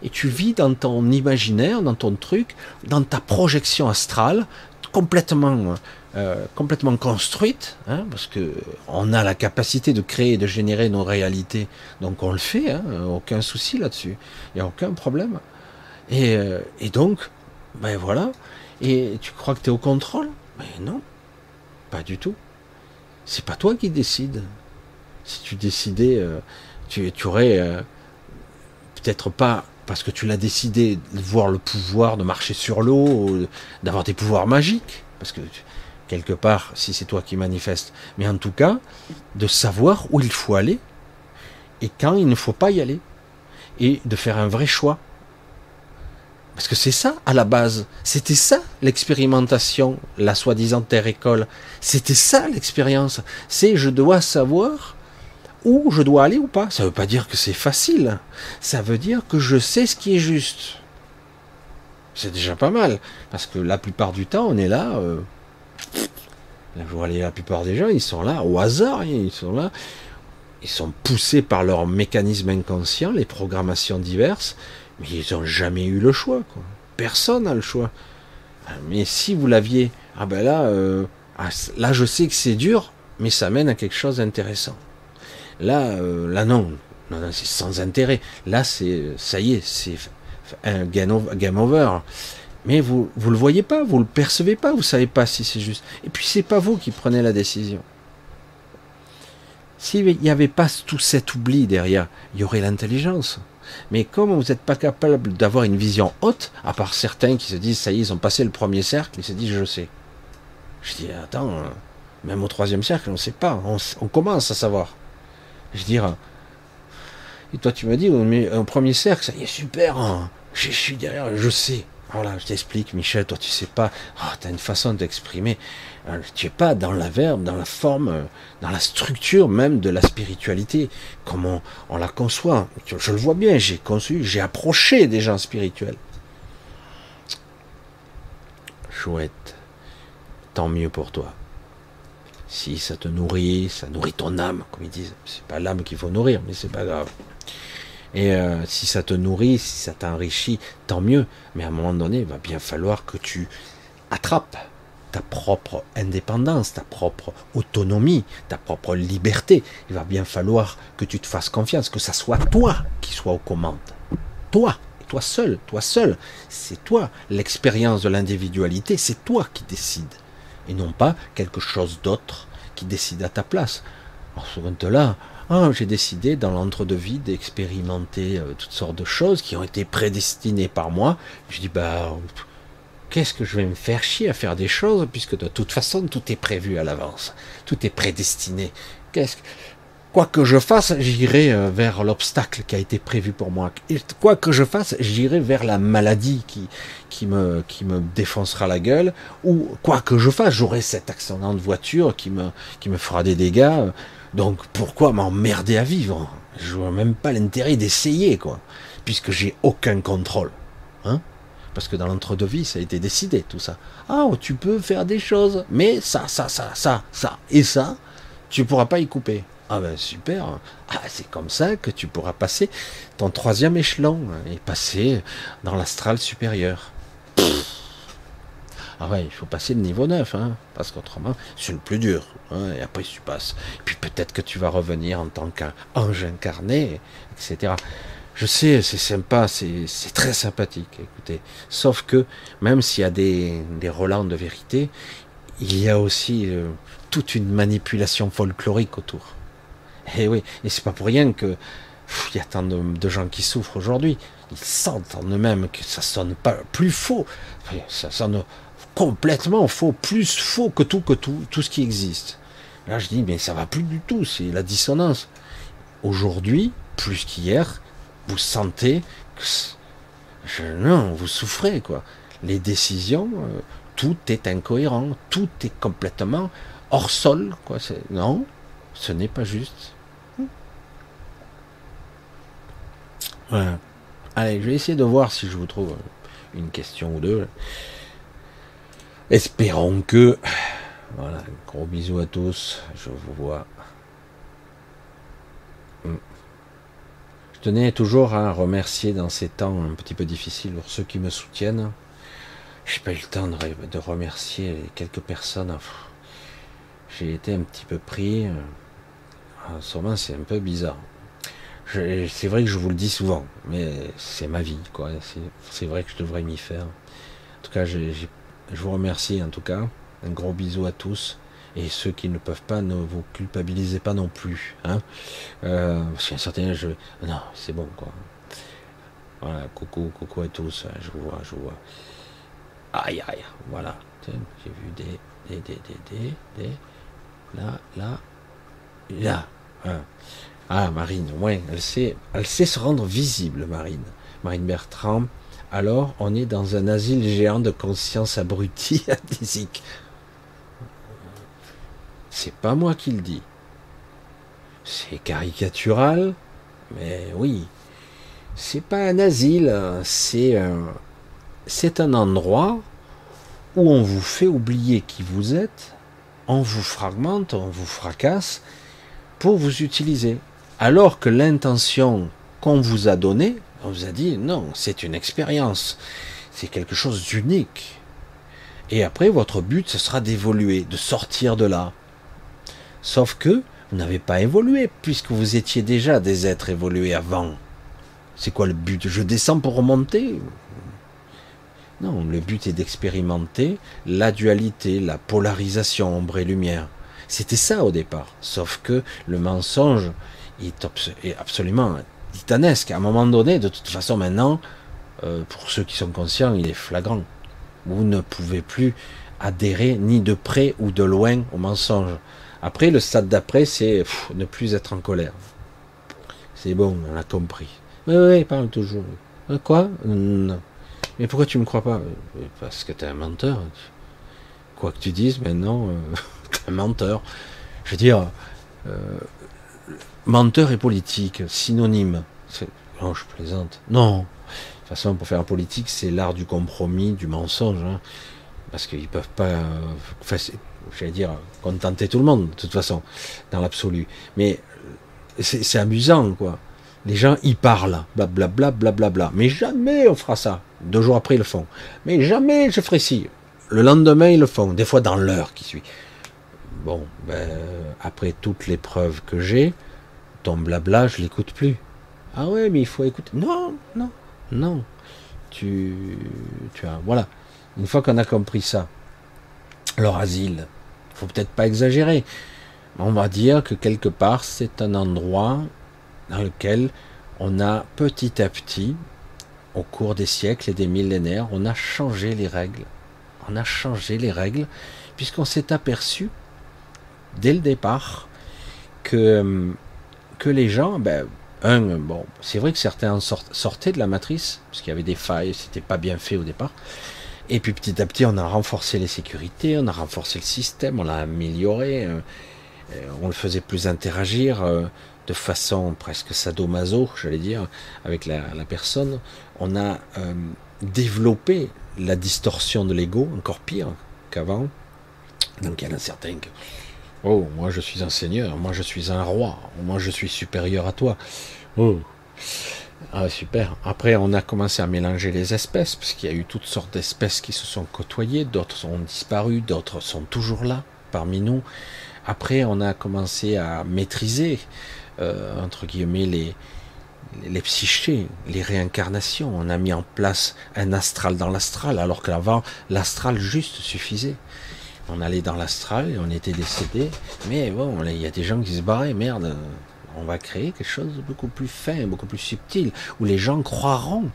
et tu vis dans ton imaginaire, dans ton truc, dans ta projection astrale, complètement, euh, construite, hein, parce que on a la capacité de créer de générer nos réalités, donc on le fait, hein, aucun souci là-dessus, il n'y a aucun problème. Et, euh, et, donc, ben voilà, et tu crois que tu es au contrôle? Mais non, pas du tout. C'est pas toi qui décides. Si tu décidais, euh, tu, aurais peut-être pas parce que tu l'as décidé de voir le pouvoir de marcher sur l'eau, d'avoir des pouvoirs magiques, parce que quelque part, si c'est toi qui manifestes, mais en tout cas, de savoir où il faut aller et quand il ne faut pas y aller, et de faire un vrai choix. Parce que c'est ça, à la base, c'était ça l'expérimentation, la soi-disant terre-école, c'était ça l'expérience, c'est je dois savoir où je dois aller ou pas. Ça ne veut pas dire que c'est facile. Ça veut dire que je sais ce qui est juste. C'est déjà pas mal. Parce que la plupart du temps, on est là. Euh, la plupart des gens, ils sont là au hasard. Ils sont là. Ils sont poussés par leurs mécanismes inconscients, les programmations diverses. Mais ils n'ont jamais eu le choix. Personne n'a le choix. Mais si vous l'aviez, ah ben là, euh, ah, là je sais que c'est dur, mais ça mène à quelque chose d'intéressant. Là, euh, là non, non, c'est sans intérêt. Là, c'est ça y est, c'est un game over. Mais vous vous le voyez pas, vous le percevez pas, vous savez pas si c'est juste. Et puis c'est pas vous qui prenez la décision. S'il n'y avait pas tout cet oubli derrière, il y aurait l'intelligence. Mais comme vous n'êtes pas capable d'avoir une vision haute, à part certains qui se disent ça y est, ils ont passé le premier cercle, ils se disent je sais. Je dis attends, même au troisième cercle, on ne sait pas, on, commence à savoir. Je dis et toi tu me dis, un premier cercle, ça y est super, hein. je suis derrière, je sais. Voilà, je t'explique, Michel, toi tu sais pas, oh, tu as une façon d'exprimer. Euh, tu es pas dans la verbe, dans la forme, euh, dans la structure même de la spiritualité, comment on, la conçoit. Je le vois bien, j'ai conçu, j'ai approché des gens spirituels. Chouette, tant mieux pour toi. Si ça te nourrit, ça nourrit ton âme, comme ils disent. C'est pas l'âme qu'il faut nourrir, mais c'est pas grave. Et euh, si ça te nourrit, si ça t'enrichit, tant mieux. Mais à un moment donné, il va bien falloir que tu attrapes ta propre indépendance, ta propre autonomie, ta propre liberté. Il va bien falloir que tu te fasses confiance, que ça soit toi qui sois aux commandes. Toi, toi seul, toi seul. C'est toi. L'expérience de l'individualité, c'est toi qui décides. Et non pas quelque chose d'autre qui décide à ta place. En ce moment-là, ah, j'ai décidé dans l'entre-deux-vie d'expérimenter euh, toutes sortes de choses qui ont été prédestinées par moi. Je dis, bah, qu'est-ce que je vais me faire chier à faire des choses puisque de toute façon tout est prévu à l'avance, tout est prédestiné. Qu'est-ce que quoi que je fasse, j'irai euh, vers l'obstacle qui a été prévu pour moi. Et quoi que je fasse, j'irai vers la maladie qui qui me qui me défoncera la gueule ou quoi que je fasse, j'aurai cet accident de voiture qui me qui me fera des dégâts. Donc pourquoi m'emmerder à vivre? Je vois même pas l'intérêt d'essayer quoi, puisque j'ai aucun contrôle. Hein parce que dans l'entre-deux-vie, ça a été décidé, tout ça. Ah, tu peux faire des choses, mais ça, ça, ça, ça, ça, et ça, tu pourras pas y couper. Ah ben super, ah, c'est comme ça que tu pourras passer ton troisième échelon et passer dans l'astral supérieur. Ah ouais, il faut passer le niveau 9, hein, parce qu'autrement, c'est le plus dur. Hein, et après, tu passes. Et puis peut-être que tu vas revenir en tant qu'ange incarné, etc. Je sais, c'est sympa, c'est très sympathique, écoutez. Sauf que, même s'il y a des, des relents de vérité, il y a aussi euh, toute une manipulation folklorique autour. Et oui, et c'est pas pour rien que il y a tant de, gens qui souffrent aujourd'hui. Ils sentent en eux-mêmes que ça sonne pas plus faux. Ça sonne complètement faux, plus faux que tout, que tout, tout ce qui existe. Là, je dis, mais ça va plus du tout, c'est la dissonance. Aujourd'hui, plus qu'hier, vous sentez que je, non, vous souffrez quoi. Les décisions, euh, tout est incohérent, tout est complètement hors sol quoi. Non, ce n'est pas juste. Voilà. Allez, je vais essayer de voir si je vous trouve une question ou deux. Espérons que. Voilà, gros bisous à tous. Je vous vois. Hmm. Je tenais toujours à remercier dans ces temps un petit peu difficiles pour ceux qui me soutiennent. J'ai pas eu le temps de, remercier quelques personnes. J'ai été un petit peu pris. En ce moment, c'est un peu bizarre. C'est vrai que je vous le dis souvent, mais c'est ma vie, quoi. C'est vrai que je devrais m'y faire. En tout cas, je vous remercie, en tout cas. Un gros bisou à tous. Et ceux qui ne peuvent pas, ne vous culpabilisez pas non plus. Hein euh, parce qu'il y a certains, je... non, c'est bon quoi. Voilà, coucou, coucou à tous. Je vous vois, je vous vois. Aïe, aïe, voilà. J'ai vu des, des, des, des, des, des, là, là, là. Ah, Marine, ouais, elle sait, elle sait se rendre visible, Marine. Marine Bertrand. Alors, on est dans un asile géant de conscience abrutie, adhésique. C'est pas moi qui le dis. C'est caricatural, mais oui. C'est pas un asile, c'est un, c'est un endroit où on vous fait oublier qui vous êtes, on vous fragmente, on vous fracasse pour vous utiliser. Alors que l'intention qu'on vous a donnée, on vous a dit non, c'est une expérience, c'est quelque chose d'unique. Et après, votre but, ce sera d'évoluer, de sortir de là, Sauf que vous n'avez pas évolué, puisque vous étiez déjà des êtres évolués avant. C'est quoi le but? Je descends pour remonter? Non, le but est d'expérimenter la dualité, la polarisation ombre et lumière. C'était ça au départ. Sauf que le mensonge est, absolument titanesque. À un moment donné, de toute façon, maintenant, euh, pour ceux qui sont conscients, il est flagrant. Vous ne pouvez plus adhérer ni de près ou de loin au mensonge. Après, le stade d'après, c'est ne plus être en colère. C'est bon, on a compris. Oui, oui, parle toujours. Euh, quoi? Non. Mais pourquoi tu me crois pas? Euh, Parce que tu es un menteur. Quoi que tu dises, maintenant, euh, menteur. Je veux dire, menteur et politique, synonyme. Non, je plaisante. Non. De toute façon, pour faire politique, c'est l'art du compromis, du mensonge. Hein. parce qu'ils peuvent pas j'allais dire, contenter tout le monde, de toute façon, dans l'absolu. Mais c'est amusant, quoi. Les gens y parlent, blablabla, blablabla. Mais jamais on fera ça. Deux jours après, ils le font. Mais jamais je ferai ci. Le lendemain, ils le font. Des fois, dans l'heure qui suit. Bon, ben, après toutes les preuves que j'ai, ton blabla, je l'écoute plus. Ah ouais, mais il faut écouter. Non, non, non. Tu, tu as, voilà. Une fois qu'on a compris ça, leur asile, faut peut-être pas exagérer. On va dire que quelque part, c'est un endroit dans lequel on a petit à petit, au cours des siècles et des millénaires, on a changé les règles. On a changé les règles, puisqu'on s'est aperçu, dès le départ, que, que les gens, ben, un, bon, c'est vrai que certains sortaient de la matrice, parce qu'il y avait des failles, c'était pas bien fait au départ, et puis petit à petit, on a renforcé les sécurités, on a renforcé le système, on l'a amélioré, euh, euh, on le faisait plus interagir euh, de façon presque sadomaso, j'allais dire, avec la, personne. On a développé la distorsion de l'ego, encore pire qu'avant. Donc il y en a certains que, oh, moi je suis un seigneur, moi je suis un roi, moi je suis supérieur à toi. Oh. Ah, super. Après, on a commencé à mélanger les espèces, parce qu'il y a eu toutes sortes d'espèces qui se sont côtoyées, d'autres ont disparu, d'autres sont toujours là, parmi nous. Après, on a commencé à maîtriser, euh, entre guillemets, les, les psychés, les réincarnations. On a mis en place un astral dans l'astral, alors qu'avant, l'astral juste suffisait. On allait dans l'astral on était décédé, mais bon, il y a des gens qui se barraient, merde, on va créer quelque chose de beaucoup plus fin, beaucoup plus subtil, où les gens croiront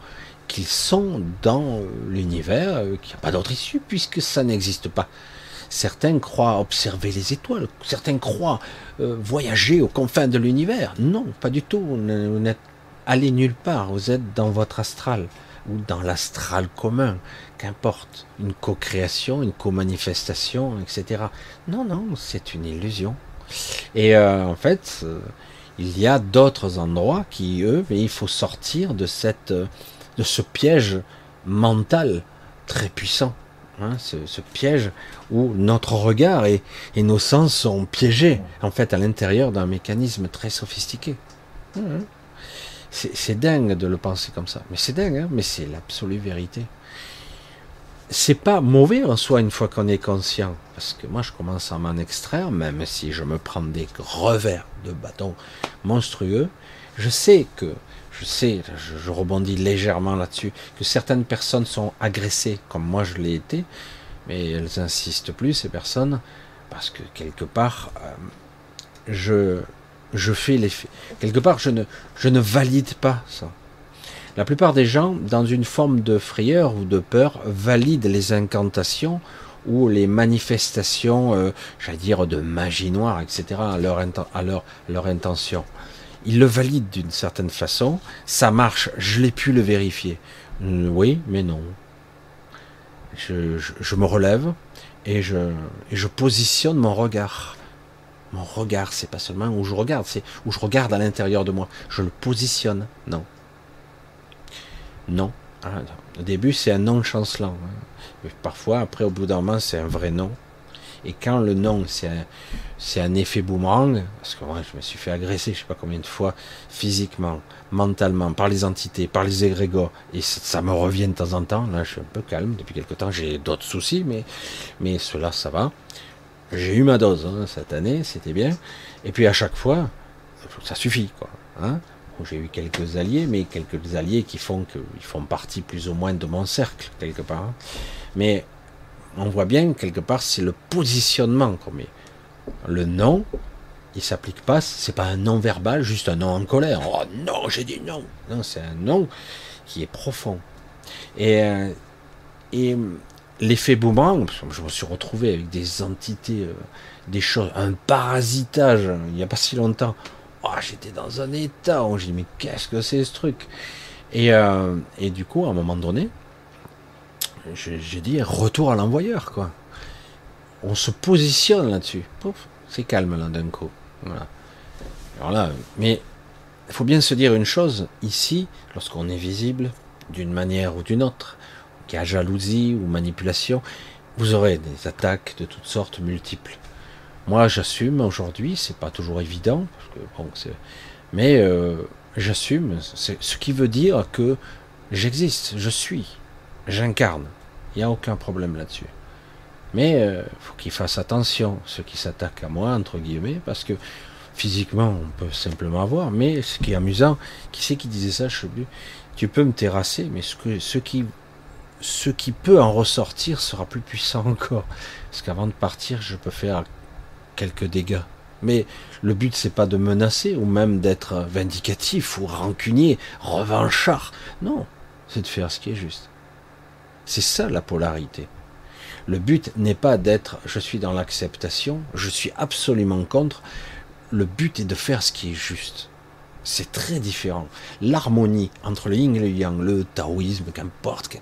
qu'ils sont dans l'univers, euh, qu'il n'y a pas d'autre issue, puisque ça n'existe pas. Certains croient observer les étoiles, certains croient euh, voyager aux confins de l'univers. Non, pas du tout. Vous n'êtes allé nulle part. Vous êtes dans votre astral ou dans l'astral commun, qu'importe. Une co-création, une co-manifestation, etc. Non, non, c'est une illusion. Et euh, en fait, il y a d'autres endroits qui, eux, mais il faut sortir de cette, de ce piège mental très puissant. Hein, ce, piège où notre regard et, nos sens sont piégés, en fait, à l'intérieur d'un mécanisme très sophistiqué. Hein, hein. C'est dingue de le penser comme ça. Mais c'est dingue, mais c'est l'absolue vérité c'est pas mauvais en soi une fois qu'on est conscient. Parce que moi, je commence à m'en extraire, même si je me prends des revers de bâton monstrueux. Je sais que, je sais, je, rebondis légèrement là-dessus, que certaines personnes sont agressées, comme moi je l'ai été, mais elles insistent plus, ces personnes, parce que quelque part, euh, je, je fais l'effet. Quelque part, je ne, je ne valide pas ça. La plupart des gens, dans une forme de frayeur ou de peur, valident les incantations ou les manifestations, euh, j'allais dire, de magie noire, etc., à leur, intention. Ils le valident d'une certaine façon. Ça marche, je l'ai pu le vérifier. Oui, mais non. Je, je, me relève et je, et je positionne mon regard. Mon regard, c'est pas seulement où je regarde, c'est où je regarde à l'intérieur de moi. Je le positionne. Non. Non. Ah, au début, c'est un non chancelant. Hein. Parfois, après, au bout d'un moment, c'est un vrai non. Et quand le non, c'est un, effet boomerang, parce que moi, je me suis fait agresser, je sais pas combien de fois, physiquement, mentalement, par les entités, par les égrégores, et ça, me revient de temps en temps. Là, je suis un peu calme. Depuis quelque temps, j'ai d'autres soucis, mais, mais cela, ça va. J'ai eu ma dose hein, cette année, c'était bien. Et puis à chaque fois, ça suffit, quoi. Hein j'ai eu quelques alliés, mais quelques alliés qui font qu'ils font partie plus ou moins de mon cercle, quelque part. Mais on voit bien, quelque part, c'est le positionnement qu'on. Le non, il s'applique pas, c'est pas un non verbal, juste un non en colère. Oh non, j'ai dit non. Non, c'est un non qui est profond. Et, euh, et l'effet boomerang, je me suis retrouvé avec des entités, euh, des choses, un parasitage, il n'y a pas si longtemps. Oh, j'étais dans un état où j'ai dit, mais qu'est-ce que c'est ce truc? Et, euh, et du coup, à un moment donné, j'ai dit, retour à l'envoyeur, quoi. On se positionne là-dessus. C'est calme là d'un coup. Voilà. Mais il faut bien se dire une chose, ici, lorsqu'on est visible, d'une manière ou d'une autre, qu'il y a jalousie ou manipulation, vous aurez des attaques de toutes sortes multiples. Moi, j'assume aujourd'hui, c'est pas toujours évident, mais euh, j'assume, ce qui veut dire que j'existe, je suis, j'incarne. Il n'y a aucun problème là-dessus. Mais euh, faut qu'ils fassent attention, ceux qui s'attaquent à moi, entre guillemets, parce que physiquement, on peut simplement avoir. Mais ce qui est amusant, qui c'est qui disait ça, je tu peux me terrasser, mais ce, que, ce, qui, ce qui peut en ressortir sera plus puissant encore. Parce qu'avant de partir, je peux faire quelques dégâts. Mais le but, c'est pas de menacer ou même d'être vindicatif ou rancunier, revanchard. Non, c'est de faire ce qui est juste. C'est ça la polarité. Le but n'est pas d'être je suis dans l'acceptation, je suis absolument contre. Le but est de faire ce qui est juste. C'est très différent. L'harmonie entre le yin et le yang, le taoïsme, qu'importe,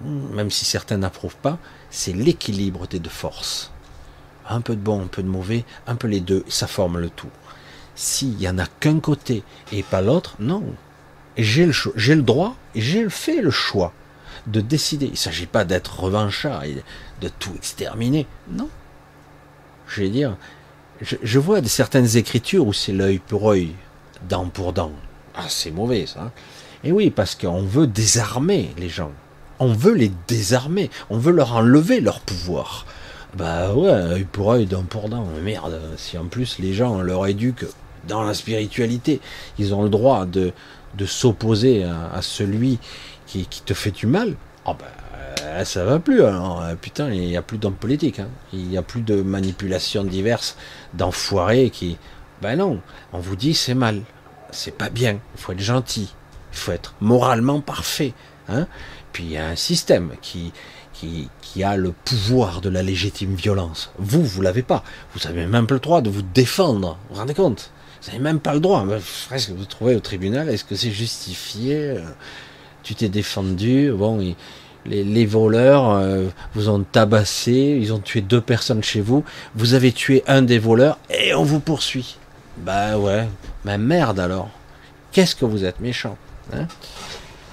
même si certains n'approuvent pas, c'est l'équilibre des deux forces. Un peu de bon, un peu de mauvais, un peu les deux, ça forme le tout. S'il n'y en a qu'un côté et pas l'autre, non. J'ai le, j'ai le droit j'ai fait le choix de décider. Il ne s'agit pas d'être revanchard et de tout exterminer. Non. Je vais dire, je, je vois certaines écritures où c'est l'œil pour œil, dent pour dent. Ah, c'est mauvais ça. Et oui, parce qu'on veut désarmer les gens. On veut les désarmer. On veut leur enlever leur pouvoir. Bah ouais, œil pour œil, dent pour dent. Merde, si en plus les gens leur éduquent dans la spiritualité, ils ont le droit de, de s'opposer à, celui qui, qui, te fait du mal. Oh ben, ça va plus. Alors. Putain, il n'y a plus d'hommes politiques. Hein. Il n'y a plus de manipulations diverses, d'enfoirés qui, ben non, on vous dit c'est mal, c'est pas bien, il faut être gentil, il faut être moralement parfait. Hein Puis il y a un système qui, qui, a le pouvoir de la légitime violence. Vous, vous l'avez pas. Vous avez même pas le droit de vous défendre. Vous vous rendez compte? Vous n'avez même pas le droit. Presque vous trouvez au tribunal, est-ce que c'est justifié? Tu t'es défendu. Bon, les, les, voleurs euh, vous ont tabassé, ils ont tué deux personnes chez vous. Vous avez tué un des voleurs et on vous poursuit. Bah ouais, mais merde alors. Qu'est-ce que vous êtes méchant. Hein?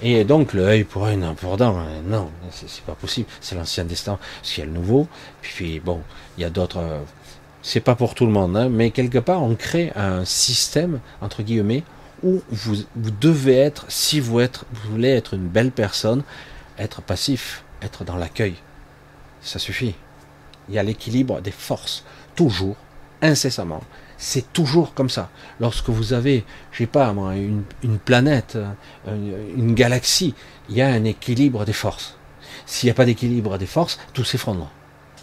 Et donc le œil pour non pour dent, hein. non, c'est pas possible. C'est l'ancien destin, a le nouveau. Puis bon, il y a d'autres. Euh, c'est pas pour tout le monde, hein, mais quelque part on crée un système entre guillemets où vous, vous devez être, si vous, êtes, vous voulez être une belle personne, être passif, être dans l'accueil. Ça suffit. Il y a l'équilibre des forces, toujours, incessamment. C'est toujours comme ça. Lorsque vous avez, je sais pas moi, une, planète, euh, une, galaxie, il y a un équilibre des forces. S'il n'y a pas d'équilibre des forces, tout s'effondre.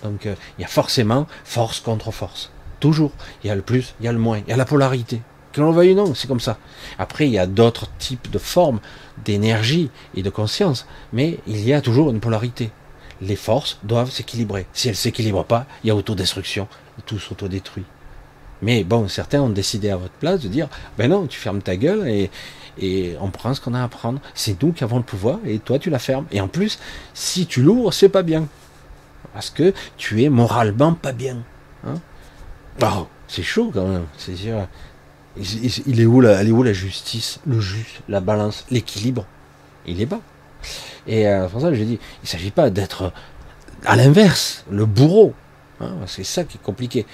Donc euh, il y a forcément force contre force. Toujours. Il y a le plus, il y a le moins. Il y a la polarité. Que l'on veuille ou non, c'est comme ça. Après, il y a d'autres types de formes d'énergie et de conscience, mais il y a toujours une polarité. Les forces doivent s'équilibrer. Si elles ne s'équilibrent pas, il y a autodestruction. Tout s'autodétruit. Mais bon, certains ont décidé à votre place de dire, ben non, tu fermes ta gueule et, on prend ce qu'on a à prendre. C'est nous qui avons le pouvoir et toi tu la fermes. Et en plus, si tu l'ouvres, c'est pas bien. Parce que tu es moralement pas bien. Hein oh, c'est chaud quand même. C'est sûr. Il est où la, justice, le juste, la balance, l'équilibre? Il est bas. Et euh, pour ça, je dis, il ne s'agit pas d'être à l'inverse, le bourreau. Hein, c'est ça qui est compliqué.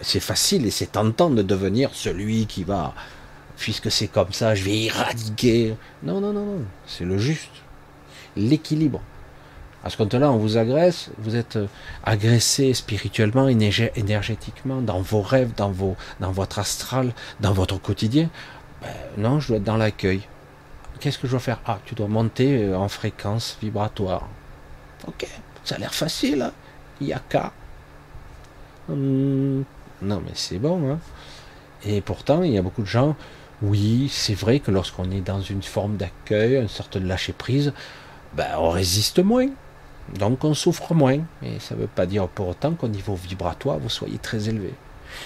C'est facile et c'est tentant de devenir celui qui va, puisque c'est comme ça, je vais éradiquer. Non, non, non, non. C'est le juste. L'équilibre. À ce compte-là, on vous agresse, vous êtes euh, agressé spirituellement, énergétiquement, dans vos rêves, dans, votre astral, dans votre quotidien. ben, Non, je dois être dans l'accueil. Qu'est-ce que je dois faire? Ah, tu dois monter euh, en fréquence vibratoire. Ok, ça a l'air facile. Hein Il a qu'à. Hum, non, mais c'est bon. Hein Et pourtant, il y a beaucoup de gens. Oui, c'est vrai que lorsqu'on est dans une forme d'accueil, une sorte de lâcher prise, ben, on résiste moins. Donc on souffre moins. Et ça ne veut pas dire pour autant qu'au niveau vibratoire, vous soyez très élevé.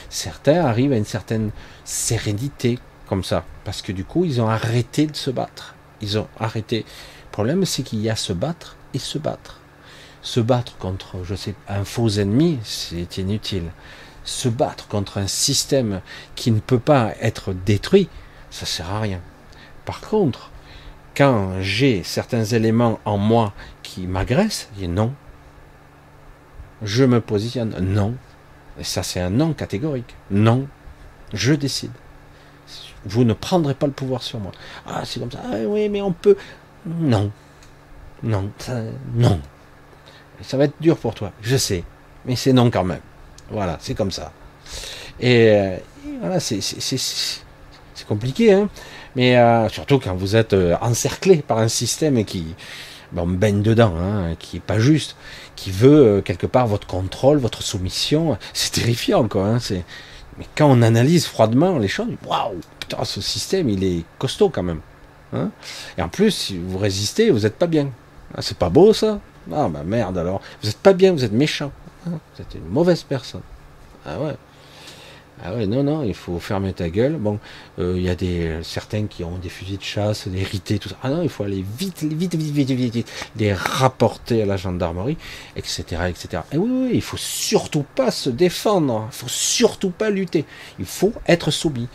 Certains arrivent à une certaine sérénité comme ça, parce que du coup, ils ont arrêté de se battre. Ils ont arrêté. Le problème, c'est qu'il y a se battre et se battre. Se battre contre, je sais, un faux ennemi, c'est inutile. Se battre contre un système qui ne peut pas être détruit, ça sert à rien. Par contre, quand j'ai certains éléments en moi qui m'agressent, non. Je me positionne non. Et ça, c'est un non catégorique. Non. Je décide. Vous ne prendrez pas le pouvoir sur moi. Ah, c'est comme ça. Ah, oui, mais on peut. Non. Non. non. Ça va être dur pour toi. Je sais. Mais c'est non quand même. Voilà, c'est comme ça. Et, euh, voilà, c'est compliqué, hein. Mais euh, surtout quand vous êtes euh, encerclé par un système qui, ben, baigne dedans, hein, qui est pas juste, qui veut quelque part votre contrôle, votre soumission. C'est terrifiant, quoi. Hein, mais quand on analyse froidement les choses, waouh, putain, ce système, il est costaud quand même. Hein et en plus, si vous résistez, vous n'êtes pas bien. Ah, c'est pas beau ça Ah bah merde alors. Vous n'êtes pas bien, vous êtes méchant. Hein vous êtes une mauvaise personne. Ah ouais. Ah ouais, non, non, il faut fermer ta gueule. Bon, euh, il y a des certains qui ont des fusils de chasse, des rités, tout ça. Ah non, il faut aller vite, vite, vite, vite, vite, vite, les rapporter à la gendarmerie, etc., etc. Et oui, oui, il faut surtout pas se défendre. Il faut surtout pas lutter. Il faut être soumis.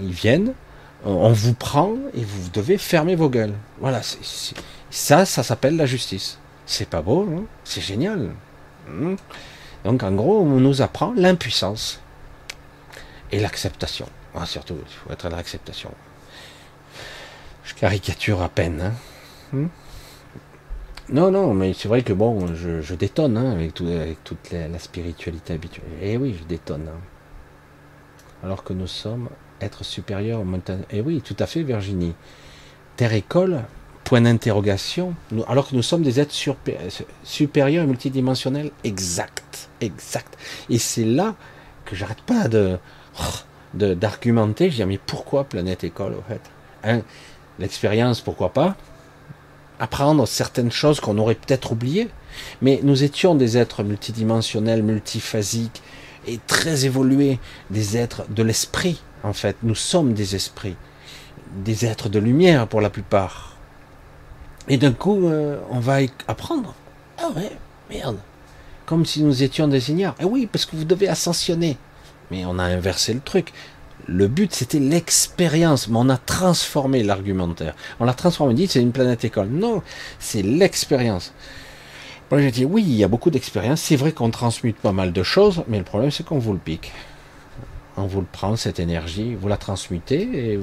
Ils viennent, on vous prend et vous devez fermer vos gueules. Voilà, ça, ça s'appelle la justice. C'est pas beau, c'est génial. Hmm. Donc en gros, on nous apprend l'impuissance et l'acceptation. Ah, surtout, il faut être à l'acceptation. Je caricature à peine. Hein. Hmm? non, non, mais c'est vrai que bon, je, détonne hein, avec, toute la, spiritualité habituelle. Eh oui, je détonne. Hein. Alors que nous sommes êtres supérieurs aux montagnes. Et eh oui, tout à fait, Virginie. Terre-école, point d'interrogation. Alors que nous sommes des êtres supérieurs et multidimensionnels, exact, exact. Et c'est là que j'arrête pas de, d'argumenter, je dis mais pourquoi planète école au fait? Hein, L'expérience, pourquoi pas? Apprendre certaines choses qu'on aurait peut-être oubliées, mais nous étions des êtres multidimensionnels, multiphasiques et très évolués, des êtres de l'esprit en fait. Nous sommes des esprits, des êtres de lumière pour la plupart. Et d'un coup, euh, on va apprendre. Ah ouais, merde. Comme si nous étions des ignares. Eh oui, parce que vous devez ascensionner. Mais on a inversé le truc. Le but, c'était l'expérience, mais on a transformé l'argumentaire. On l'a transformé, on dit c'est une planète école. Non, c'est l'expérience. Moi, j'ai dit oui, il y a beaucoup d'expérience. C'est vrai qu'on transmute pas mal de choses, mais le problème, c'est qu'on vous le pique. On vous le prend, cette énergie, vous la transmutez et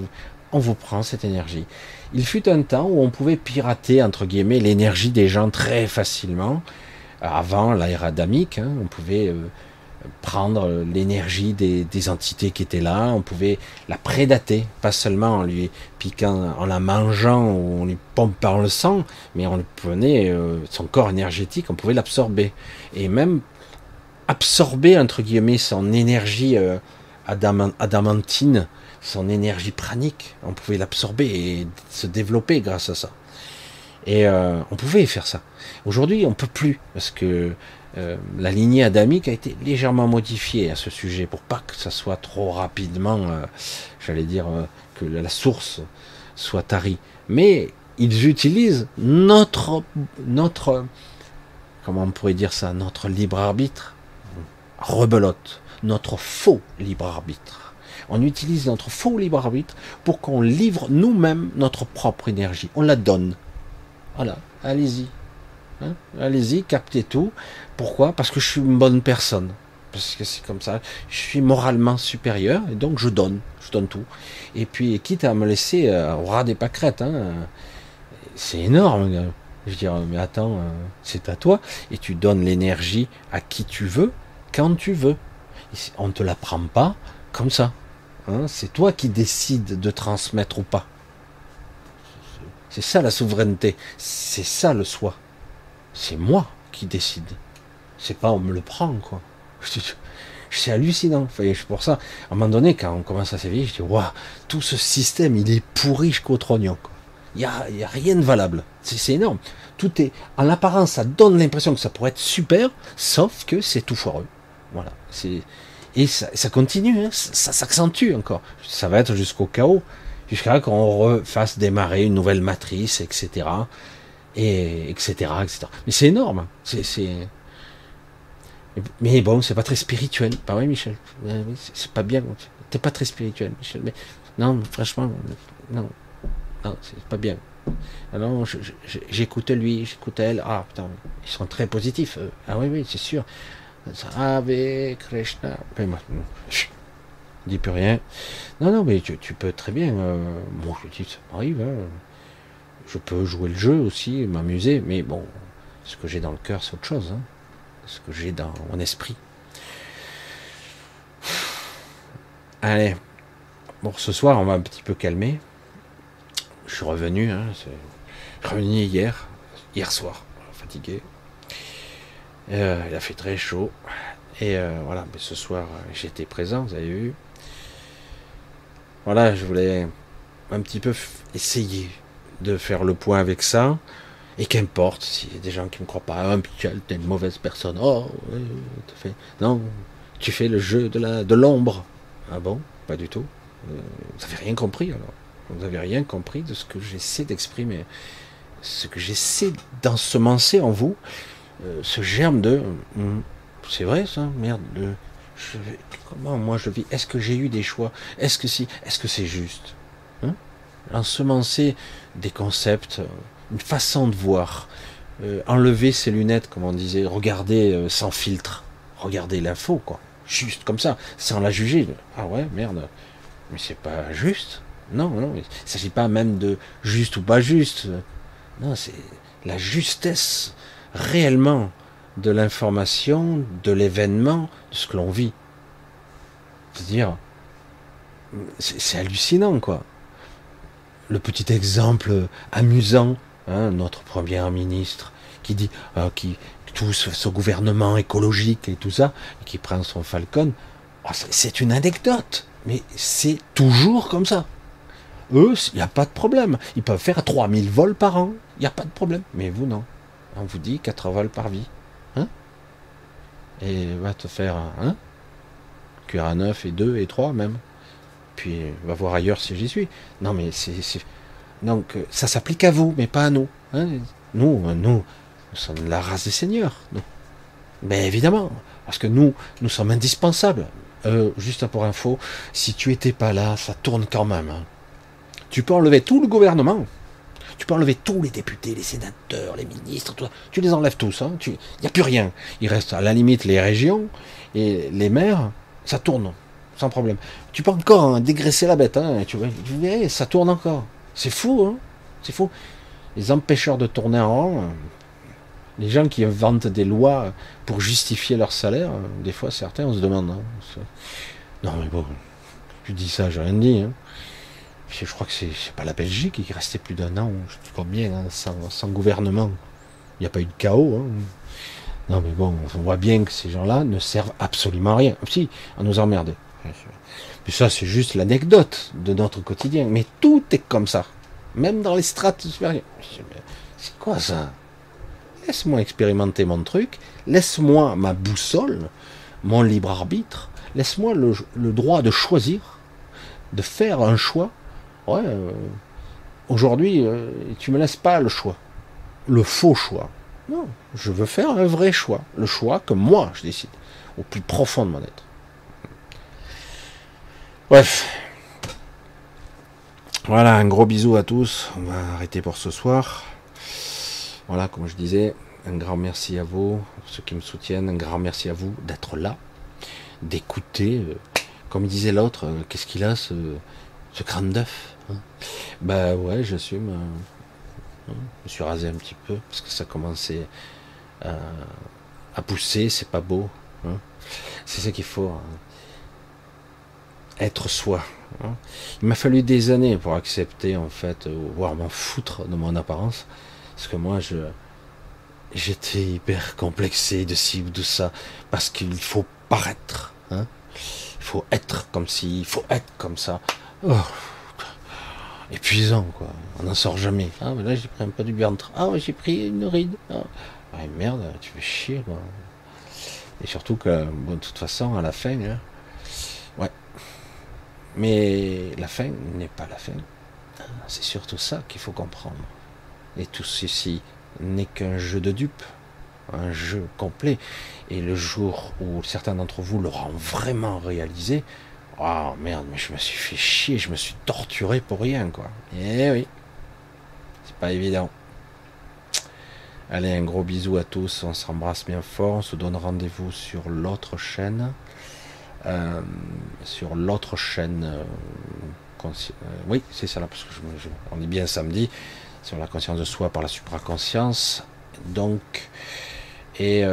on vous prend cette énergie. Il fut un temps où on pouvait pirater, entre guillemets, l'énergie des gens très facilement. Avant l'ère adamique, hein, on pouvait euh, prendre l'énergie des, entités qui étaient là, on pouvait la prédater, pas seulement en lui piquant, en la mangeant ou on lui pompe par le sang, mais on prenait euh, son corps énergétique, on pouvait l'absorber. Et même absorber, entre guillemets, son énergie euh, adamantine, son énergie pranique, on pouvait l'absorber et se développer grâce à ça. Et euh, on pouvait faire ça. Aujourd'hui, on peut plus, parce que euh, la lignée adamique a été légèrement modifiée à ce sujet pour pas que ça soit trop rapidement, euh, j'allais dire, que la source soit tarie. Mais ils utilisent notre, notre, comment on pourrait dire ça, notre libre arbitre, rebelote, notre faux libre arbitre. On utilise notre faux libre arbitre pour qu'on livre nous-mêmes notre propre énergie. On la donne. Voilà, allez-y, Hein? Allez-y, captez tout. Pourquoi? Parce que je suis une bonne personne. Parce que c'est comme ça. Je suis moralement supérieur et donc je donne. Je donne tout. Et puis, quitte à me laisser euh, au ras des pâquerettes, hein, c'est énorme. Je dire, mais attends, euh, c'est à toi. Et tu donnes l'énergie à qui tu veux, quand tu veux. on ne te la prend pas comme ça. Hein, c'est toi qui décides de transmettre ou pas. C'est ça la souveraineté. C'est ça le soi. C'est moi qui décide. C'est pas on me le prend, quoi. C'est hallucinant. C'est pour ça, à un moment donné, quand on commence à s'éveiller, je dis, waouh, tout ce système, il est pourri jusqu'au trognon. Il n'y a, y a rien de valable. C'est énorme. Tout est, en apparence, ça donne l'impression que ça pourrait être super, sauf que c'est tout foireux. Voilà. C'est, et ça, continue, hein. ça, s'accentue encore. Ça va être jusqu'au chaos, jusqu'à qu'on refasse démarrer une nouvelle matrice, etc. Et etc. etc. Mais c'est énorme. C'est, mais bon, c'est pas très spirituel. Pas vrai, Michel C'est pas bien. T'es pas très spirituel, Michel. Mais non, franchement, non, non, c'est pas bien. Alors, j'écoute lui, j'écoute elle. Ah putain, ils sont très positifs. Ah oui, oui, c'est sûr. Ave Krishna. Mais moi, je dis plus rien. Non, non, mais tu, peux très bien. Euh, je dis, ça m'arrive. Hein. Je peux jouer le jeu aussi, m'amuser, mais bon, ce que j'ai dans le cœur, c'est autre chose. Hein ce que j'ai dans mon esprit. Allez, bon, ce soir, on va un petit peu calmer. Je suis revenu, hein, revenu hier, hier soir, fatigué. Euh, il a fait très chaud. Et euh, voilà, mais ce soir, j'étais présent, vous avez vu. Voilà, je voulais un petit peu essayer de faire le point avec ça. Et qu'importe s'il y a des gens qui ne me croient pas, ah, Michel, t'es une mauvaise personne. Oh, fait... non, tu fais le jeu de la de l'ombre. Ah bon? Pas du tout. Euh, vous n'avez rien compris alors. Vous n'avez rien compris de ce que j'essaie d'exprimer, ce que j'essaie d'ensemencer en vous, euh, ce germe de, hum, c'est vrai ça, merde. De, comment moi je vis? Est-ce que j'ai eu des choix? Est-ce que si Est-ce que c'est juste? Hein? Ensemencer des concepts une façon de voir. Euh, enlever ses lunettes, comme on disait, regarder euh, sans filtre, regarder l'info, quoi. Juste comme ça, sans la juger. Ah ouais, merde. Mais c'est pas juste. Non, non, il ne s'agit pas même de juste ou pas juste. Non, c'est la justesse réellement de l'information, de l'événement, de ce que l'on vit. C'est-à-dire, c'est hallucinant, quoi. Le petit exemple amusant Hein, notre premier ministre, qui dit euh, qui tout ce, gouvernement écologique et tout ça, et qui prend son Falcon, oh, c'est une anecdote, mais c'est toujours comme ça. Eux, il n'y a pas de problème. Ils peuvent faire 3000 vols par an, il n'y a pas de problème. Mais vous, non. On vous dit 4 vols par vie. Hein? Et va te faire un cuir à 9 et 2 et 3 même. Puis va voir ailleurs si j'y suis. Non mais c'est donc euh, ça s'applique à vous, mais pas à nous. Hein? nous, euh, nous, nous sommes la race des seigneurs. Mais évidemment, parce que nous, nous sommes indispensables. Euh, juste pour info, si tu étais pas là, ça tourne quand même. Hein. Tu peux enlever tout le gouvernement. Tu peux enlever tous les députés, les sénateurs, les ministres, tu les enlèves tous. Il hein. n'y a plus rien. Il reste à la limite les régions et les maires. Ça tourne sans problème. Tu peux encore dégraisser la bête. tu, vois, ça tourne encore. C'est fou, hein C'est fou. Les empêcheurs de tourner en rond, les gens qui inventent des lois pour justifier leur salaire, des fois certains, on se demande. Hein, non mais bon, je dis ça, j'ai rien dit. Hein. Je crois que c'est pas la Belgique qui restait plus d'un an, je dis combien, hein, sans, gouvernement. Il n'y a pas eu de chaos. Hein. Non mais bon, on voit bien que ces gens-là ne servent absolument à rien. Si, à nous emmerder. Mais ça, c'est juste l'anecdote de notre quotidien. Mais tout est comme ça. Même dans les strates supérieures. C'est quoi ça? Laisse-moi expérimenter mon truc. Laisse-moi ma boussole, mon libre arbitre. Laisse-moi le, droit de choisir, de faire un choix. Ouais. Euh, aujourd'hui, euh, tu me laisses pas le choix, le faux choix. Non, je veux faire un vrai choix, le choix que moi je décide, au plus profond de mon être. Bref. Voilà, un gros bisou à tous. On va arrêter pour ce soir. Voilà, comme je disais, un grand merci à vous, ceux qui me soutiennent, un grand merci à vous d'être là, d'écouter. Euh, comme disait l'autre, euh, qu'est-ce qu'il a ce, ce crâne d'œuf? Bah ouais, j'assume. Euh, hein, je me suis rasé un petit peu parce que ça commençait à, pousser, c'est pas beau. Hein c'est ça qu'il faut. être soi. Hein. Il m'a fallu des années pour accepter, en fait, voire m'en foutre de mon apparence. Parce que moi, je, j'étais hyper complexé de ci de ça. Parce qu'il faut paraître. Hein. Il faut être comme ci, il faut être comme ça. Oh, épuisant, quoi. On n'en sort jamais. Ah, mais là, j'ai pris un peu du ventre. Ah, j'ai pris une ride. Ah. merde, tu fais chier, quoi. Et surtout que, bon, de toute façon, à la fin, hein, ouais. Mais la fin n'est pas la fin. C'est surtout ça qu'il faut comprendre. Et tout ceci n'est qu'un jeu de dupes, un jeu complet. Et le jour où certains d'entre vous l'auront vraiment réalisé, oh merde, mais je me suis fait chier, je me suis torturé pour rien, quoi. Eh oui, c'est pas évident. Allez, un gros bisou à tous, on s'embrasse bien fort, on se donne rendez-vous sur l'autre chaîne. Euh, sur l'autre chaîne. Euh, euh, oui, c'est ça là, parce que je, on est bien samedi, sur la conscience de soi par la supraconscience. Donc, et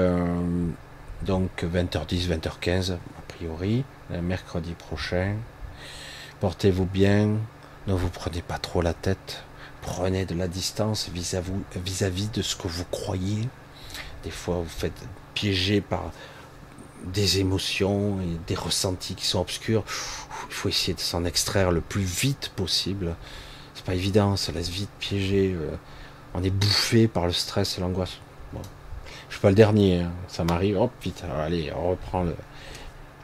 donc 20h10, 20h15, a priori, mercredi prochain. Portez-vous bien, ne vous prenez pas trop la tête Prenez de la distance vis-à-vis de ce que vous croyez. Des fois, vous faites piéger par des émotions et des ressentis qui sont obscurs. Il faut essayer de s'en extraire le plus vite possible. C'est pas évident, ça laisse vite piéger. Euh, on est bouffé par le stress et l'angoisse. Bon. Je suis pas le dernier, hein. ça m'arrive. Hop, vite, allez, on reprend le.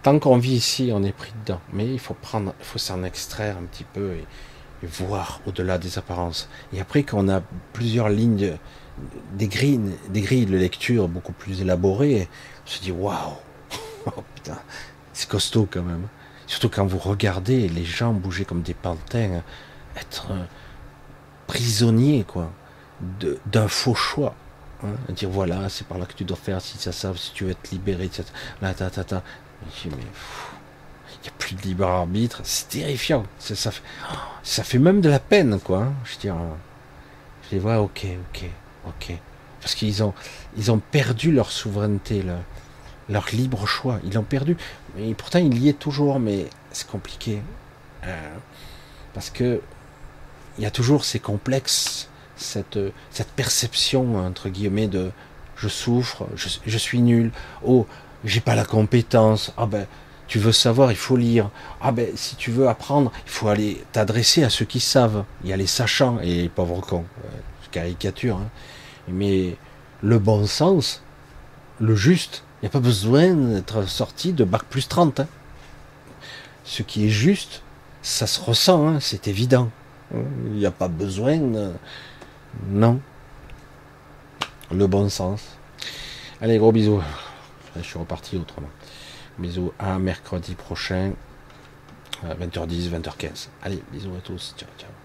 Tant qu'on vit ici, on est pris dedans. Mais il faut prendre, il faut s'en extraire un petit peu et, voir au-delà des apparences. Et après, quand on a plusieurs lignes, des grilles, des grilles de lecture beaucoup plus élaborées, on se dit waouh, oh c'est costaud quand même. Surtout quand vous regardez les gens bouger comme des pantins, être prisonnier quoi, d'un faux choix. Hein, dire voilà, c'est par là que tu dois faire, si ça, ça, si tu veux être libéré, etc. Là, ta, ta, ta. Il n'y a plus de libre arbitre, c'est terrifiant. Ça, fait, ça fait même de la peine, quoi. Hein. Je dis, je les vois, ok, ok, ok. Parce qu'ils ont, ils ont perdu leur souveraineté, leur, libre choix. Ils l'ont perdu. Mais pourtant, il y est toujours, mais c'est compliqué. Euh, parce que il y a toujours ces complexes, cette, cette perception, entre guillemets, de je souffre, je, je suis nul, oh, j'ai pas la compétence, ah ben, tu veux savoir, il faut lire. Ah ben, si tu veux apprendre, il faut aller t'adresser à ceux qui savent. Il y a les sachants et les pauvres cons. Euh, caricature. Hein. Mais le bon sens, le juste, il n'y a pas besoin d'être sorti de bac plus 30. Hein. Ce qui est juste, ça se ressent, hein, c'est évident. Il n'y a pas besoin. Non. Le bon sens. Allez, gros bisous. Je suis reparti autrement. Bisous à mercredi prochain, 20h10, 20h15. Allez, bisous à tous. Ciao, ciao.